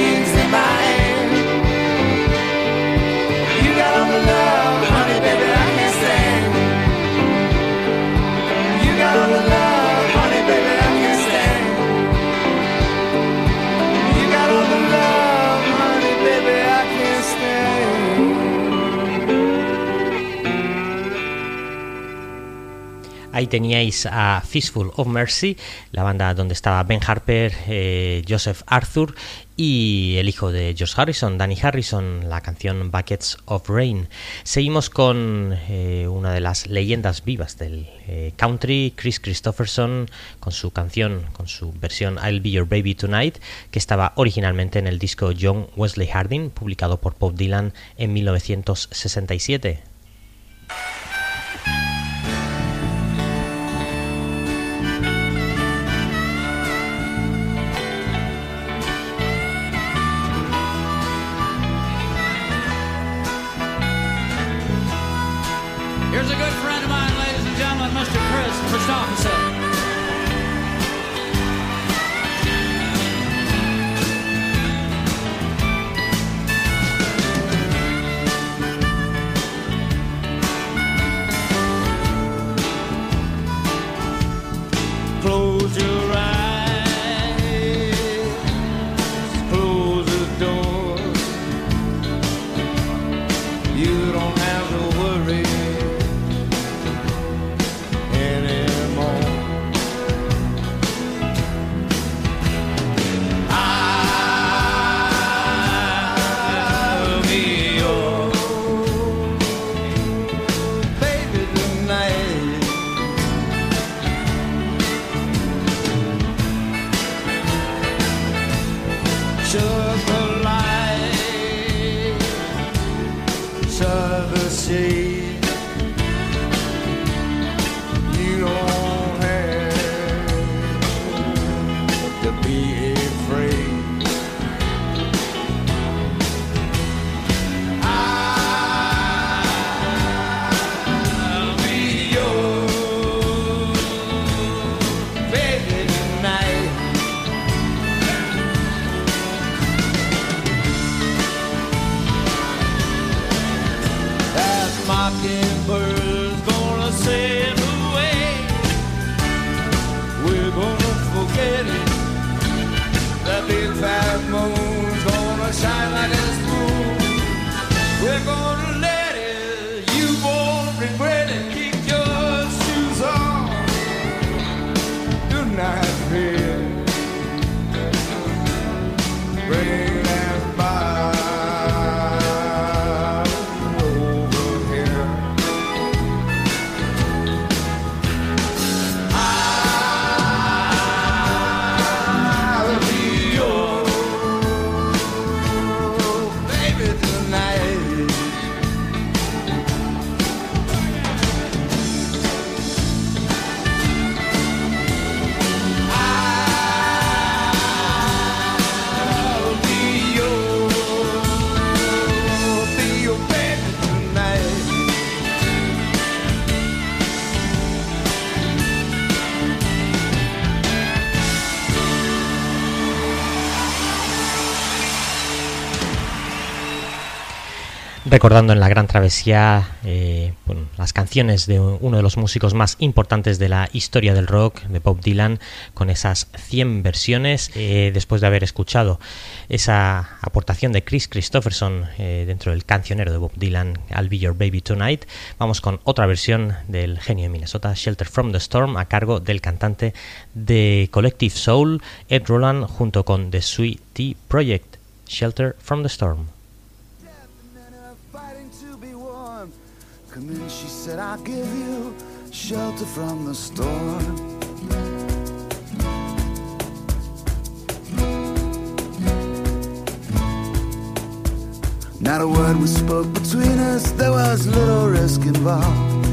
Ahí teníais a Fistful of Mercy, la banda donde estaba Ben Harper, eh, Joseph Arthur y el hijo de George Harrison, Danny Harrison, la canción Buckets of Rain. Seguimos con eh, una de las leyendas vivas del eh, country, Chris Christopherson, con su canción, con su versión I'll Be Your Baby Tonight, que estaba originalmente en el disco John Wesley Harding, publicado por Bob Dylan en 1967. Recordando en la gran travesía eh, las canciones de uno de los músicos más importantes de la historia del rock, de Bob Dylan, con esas 100 versiones, eh, después de haber escuchado esa aportación de Chris Christopherson eh, dentro del cancionero de Bob Dylan, I'll Be Your Baby Tonight, vamos con otra versión del genio de Minnesota, Shelter from the Storm, a cargo del cantante de Collective Soul, Ed Roland, junto con The Sweet Tea Project, Shelter from the Storm. Come in, she said, I'll give you shelter from the storm. Not a word was spoke between us, there was little risk involved.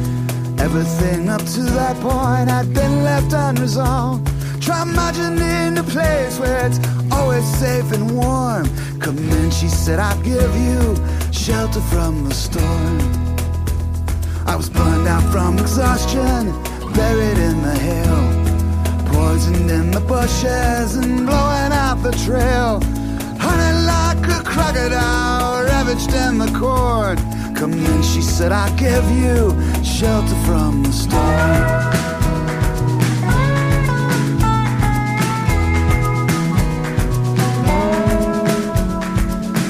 Everything up to that point had been left unresolved. Try imagining a place where it's always safe and warm. Come in, she said, I'll give you shelter from the storm. I was burned out from exhaustion, buried in the hill, poisoned in the bushes and blowing out the trail. Honey like a crocodile, ravaged in the cord. Come in, she said, I'll give you shelter from the storm.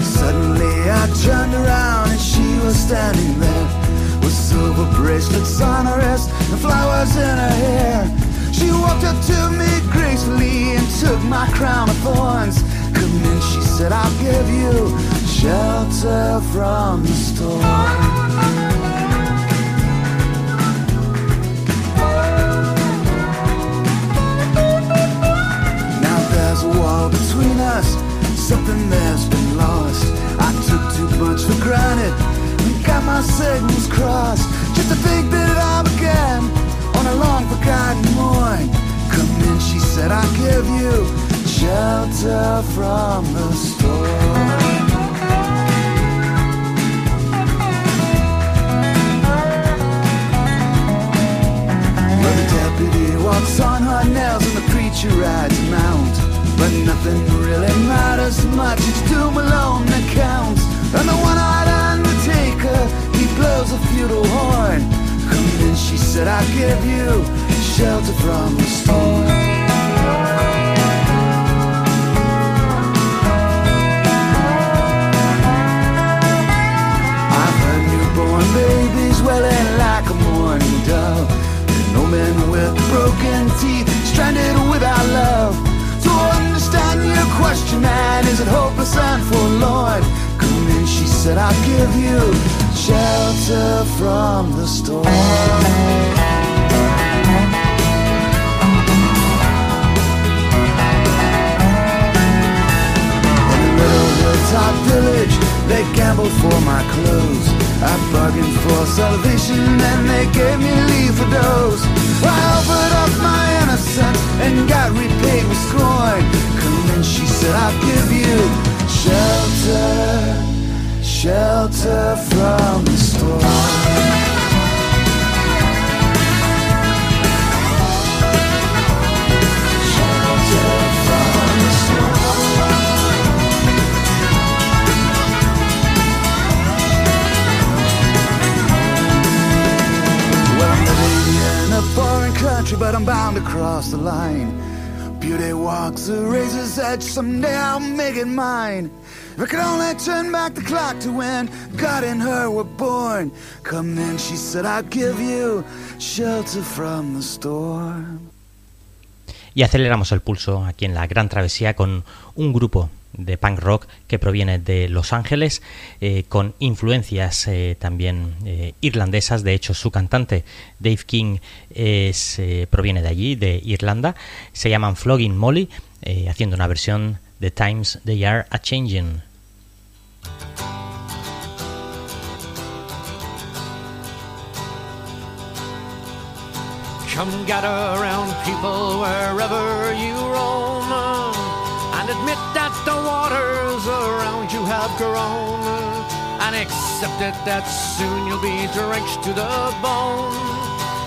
Suddenly I turned around and she was standing there with silver bracelets on her wrist and flowers in her hair. She walked up to me gracefully and took my crown of thorns. Come in, she said, I'll give you shelter from the storm. Now there's a wall between us, something that's been lost. I took too much for granted got my signals crossed. Just to think that I began on a long forgotten morn. Come in, she said, I'll give you shelter from the storm. Well, the deputy walks on her nails and the preacher rides a mount. But nothing really matters much, it's doom alone that counts. And the one-eyed blows a feudal horn. Come in, she said, I'll give you shelter from the storm. I've heard newborn babies wailing like a morning dove. And no men with broken teeth, stranded without love. To understand your question, man, is it hopeless and forlorn? Come in, she said, I'll give you shelter from the storm. Hilltop village, they gambled for my clothes. I bargained for salvation and they gave me leave for dose. I offered up my innocence and got repaid with scorn. Come in, she said, I'll give you shelter, shelter from the storm. But I'm bound to cross the line. Beauty walks the razor's edge, someday I'll make it mine. If I could only turn back the clock to when God and her were born. Come in, she said, I'll give you shelter from the storm. Y aceleramos el pulso aquí en la Gran Travesía con un grupo de punk rock que proviene de Los Ángeles eh, con influencias eh, también eh, irlandesas. De hecho, su cantante Dave King es, proviene de allí, de Irlanda. Se llaman Flogging Molly, haciendo una versión de Times They Are a Changing. Come gather around people wherever you roam and admit that the waters around you have grown and accept it that soon you'll be drenched to the bone.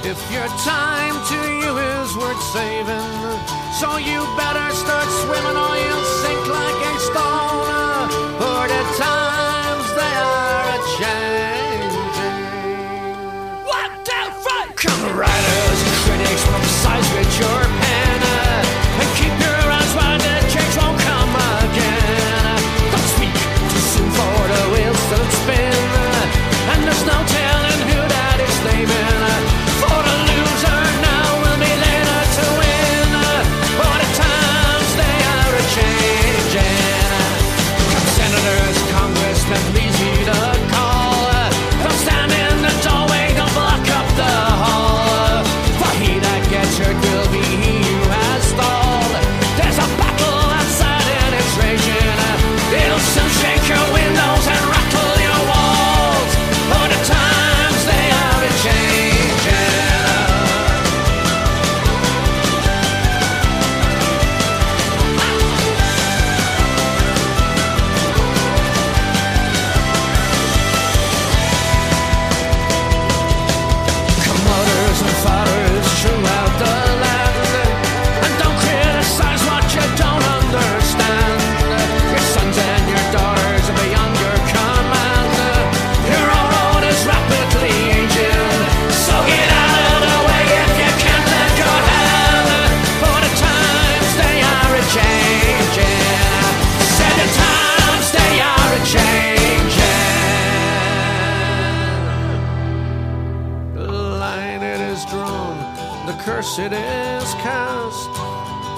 If your time to you is worth saving, so you better start swimming or you'll sink like a stone. For the times they are a changing. One, two, three, come right city's cast.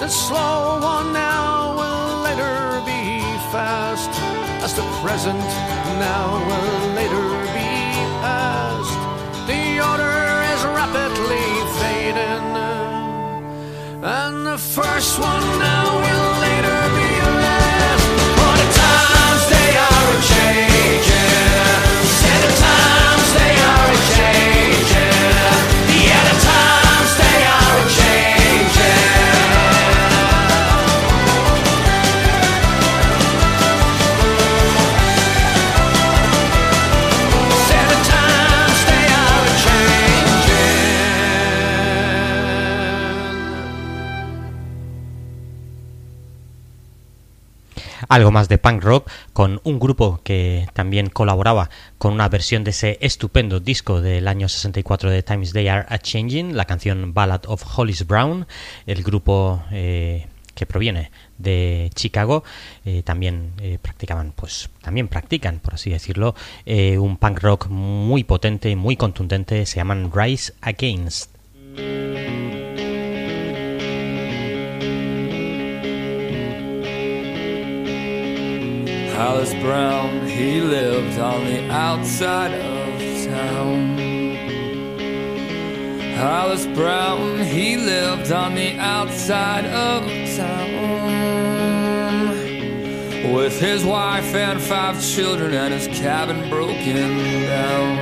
The slow one now will later be fast, as the present now will later be past. The order is rapidly fading, and the first one now will. Algo más de punk rock con un grupo que también colaboraba con una versión de ese estupendo disco del año 64 de Times They Are a Changing, la canción Ballad of Hollis Brown, el grupo eh, que proviene de Chicago, eh, también eh, practicaban, pues también practican, por así decirlo, un punk rock muy potente, muy contundente, se llaman Rise Against. Hollis Brown, he lived on the outside of town. Hollis Brown, he lived on the outside of town. With his wife and five children and his cabin broken down.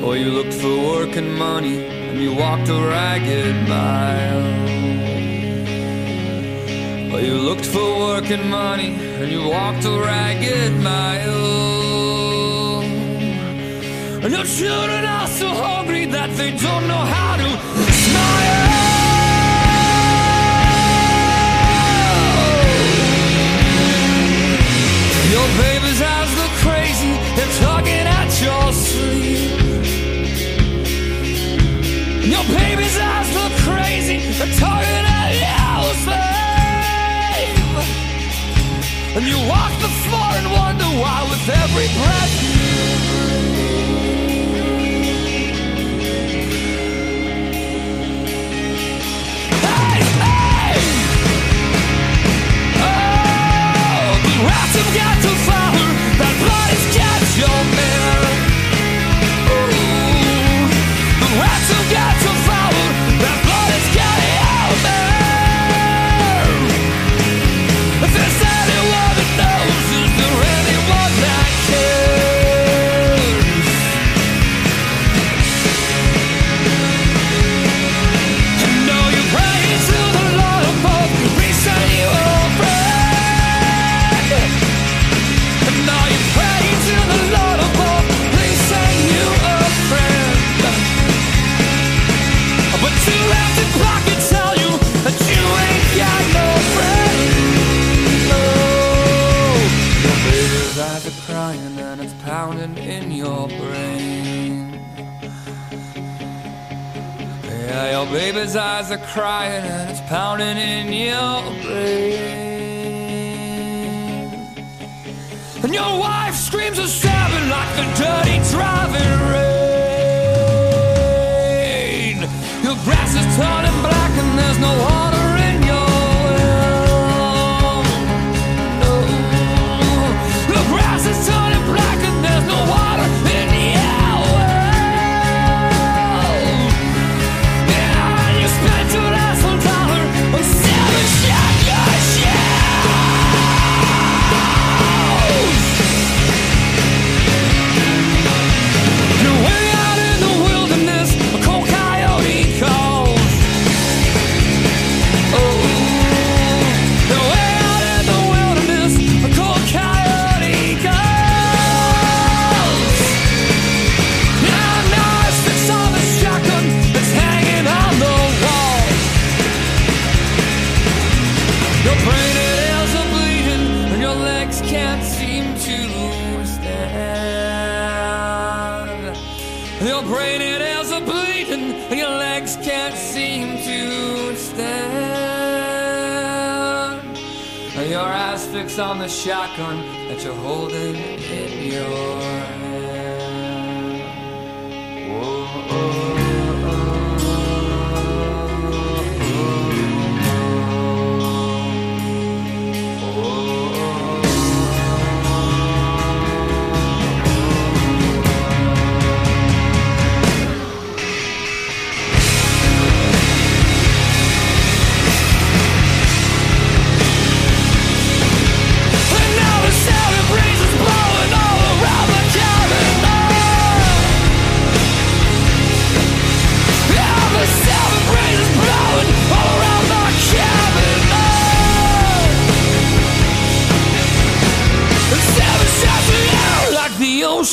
Well, you looked for work and money you walked a ragged mile. Well, you looked for work and money and you walked a ragged mile. And your children are so hungry that they don't know how to smile. Your baby's eyes look crazy, they're tugging at your sleeve. Baby's eyes look crazy, they're tugging at your sleeve. And you walk the floor and wonder why with every breath Hey! Oh, the got to that. Ooh, the got Baby's eyes are crying and it's pounding in your brain. And your wife screams and stabbing like the dirty driving rain. Your grass is turning black and there's no water on the shotgun that you're holding in your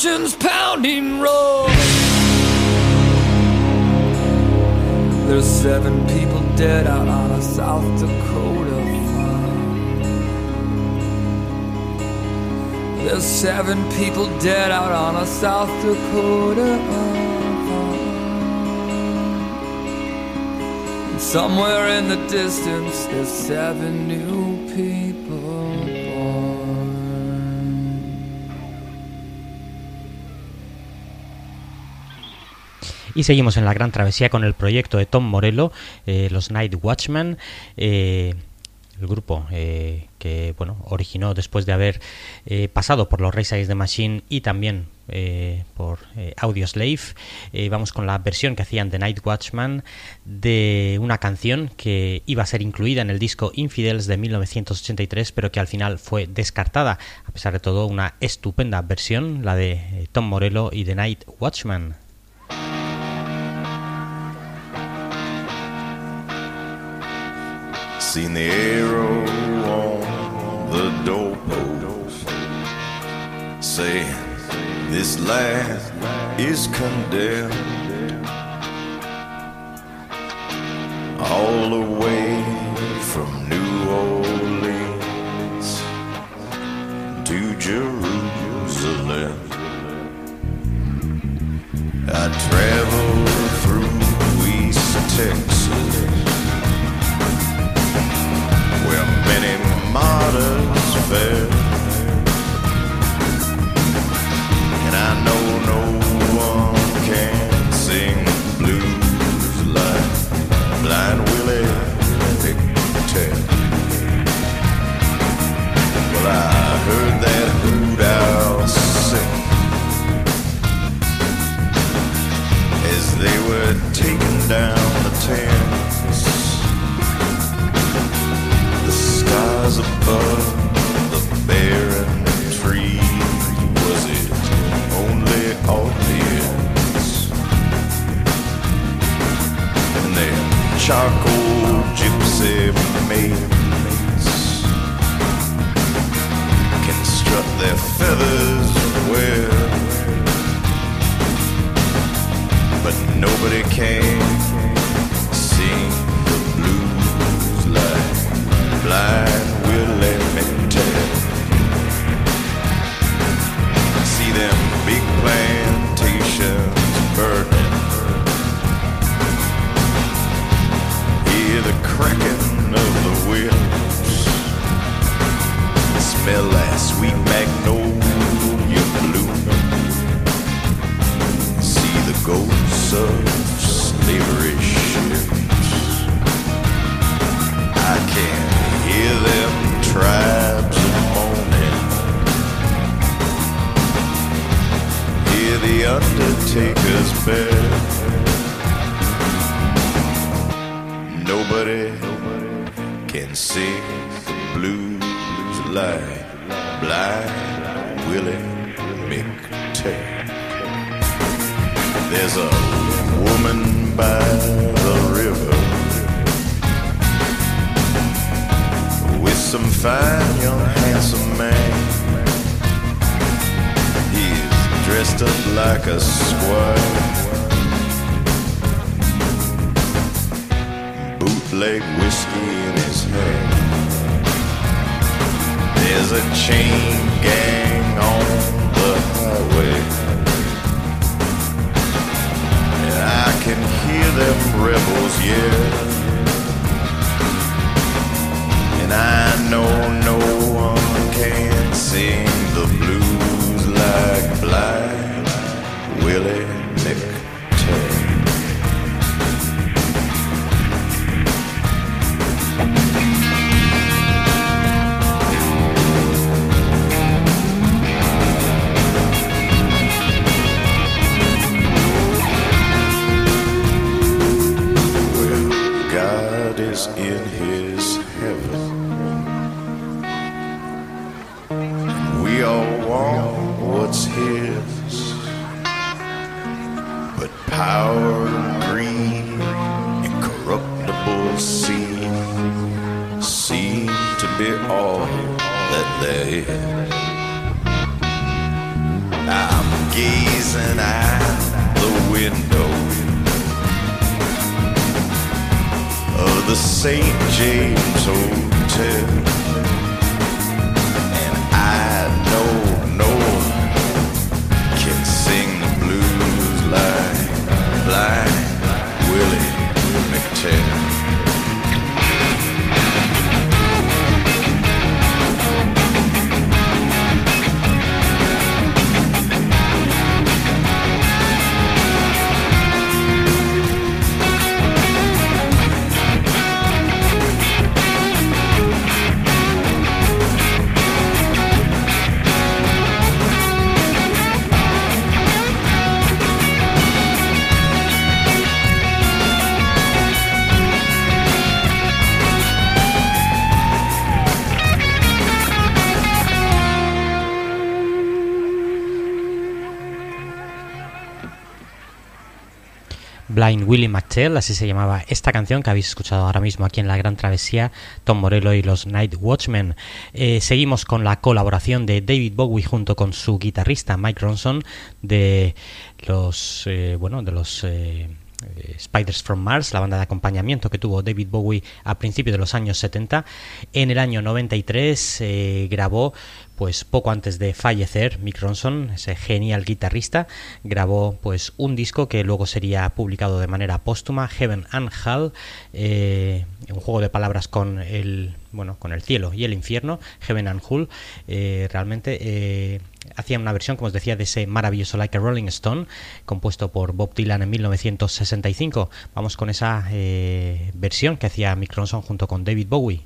pounding roar. There's seven people dead out on a South Dakota farm. There's seven people dead out on a South Dakota farm. And somewhere in the distance, there's seven new people Seguimos en la gran travesía con el proyecto de Tom Morello, eh, los Night Watchmen. eh, el grupo eh, que bueno originó después de haber pasado por los Against the Machine y también eh, por Audioslave. Vamos con la versión que hacían de Night Watchman de una canción que iba a ser incluida en el disco Infidels de 1983, pero que al final fue descartada. A pesar de todo, una estupenda versión, la de Tom Morello y The Night Watchman. Seen the arrow on the doorpost. Saying this land is condemned. All the way from New Orleans to Jerusalem. I traveled through East Texas modern. Charcoal gypsy can strut their feathers well. But nobody can sing Blind Willie McTell, así se llamaba esta canción que habéis escuchado ahora mismo aquí en La Gran Travesía, Tom Morello y los Night Watchmen. Eh, seguimos con la colaboración de David Bowie junto con su guitarrista Mike Ronson de los, eh, bueno, de los eh, Spiders from Mars, la banda de acompañamiento que tuvo David Bowie a principios de los años 70. En el año 93 eh, grabó, pues poco antes de fallecer, Mick Ronson, ese genial guitarrista, grabó pues un disco que luego sería publicado de manera póstuma, Heaven and Hell, eh, un juego de palabras con el bueno con el cielo y el infierno, Heaven and Hell, eh, realmente eh, hacía una versión, como os decía, de ese maravilloso Like a Rolling Stone, compuesto por Bob Dylan en 1965. Vamos con esa versión que hacía Mick Ronson junto con David Bowie.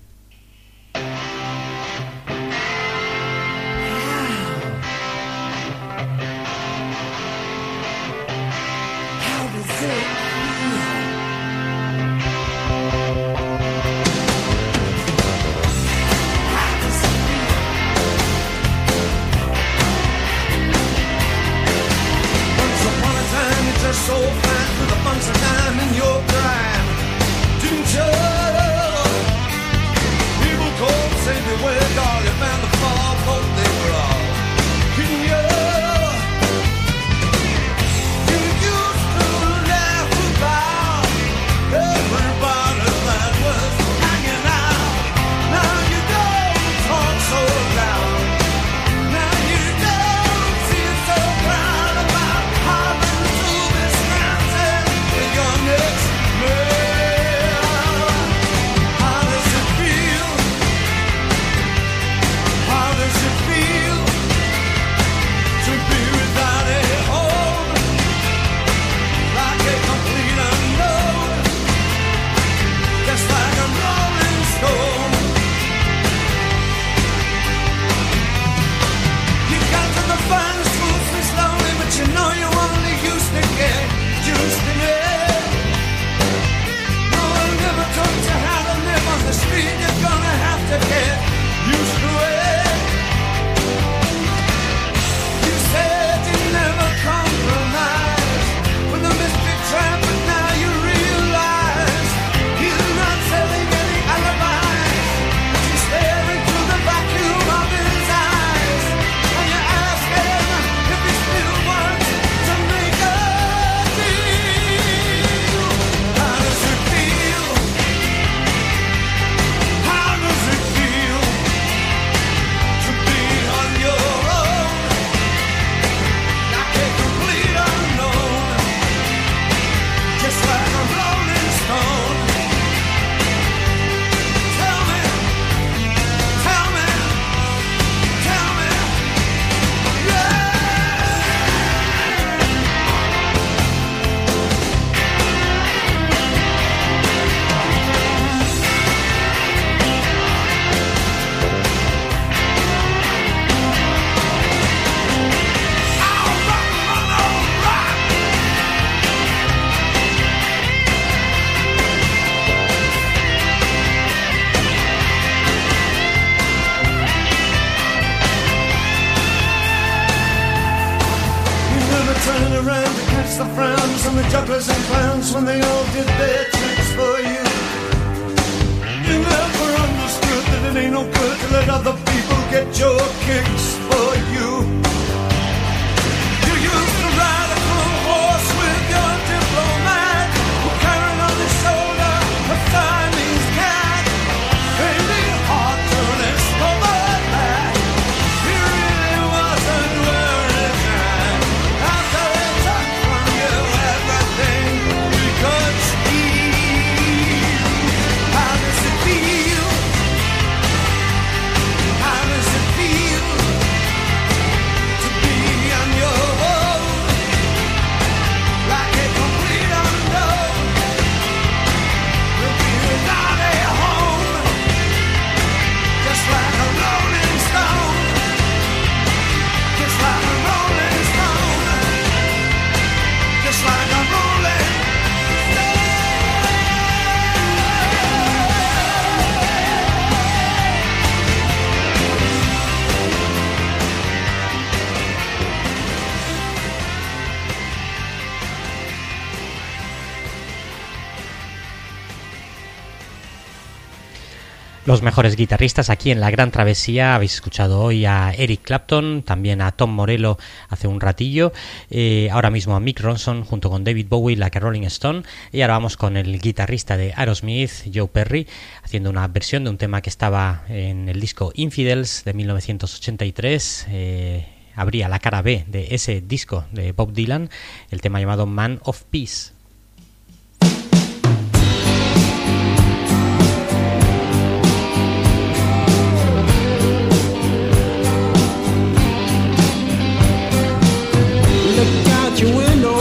Mejores guitarristas aquí en la Gran Travesía. Habéis escuchado hoy a Eric Clapton, también a Tom Morello hace un ratillo, eh, ahora mismo a Mick Ronson junto con David Bowie, la que Rolling Stone. Y ahora vamos con el guitarrista de Aerosmith, Joe Perry, haciendo una versión de un tema que estaba en el disco Infidels de 1983. Eh, abría la cara B de ese disco de Bob Dylan, el tema llamado Man of Peace.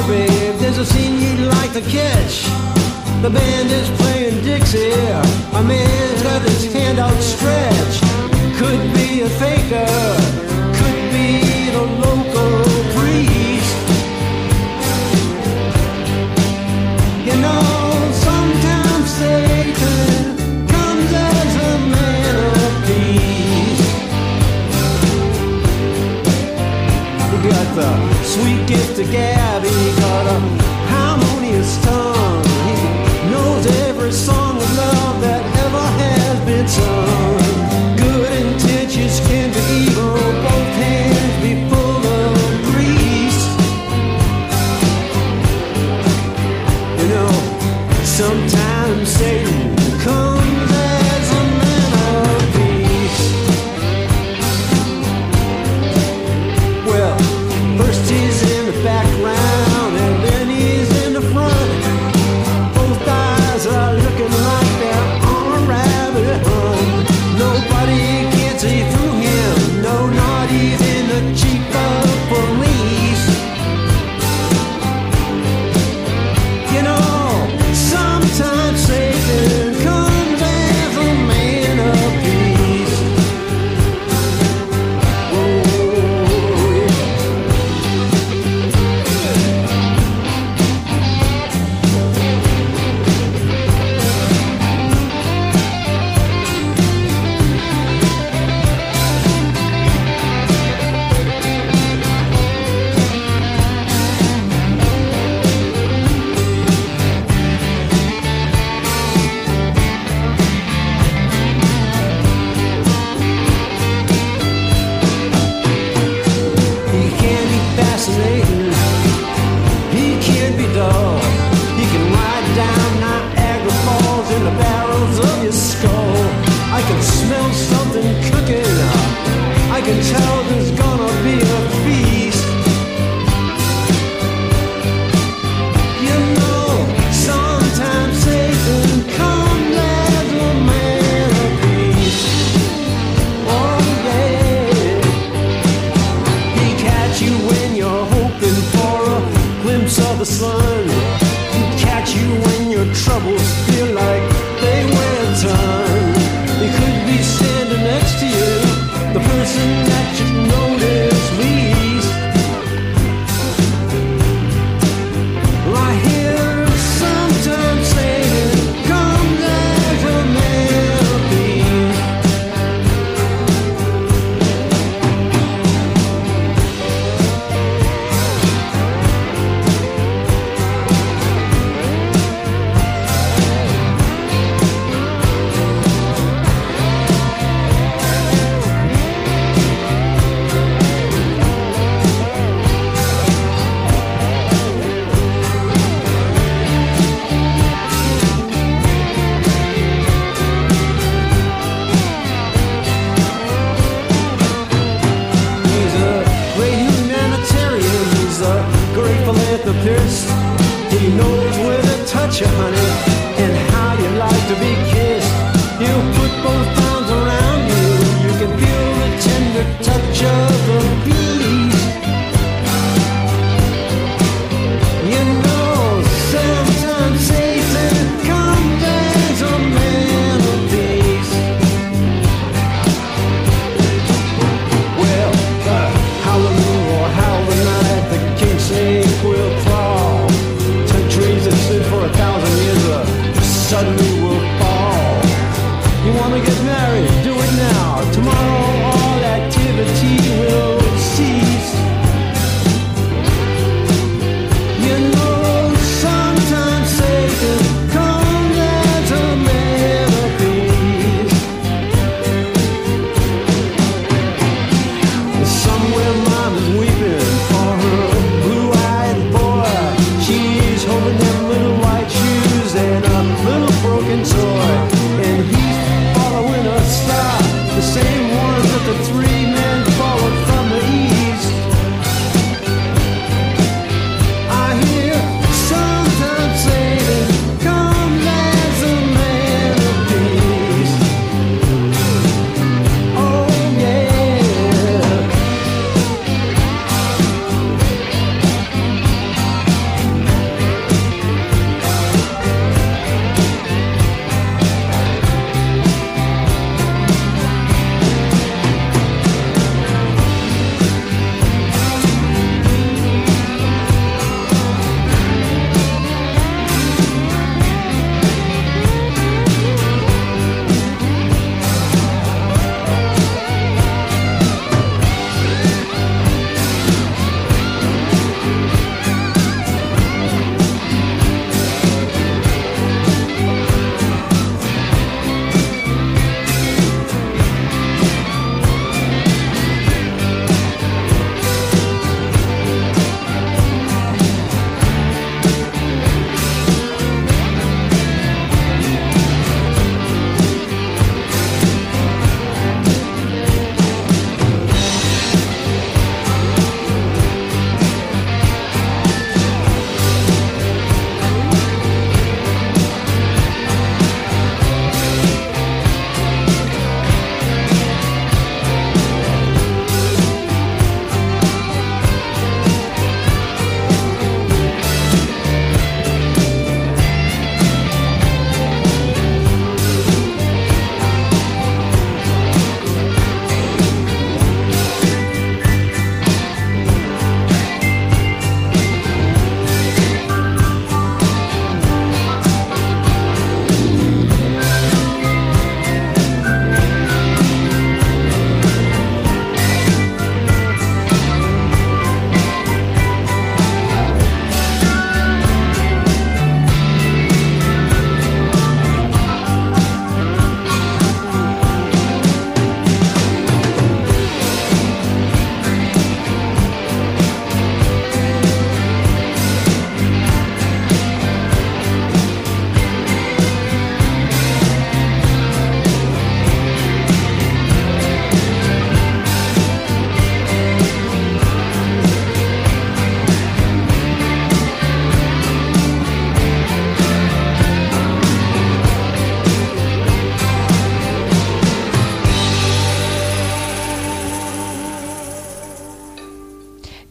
Babe. There's a scene you'd like to catch. The band is playing Dixie. A man's got his hand outstretched. Could be a faker. Gift of gab. He got a um, harmonious tongue. He knows every song of love that ever has been sung.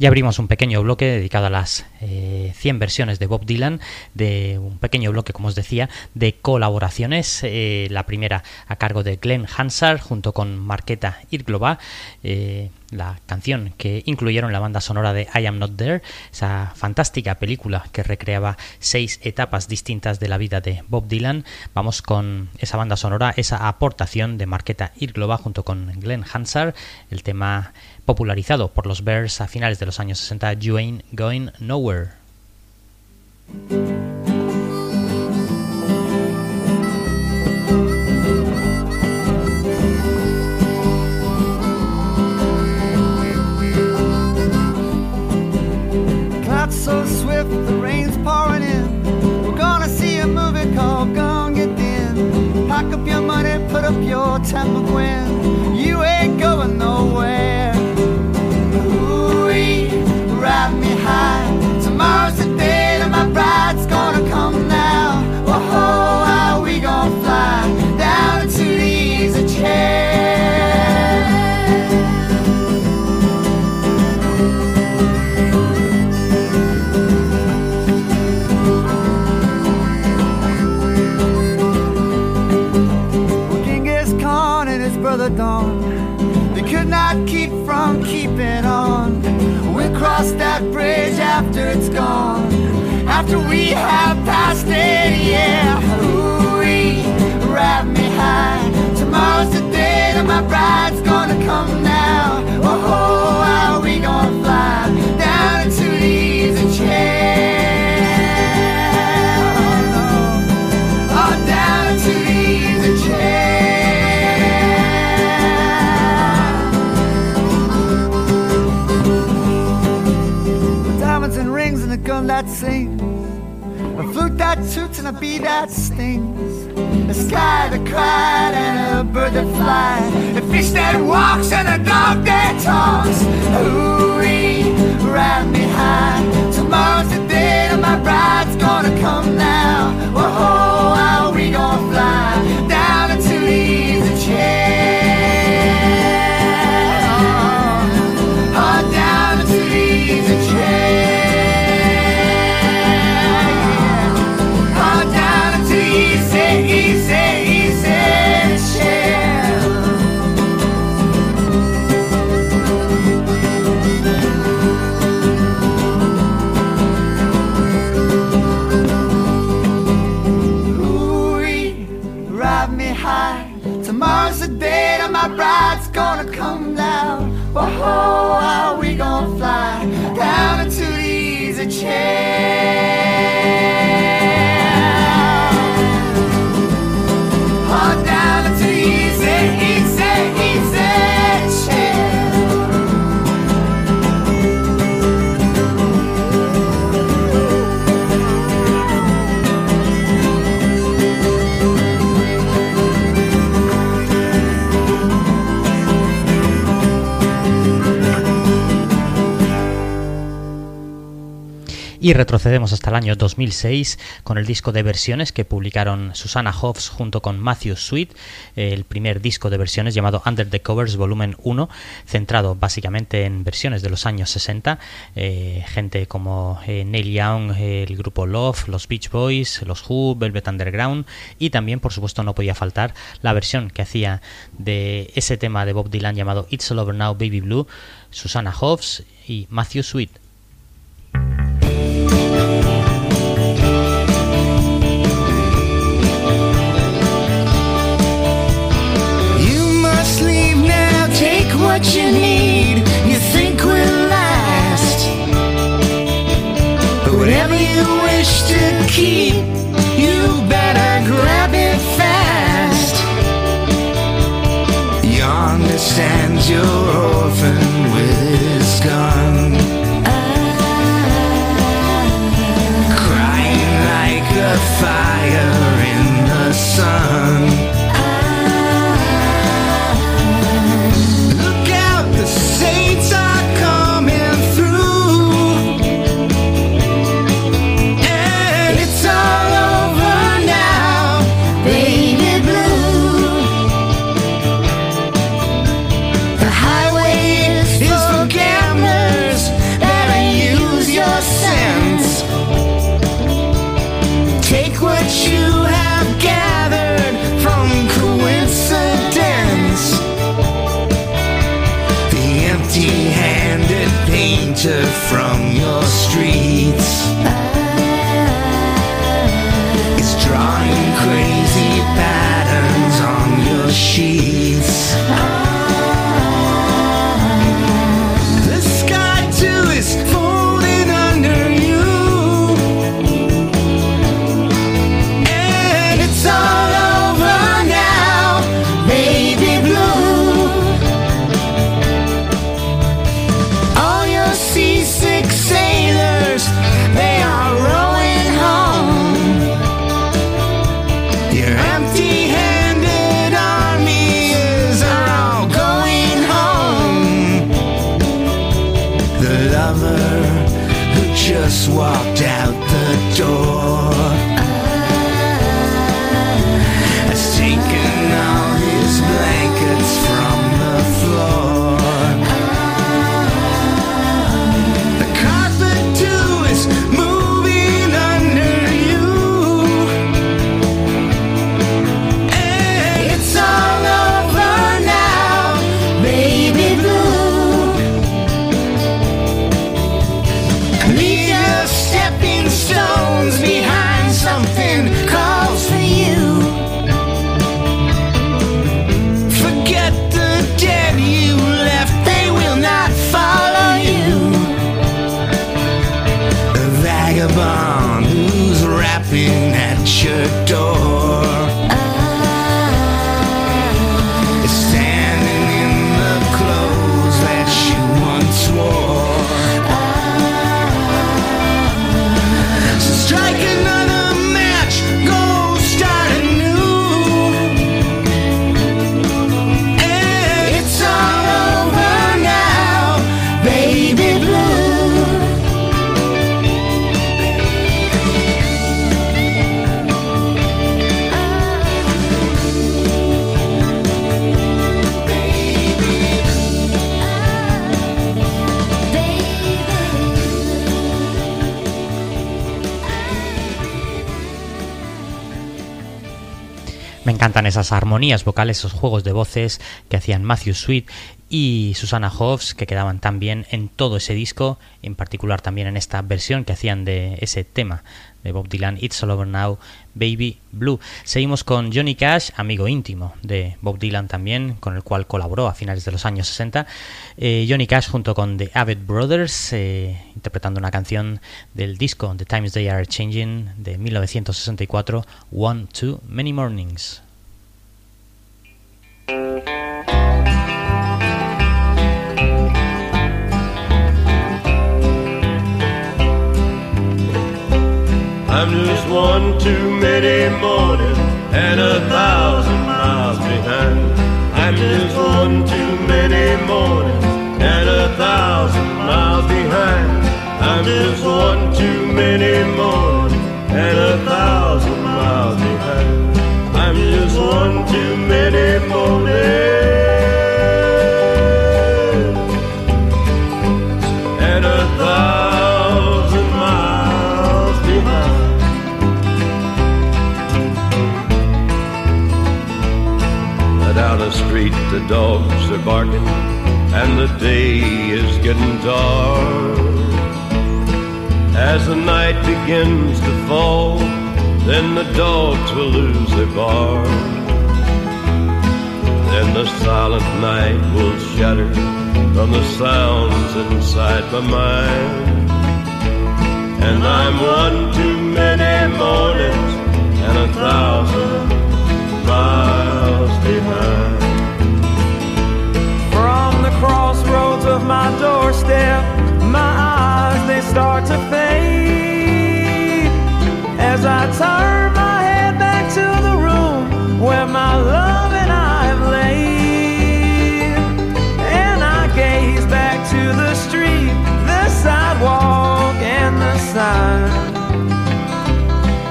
Y abrimos un pequeño bloque dedicado a las eh, 100 versiones de Bob Dylan, de un pequeño bloque, como os decía, de colaboraciones. eh, la primera a cargo de Glenn Hansard junto con Marqueta Irglova, eh, la canción que incluyeron la banda sonora de I Am Not There, esa fantástica película que recreaba seis etapas distintas de la vida de Bob Dylan. Vamos con esa banda sonora, esa aportación de Marqueta Irglova junto con Glenn Hansard, el tema popularizado por los Bears a finales de los años 60, You Ain't Going Nowhere. So swift, the rain's pouring in. We're gonna see a movie called Gonna Get In. Pack up your money, put up your temper when you ain't going nowhere. After we have passed it, yeah. A bee that stings. A sky that cried and a bird that flies. A fish that walks and a dog that talks. Ooh-wee, ride me high. Tomorrow's the day that my bride's gonna come now. Whoa, how we gonna fly Y retrocedemos hasta el año 2006 con el disco de versiones que publicaron Susana Hoffs junto con Matthew Sweet, el primer disco de versiones llamado Under the Covers Volumen 1, centrado básicamente en versiones de los años 60, eh, gente como eh, Neil Young, el grupo Love, los Beach Boys, los Who, Velvet Underground y también por supuesto no podía faltar la versión que hacía de ese tema de Bob Dylan llamado It's All Over Now Baby Blue, Susana Hoffs y Matthew Sweet. What you need, you think will last. But whatever you wish to keep, you better grab it fast. Yonder stands your orphan with his gun. Crying like a fire in the sun. Encantan esas armonías vocales, esos juegos de voces que hacían Matthew Sweet y Susana Hoffs, que quedaban tan bien en todo ese disco, en particular también en esta versión que hacían de ese tema de Bob Dylan, It's All Over Now, Baby Blue. Seguimos con Johnny Cash, amigo íntimo de Bob Dylan también, con el cual colaboró a finales de los años 60. Eh, Johnny Cash junto con The Abbott Brothers, eh, interpretando una canción del disco The Times They Are Changing de 1964, One Too Many Mornings. I'm just one too many mornings and a thousand miles behind. I'm just one too many mornings and a thousand miles behind. I'm just one too many mornings and a thousand. One too many mornings and a thousand miles behind. Down the street, the dogs are barking, and the day is getting dark. As the night begins to fall, then the dogs will lose their bark. Then the silent night will shatter from the sounds inside my mind. And I'm one too many mornings and a thousand miles behind. From the crossroads of my doorstep, my eyes they start to fade as I turn my head back to the room where my love and I have laid, and I gaze back to the street, the sidewalk, and the sign.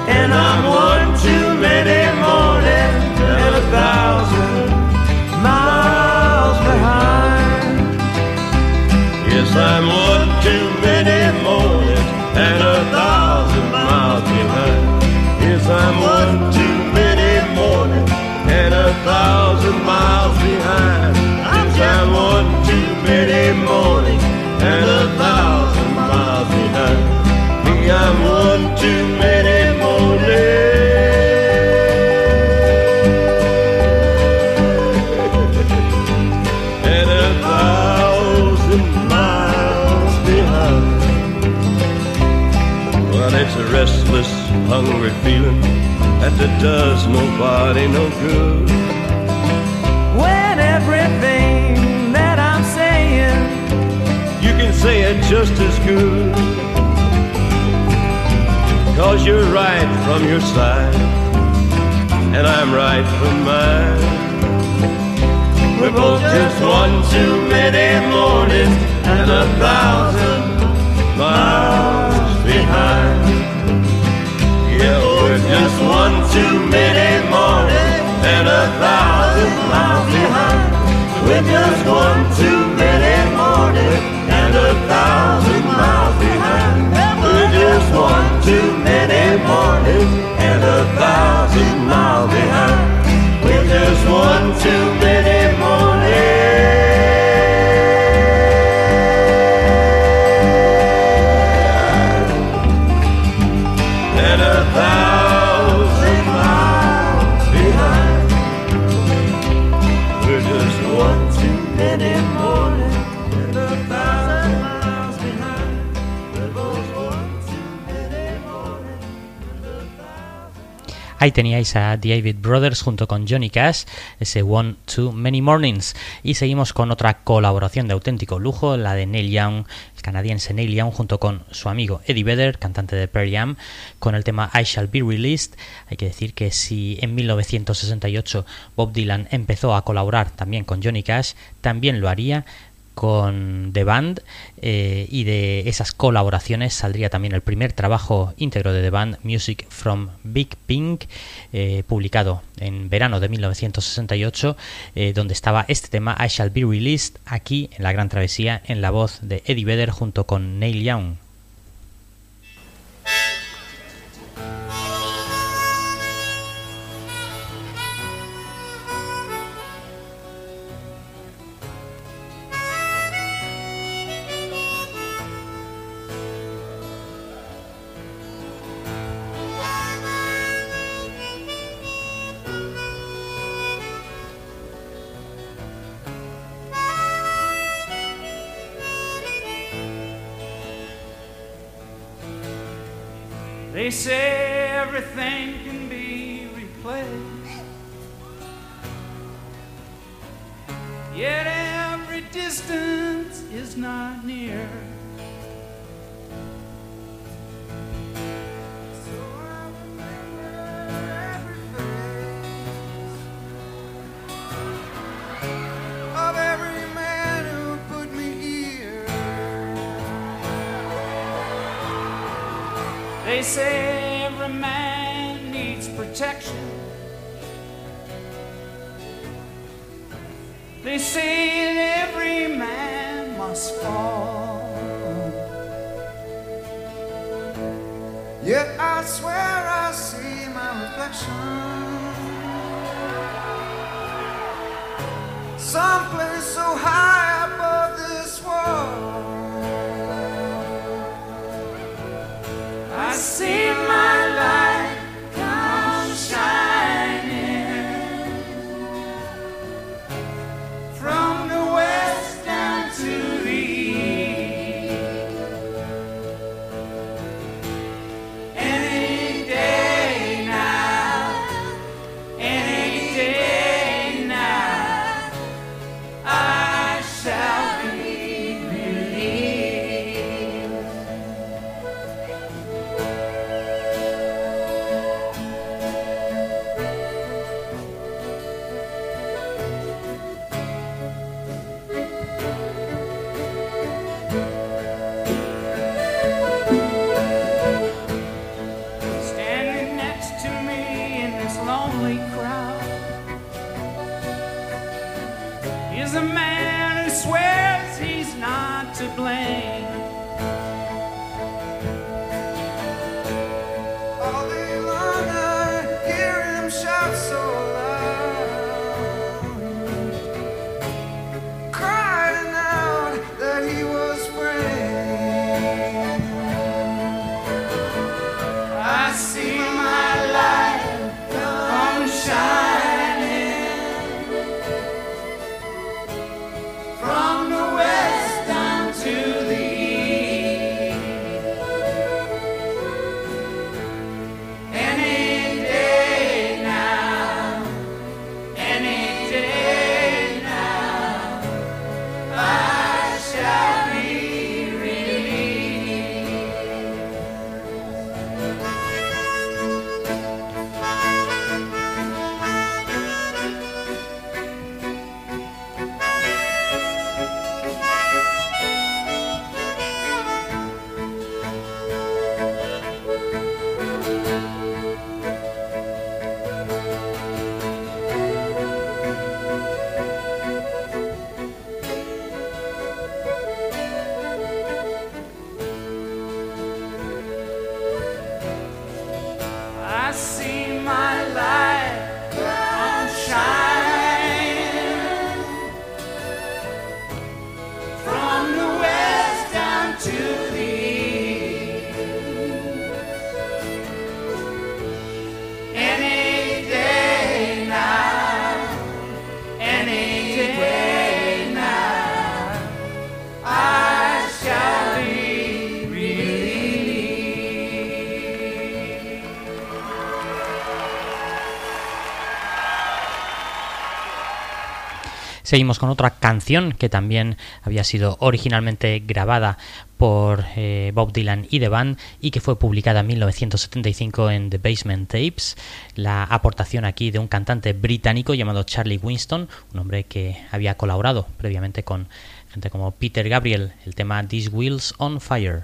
And I'm one too many mornings and a thousand miles behind. Yes, I'm hungry feeling that it does nobody no good. When everything that I'm saying You can say it just as good. Cause you're right from your side, and I'm right from mine. We're both just one too many mornings and a thousand miles just one too many mornings and a thousand miles behind. We're just one too many mornings and a thousand miles behind. We're just one too many mornings and a thousand miles behind. We're just one too many Ahí teníais a David Brothers junto con Johnny Cash, ese One Too Many Mornings. Y seguimos con otra colaboración de auténtico lujo, la de Neil Young, el canadiense Neil Young, junto con su amigo Eddie Vedder, cantante de Pearl Jam, con el tema I Shall Be Released. Hay que decir que si en 1968 Bob Dylan empezó a colaborar también con Johnny Cash, también lo haría con The Band eh, y de esas colaboraciones saldría también el primer trabajo íntegro de The Band, Music from Big Pink, eh, publicado en verano de 1968, eh, donde estaba este tema I Shall Be Released aquí en la Gran Travesía en la voz de Eddie Vedder junto con Neil Young. They say everything can be replaced. Yet every distance is not near. Say every man needs protection. They say that every man must fall. Yet I swear I see my reflection. Someplace so high Seguimos con otra canción que también había sido originalmente grabada por eh, Bob Dylan y The Band y que fue publicada en 1975 en The Basement Tapes. La aportación aquí de un cantante británico llamado Charlie Winston, un hombre que había colaborado previamente con gente como Peter Gabriel, el tema These Wheels on Fire.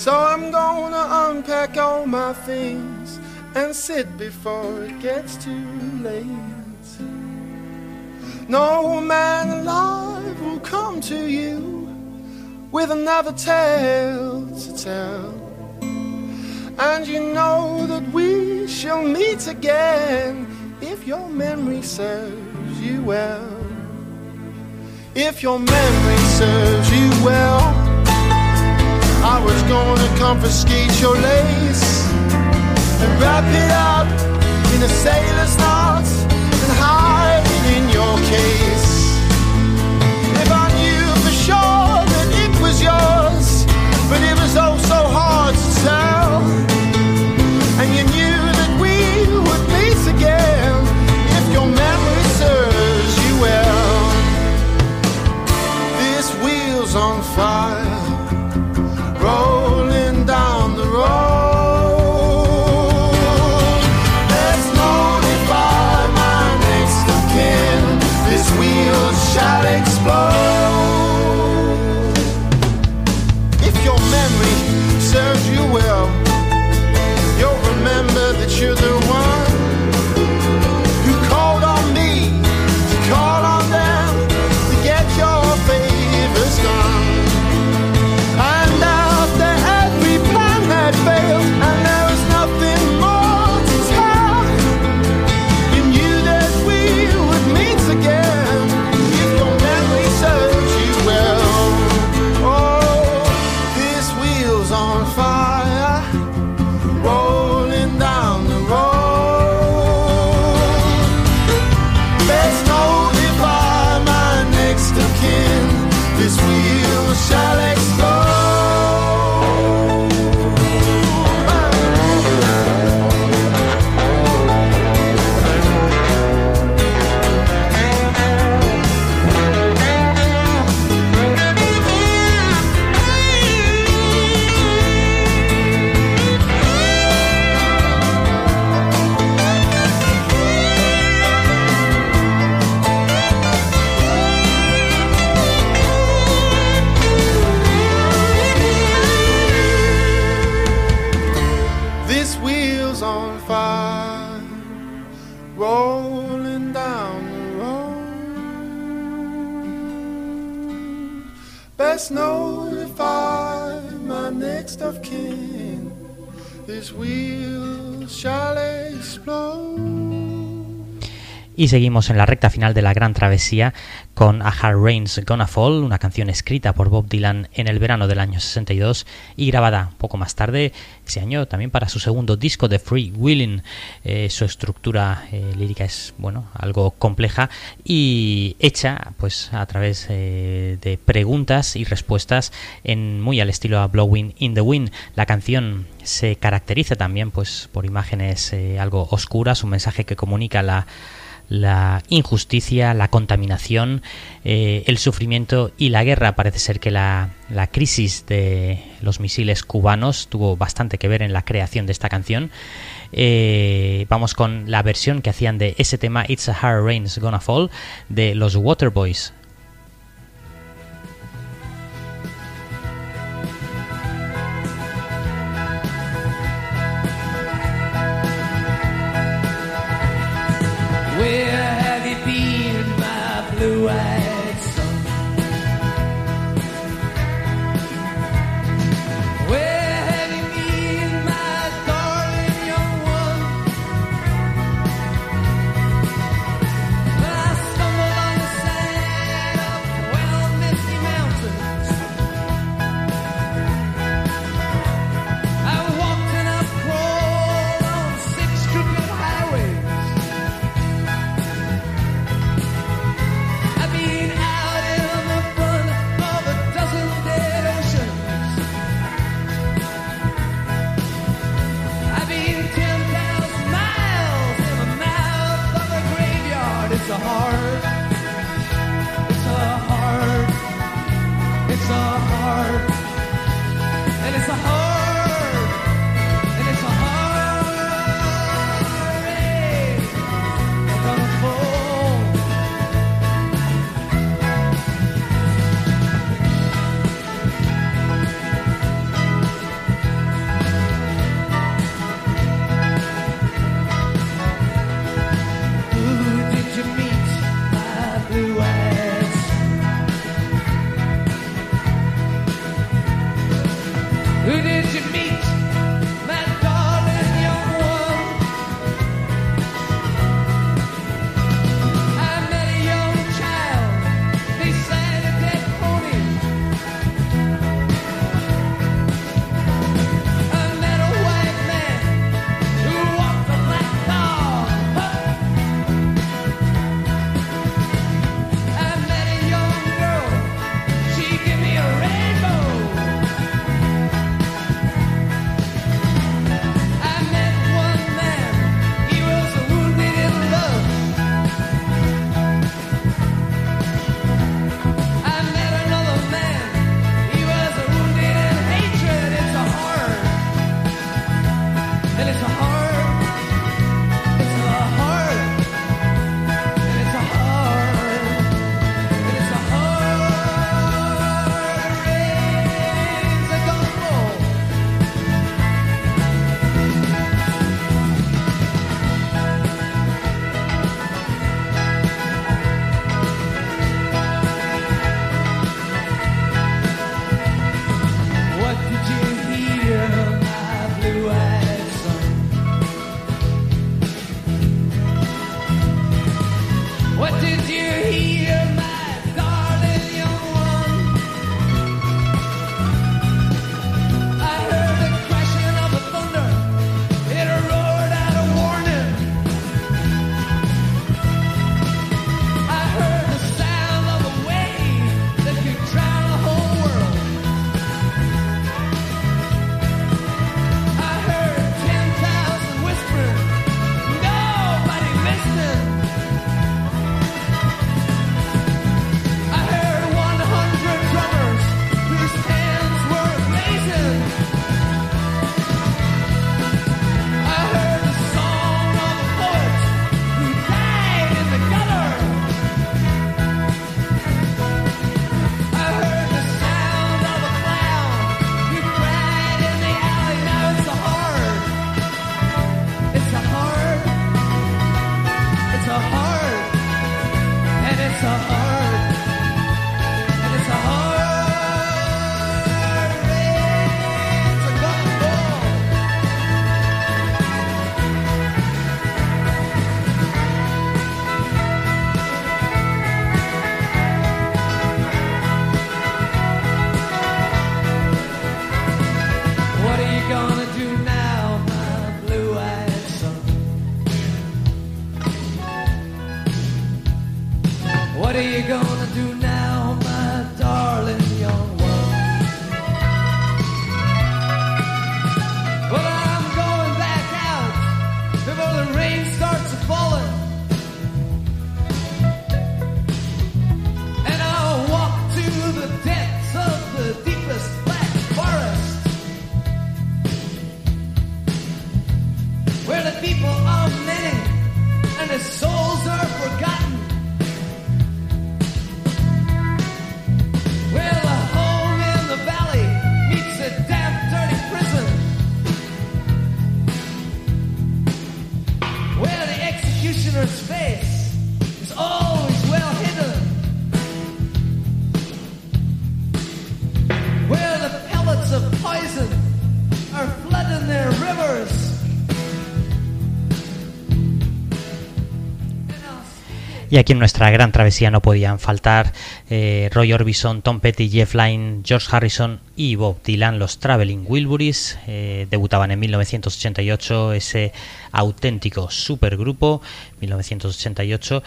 So I'm gonna unpack all my things and sit before it gets too late. No man alive will come to you with another tale to tell. And you know that we shall meet again if your memory serves you well. If your memory serves you well, I was gonna confiscate your lace and wrap it up in a sailor's knot and hide it in your case. Y seguimos en la recta final de la gran travesía con A Hard Rain's Gonna Fall, una canción escrita por Bob Dylan en el verano del año 62 y grabada poco más tarde ese año también para su segundo disco de Free Willing. Eh, su estructura eh, lírica es bueno algo compleja y hecha pues a través eh, de preguntas y respuestas en muy al estilo a Blowing in the Wind. La canción se caracteriza también pues por imágenes algo oscuras, un mensaje que comunica la la injusticia, la contaminación, eh, el sufrimiento y la guerra. Parece ser que la, la, crisis de los misiles cubanos tuvo bastante que ver en la creación de esta canción. Eh, vamos con la versión que hacían de ese tema It's a Hard Rain's Gonna Fall de los Waterboys. Y aquí en nuestra gran travesía no podían faltar eh, Roy Orbison, Tom Petty, Jeff Lynne, George Harrison y Bob Dylan, los Traveling Wilburys. eh, debutaban en 1988 ese auténtico supergrupo, 1988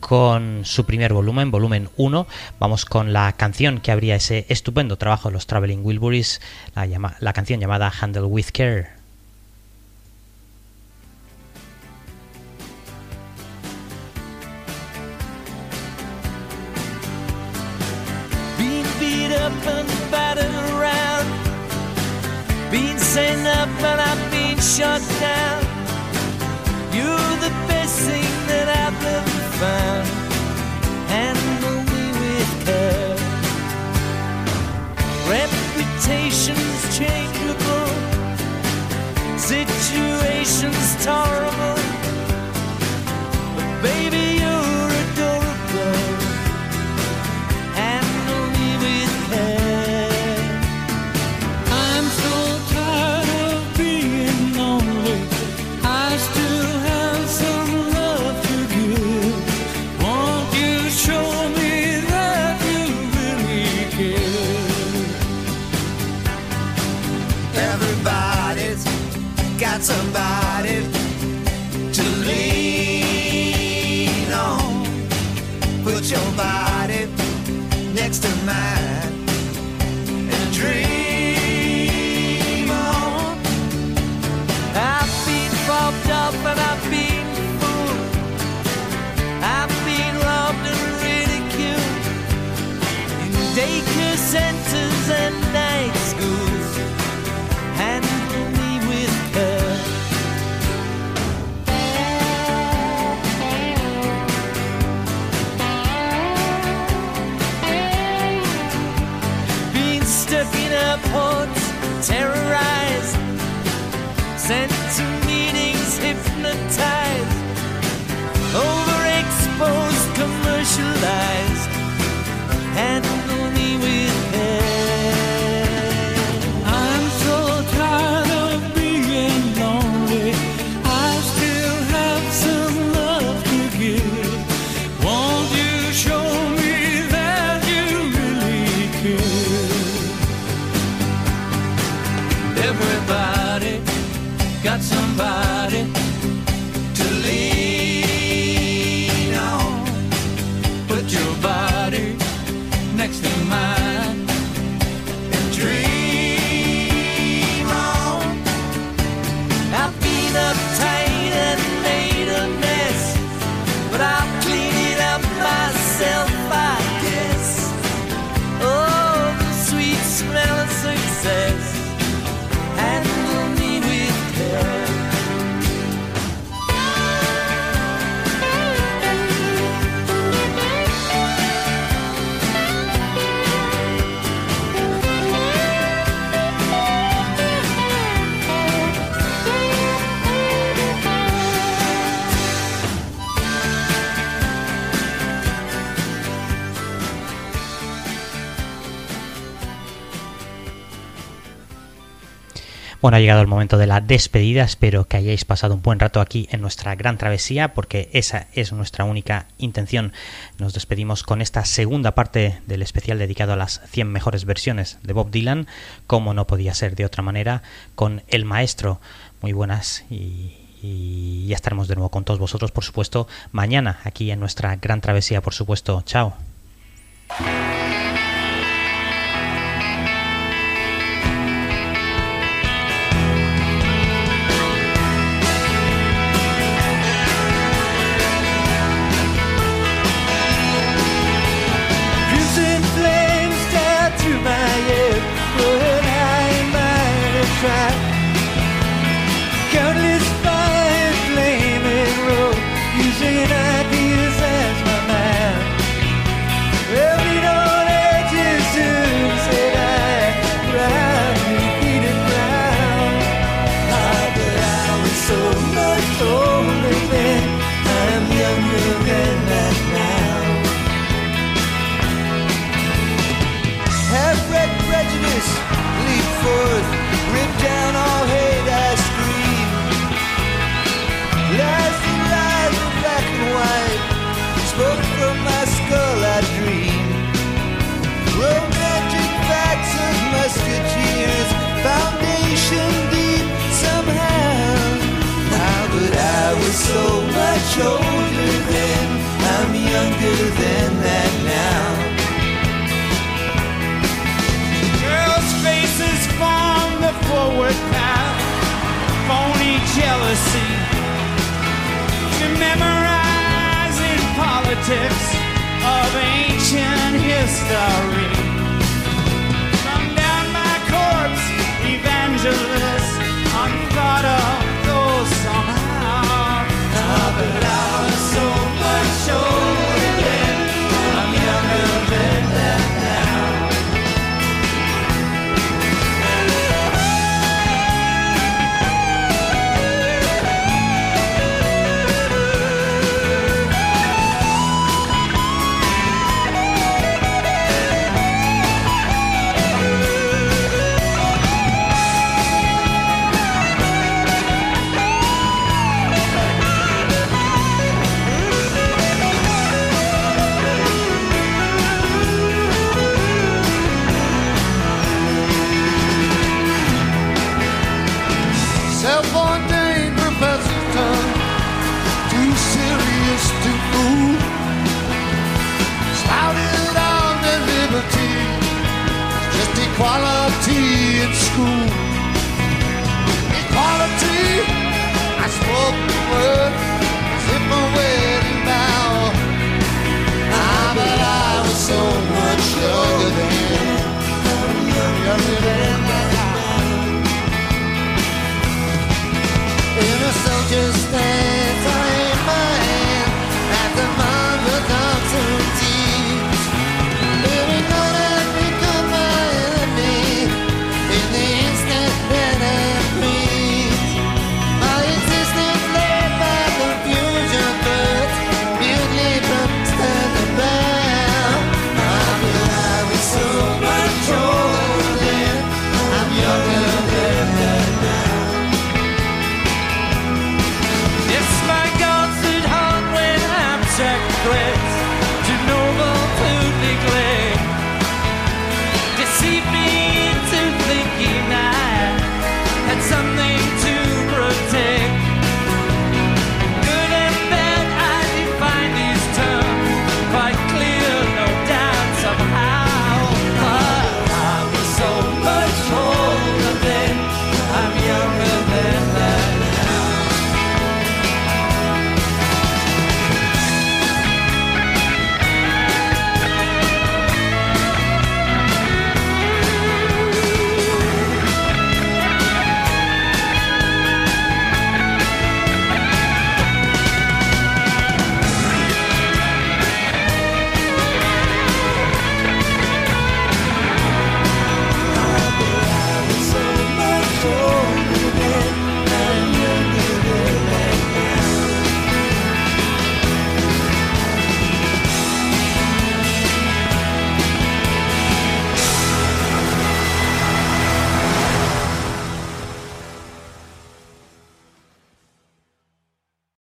con su primer volumen, volumen 1. Vamos con la canción que abría ese estupendo trabajo de los Traveling Wilburys, la, la canción llamada Handle with Care. Somebody Bueno, ha llegado el momento de la despedida. Espero que hayáis pasado un buen rato aquí en nuestra gran travesía, porque esa es nuestra única intención. Nos despedimos con esta segunda parte del especial dedicado a las 100 mejores versiones de Bob Dylan, como no podía ser de otra manera, con el maestro. Muy buenas y, y ya estaremos de nuevo con todos vosotros, por supuesto, mañana aquí en nuestra gran travesía, por supuesto. Chao. History. School.